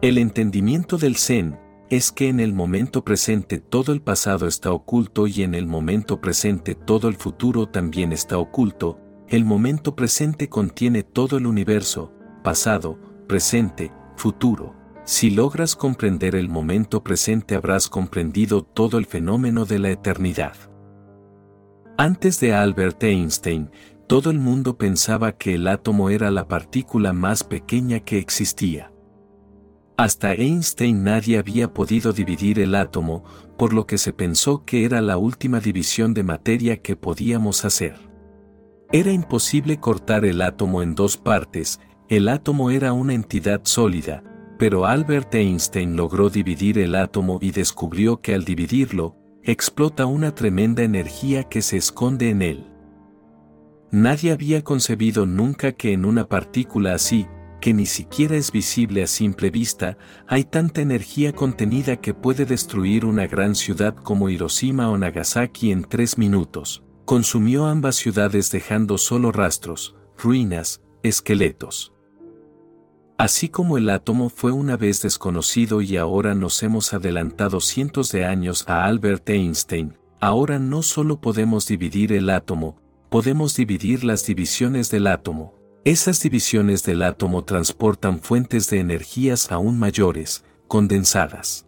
El entendimiento del Zen es que en el momento presente todo el pasado está oculto y en el momento presente todo el futuro también está oculto, el momento presente contiene todo el universo, pasado, presente, futuro. Si logras comprender el momento presente habrás comprendido todo el fenómeno de la eternidad. Antes de Albert Einstein, todo el mundo pensaba que el átomo era la partícula más pequeña que existía. Hasta Einstein nadie había podido dividir el átomo, por lo que se pensó que era la última división de materia que podíamos hacer. Era imposible cortar el átomo en dos partes, el átomo era una entidad sólida, pero Albert Einstein logró dividir el átomo y descubrió que al dividirlo, explota una tremenda energía que se esconde en él. Nadie había concebido nunca que en una partícula así, que ni siquiera es visible a simple vista, hay tanta energía contenida que puede destruir una gran ciudad como Hiroshima o Nagasaki en tres minutos. Consumió ambas ciudades dejando solo rastros, ruinas, esqueletos. Así como el átomo fue una vez desconocido y ahora nos hemos adelantado cientos de años a Albert Einstein, ahora no solo podemos dividir el átomo, podemos dividir las divisiones del átomo, esas divisiones del átomo transportan fuentes de energías aún mayores, condensadas.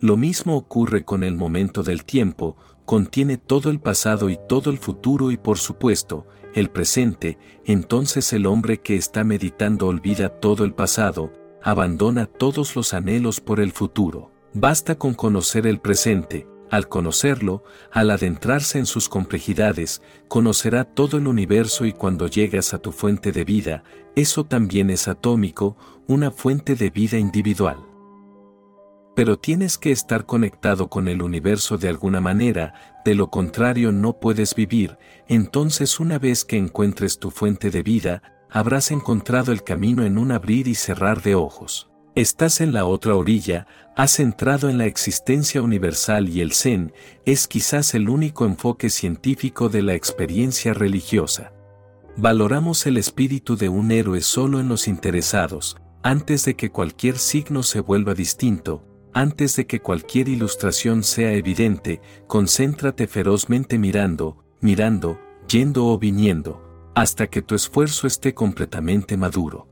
Lo mismo ocurre con el momento del tiempo, contiene todo el pasado y todo el futuro y por supuesto, el presente, entonces el hombre que está meditando olvida todo el pasado, abandona todos los anhelos por el futuro. Basta con conocer el presente, al conocerlo, al adentrarse en sus complejidades, conocerá todo el universo y cuando llegas a tu fuente de vida, eso también es atómico, una fuente de vida individual. Pero tienes que estar conectado con el universo de alguna manera, de lo contrario no puedes vivir, entonces una vez que encuentres tu fuente de vida, habrás encontrado el camino en un abrir y cerrar de ojos. Estás en la otra orilla, has entrado en la existencia universal y el Zen es quizás el único enfoque científico de la experiencia religiosa. Valoramos el espíritu de un héroe solo en los interesados, antes de que cualquier signo se vuelva distinto, antes de que cualquier ilustración sea evidente, concéntrate ferozmente mirando, mirando, yendo o viniendo, hasta que tu esfuerzo esté completamente maduro.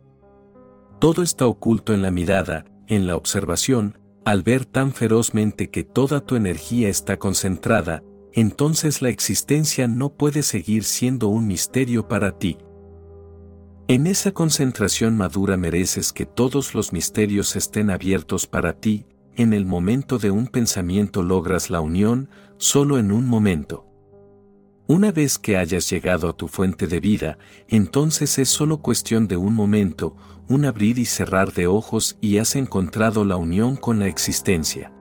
Todo está oculto en la mirada, en la observación, al ver tan ferozmente que toda tu energía está concentrada, entonces la existencia no puede seguir siendo un misterio para ti. En esa concentración madura mereces que todos los misterios estén abiertos para ti, en el momento de un pensamiento logras la unión, solo en un momento. Una vez que hayas llegado a tu fuente de vida, entonces es solo cuestión de un momento, un abrir y cerrar de ojos y has encontrado la unión con la existencia.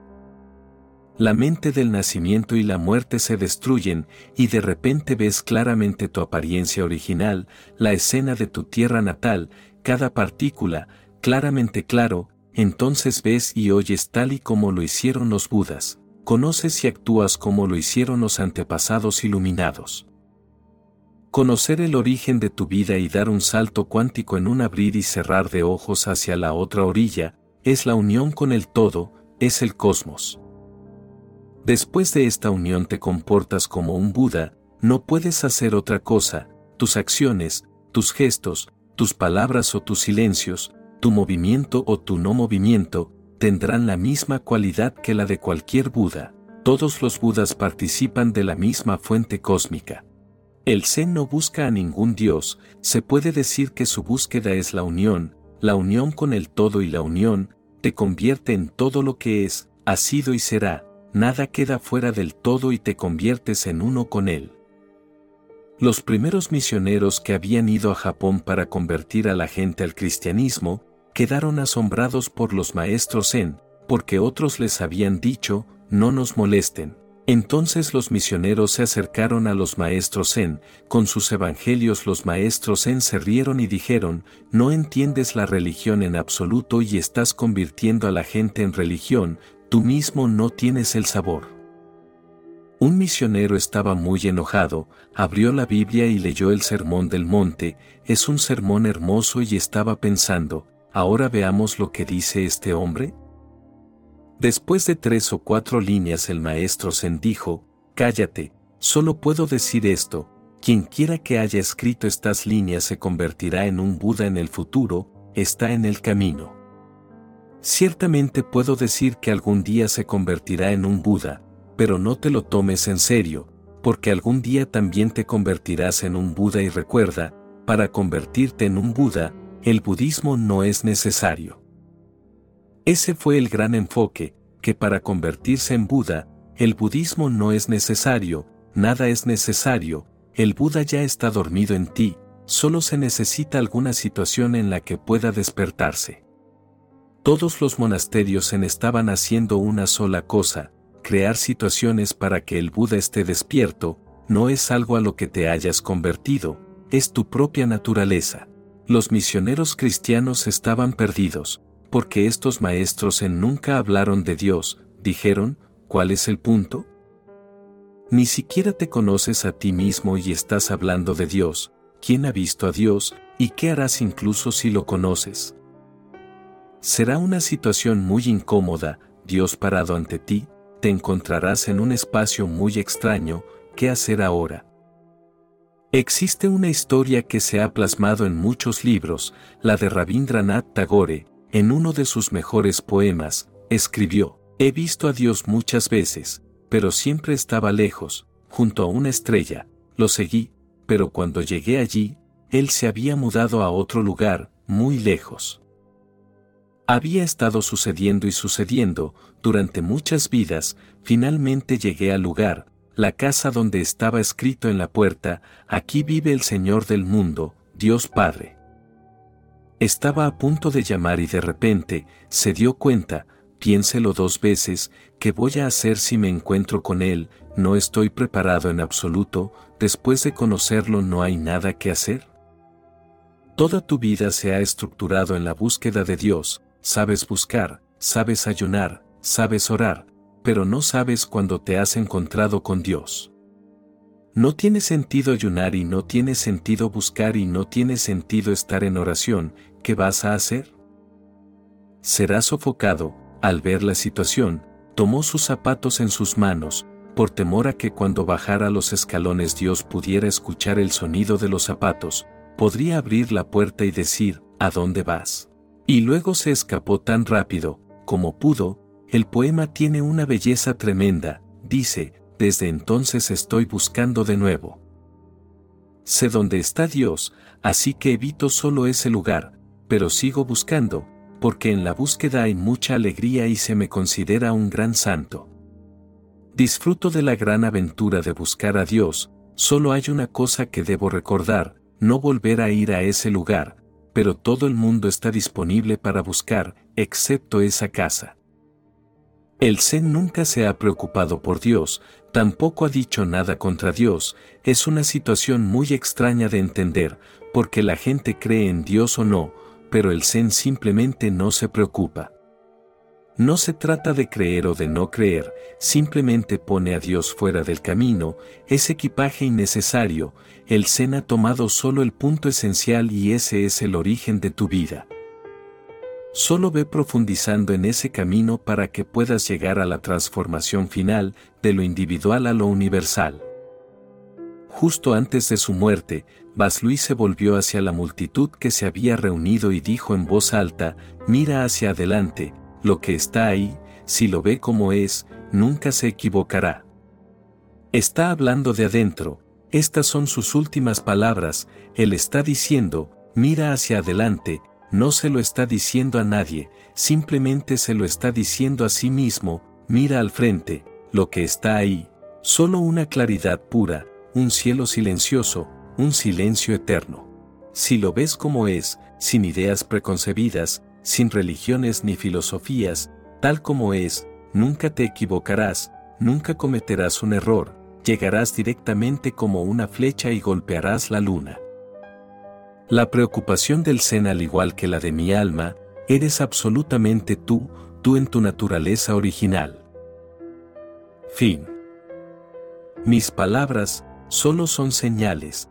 La mente del nacimiento y la muerte se destruyen y de repente ves claramente tu apariencia original, la escena de tu tierra natal, cada partícula, claramente claro, entonces ves y oyes tal y como lo hicieron los Budas conoces y actúas como lo hicieron los antepasados iluminados. Conocer el origen de tu vida y dar un salto cuántico en un abrir y cerrar de ojos hacia la otra orilla, es la unión con el todo, es el cosmos. Después de esta unión te comportas como un Buda, no puedes hacer otra cosa, tus acciones, tus gestos, tus palabras o tus silencios, tu movimiento o tu no movimiento, tendrán la misma cualidad que la de cualquier Buda. Todos los Budas participan de la misma fuente cósmica. El Zen no busca a ningún Dios, se puede decir que su búsqueda es la unión, la unión con el todo y la unión, te convierte en todo lo que es, ha sido y será, nada queda fuera del todo y te conviertes en uno con él. Los primeros misioneros que habían ido a Japón para convertir a la gente al cristianismo, quedaron asombrados por los maestros Zen, porque otros les habían dicho, no nos molesten. Entonces los misioneros se acercaron a los maestros Zen, con sus evangelios los maestros Zen se rieron y dijeron, no entiendes la religión en absoluto y estás convirtiendo a la gente en religión, tú mismo no tienes el sabor. Un misionero estaba muy enojado, abrió la Biblia y leyó el Sermón del Monte, es un sermón hermoso y estaba pensando, Ahora veamos lo que dice este hombre. Después de tres o cuatro líneas el maestro Zen dijo, Cállate, solo puedo decir esto, quien quiera que haya escrito estas líneas se convertirá en un Buda en el futuro, está en el camino. Ciertamente puedo decir que algún día se convertirá en un Buda, pero no te lo tomes en serio, porque algún día también te convertirás en un Buda y recuerda, para convertirte en un Buda, el budismo no es necesario. Ese fue el gran enfoque, que para convertirse en Buda, el budismo no es necesario, nada es necesario, el Buda ya está dormido en ti, solo se necesita alguna situación en la que pueda despertarse. Todos los monasterios en estaban haciendo una sola cosa, crear situaciones para que el Buda esté despierto, no es algo a lo que te hayas convertido, es tu propia naturaleza. Los misioneros cristianos estaban perdidos, porque estos maestros en nunca hablaron de Dios, dijeron, ¿cuál es el punto? Ni siquiera te conoces a ti mismo y estás hablando de Dios, ¿quién ha visto a Dios, y qué harás incluso si lo conoces? Será una situación muy incómoda, Dios parado ante ti, te encontrarás en un espacio muy extraño, ¿qué hacer ahora? Existe una historia que se ha plasmado en muchos libros, la de Rabindranath Tagore, en uno de sus mejores poemas, escribió, He visto a Dios muchas veces, pero siempre estaba lejos, junto a una estrella, lo seguí, pero cuando llegué allí, Él se había mudado a otro lugar, muy lejos. Había estado sucediendo y sucediendo, durante muchas vidas, finalmente llegué al lugar, la casa donde estaba escrito en la puerta, aquí vive el Señor del mundo, Dios Padre. Estaba a punto de llamar y de repente, se dio cuenta, piénselo dos veces, ¿qué voy a hacer si me encuentro con Él? No estoy preparado en absoluto, después de conocerlo no hay nada que hacer. Toda tu vida se ha estructurado en la búsqueda de Dios, sabes buscar, sabes ayunar, sabes orar, pero no sabes cuando te has encontrado con Dios. No tiene sentido ayunar y no tiene sentido buscar y no tiene sentido estar en oración, ¿qué vas a hacer? Serás sofocado, al ver la situación, tomó sus zapatos en sus manos, por temor a que cuando bajara los escalones Dios pudiera escuchar el sonido de los zapatos, podría abrir la puerta y decir, ¿a dónde vas? Y luego se escapó tan rápido, como pudo, el poema tiene una belleza tremenda, dice, desde entonces estoy buscando de nuevo. Sé dónde está Dios, así que evito solo ese lugar, pero sigo buscando, porque en la búsqueda hay mucha alegría y se me considera un gran santo. Disfruto de la gran aventura de buscar a Dios, solo hay una cosa que debo recordar, no volver a ir a ese lugar, pero todo el mundo está disponible para buscar, excepto esa casa. El Zen nunca se ha preocupado por Dios, tampoco ha dicho nada contra Dios, es una situación muy extraña de entender, porque la gente cree en Dios o no, pero el Zen simplemente no se preocupa. No se trata de creer o de no creer, simplemente pone a Dios fuera del camino, es equipaje innecesario, el Zen ha tomado solo el punto esencial y ese es el origen de tu vida. Solo ve profundizando en ese camino para que puedas llegar a la transformación final, de lo individual a lo universal. Justo antes de su muerte, Baslui se volvió hacia la multitud que se había reunido y dijo en voz alta, mira hacia adelante, lo que está ahí, si lo ve como es, nunca se equivocará. Está hablando de adentro, estas son sus últimas palabras, él está diciendo, mira hacia adelante, no se lo está diciendo a nadie, simplemente se lo está diciendo a sí mismo, mira al frente, lo que está ahí, solo una claridad pura, un cielo silencioso, un silencio eterno. Si lo ves como es, sin ideas preconcebidas, sin religiones ni filosofías, tal como es, nunca te equivocarás, nunca cometerás un error, llegarás directamente como una flecha y golpearás la luna. La preocupación del Zen al igual que la de mi alma, eres absolutamente tú, tú en tu naturaleza original. Fin. Mis palabras solo son señales,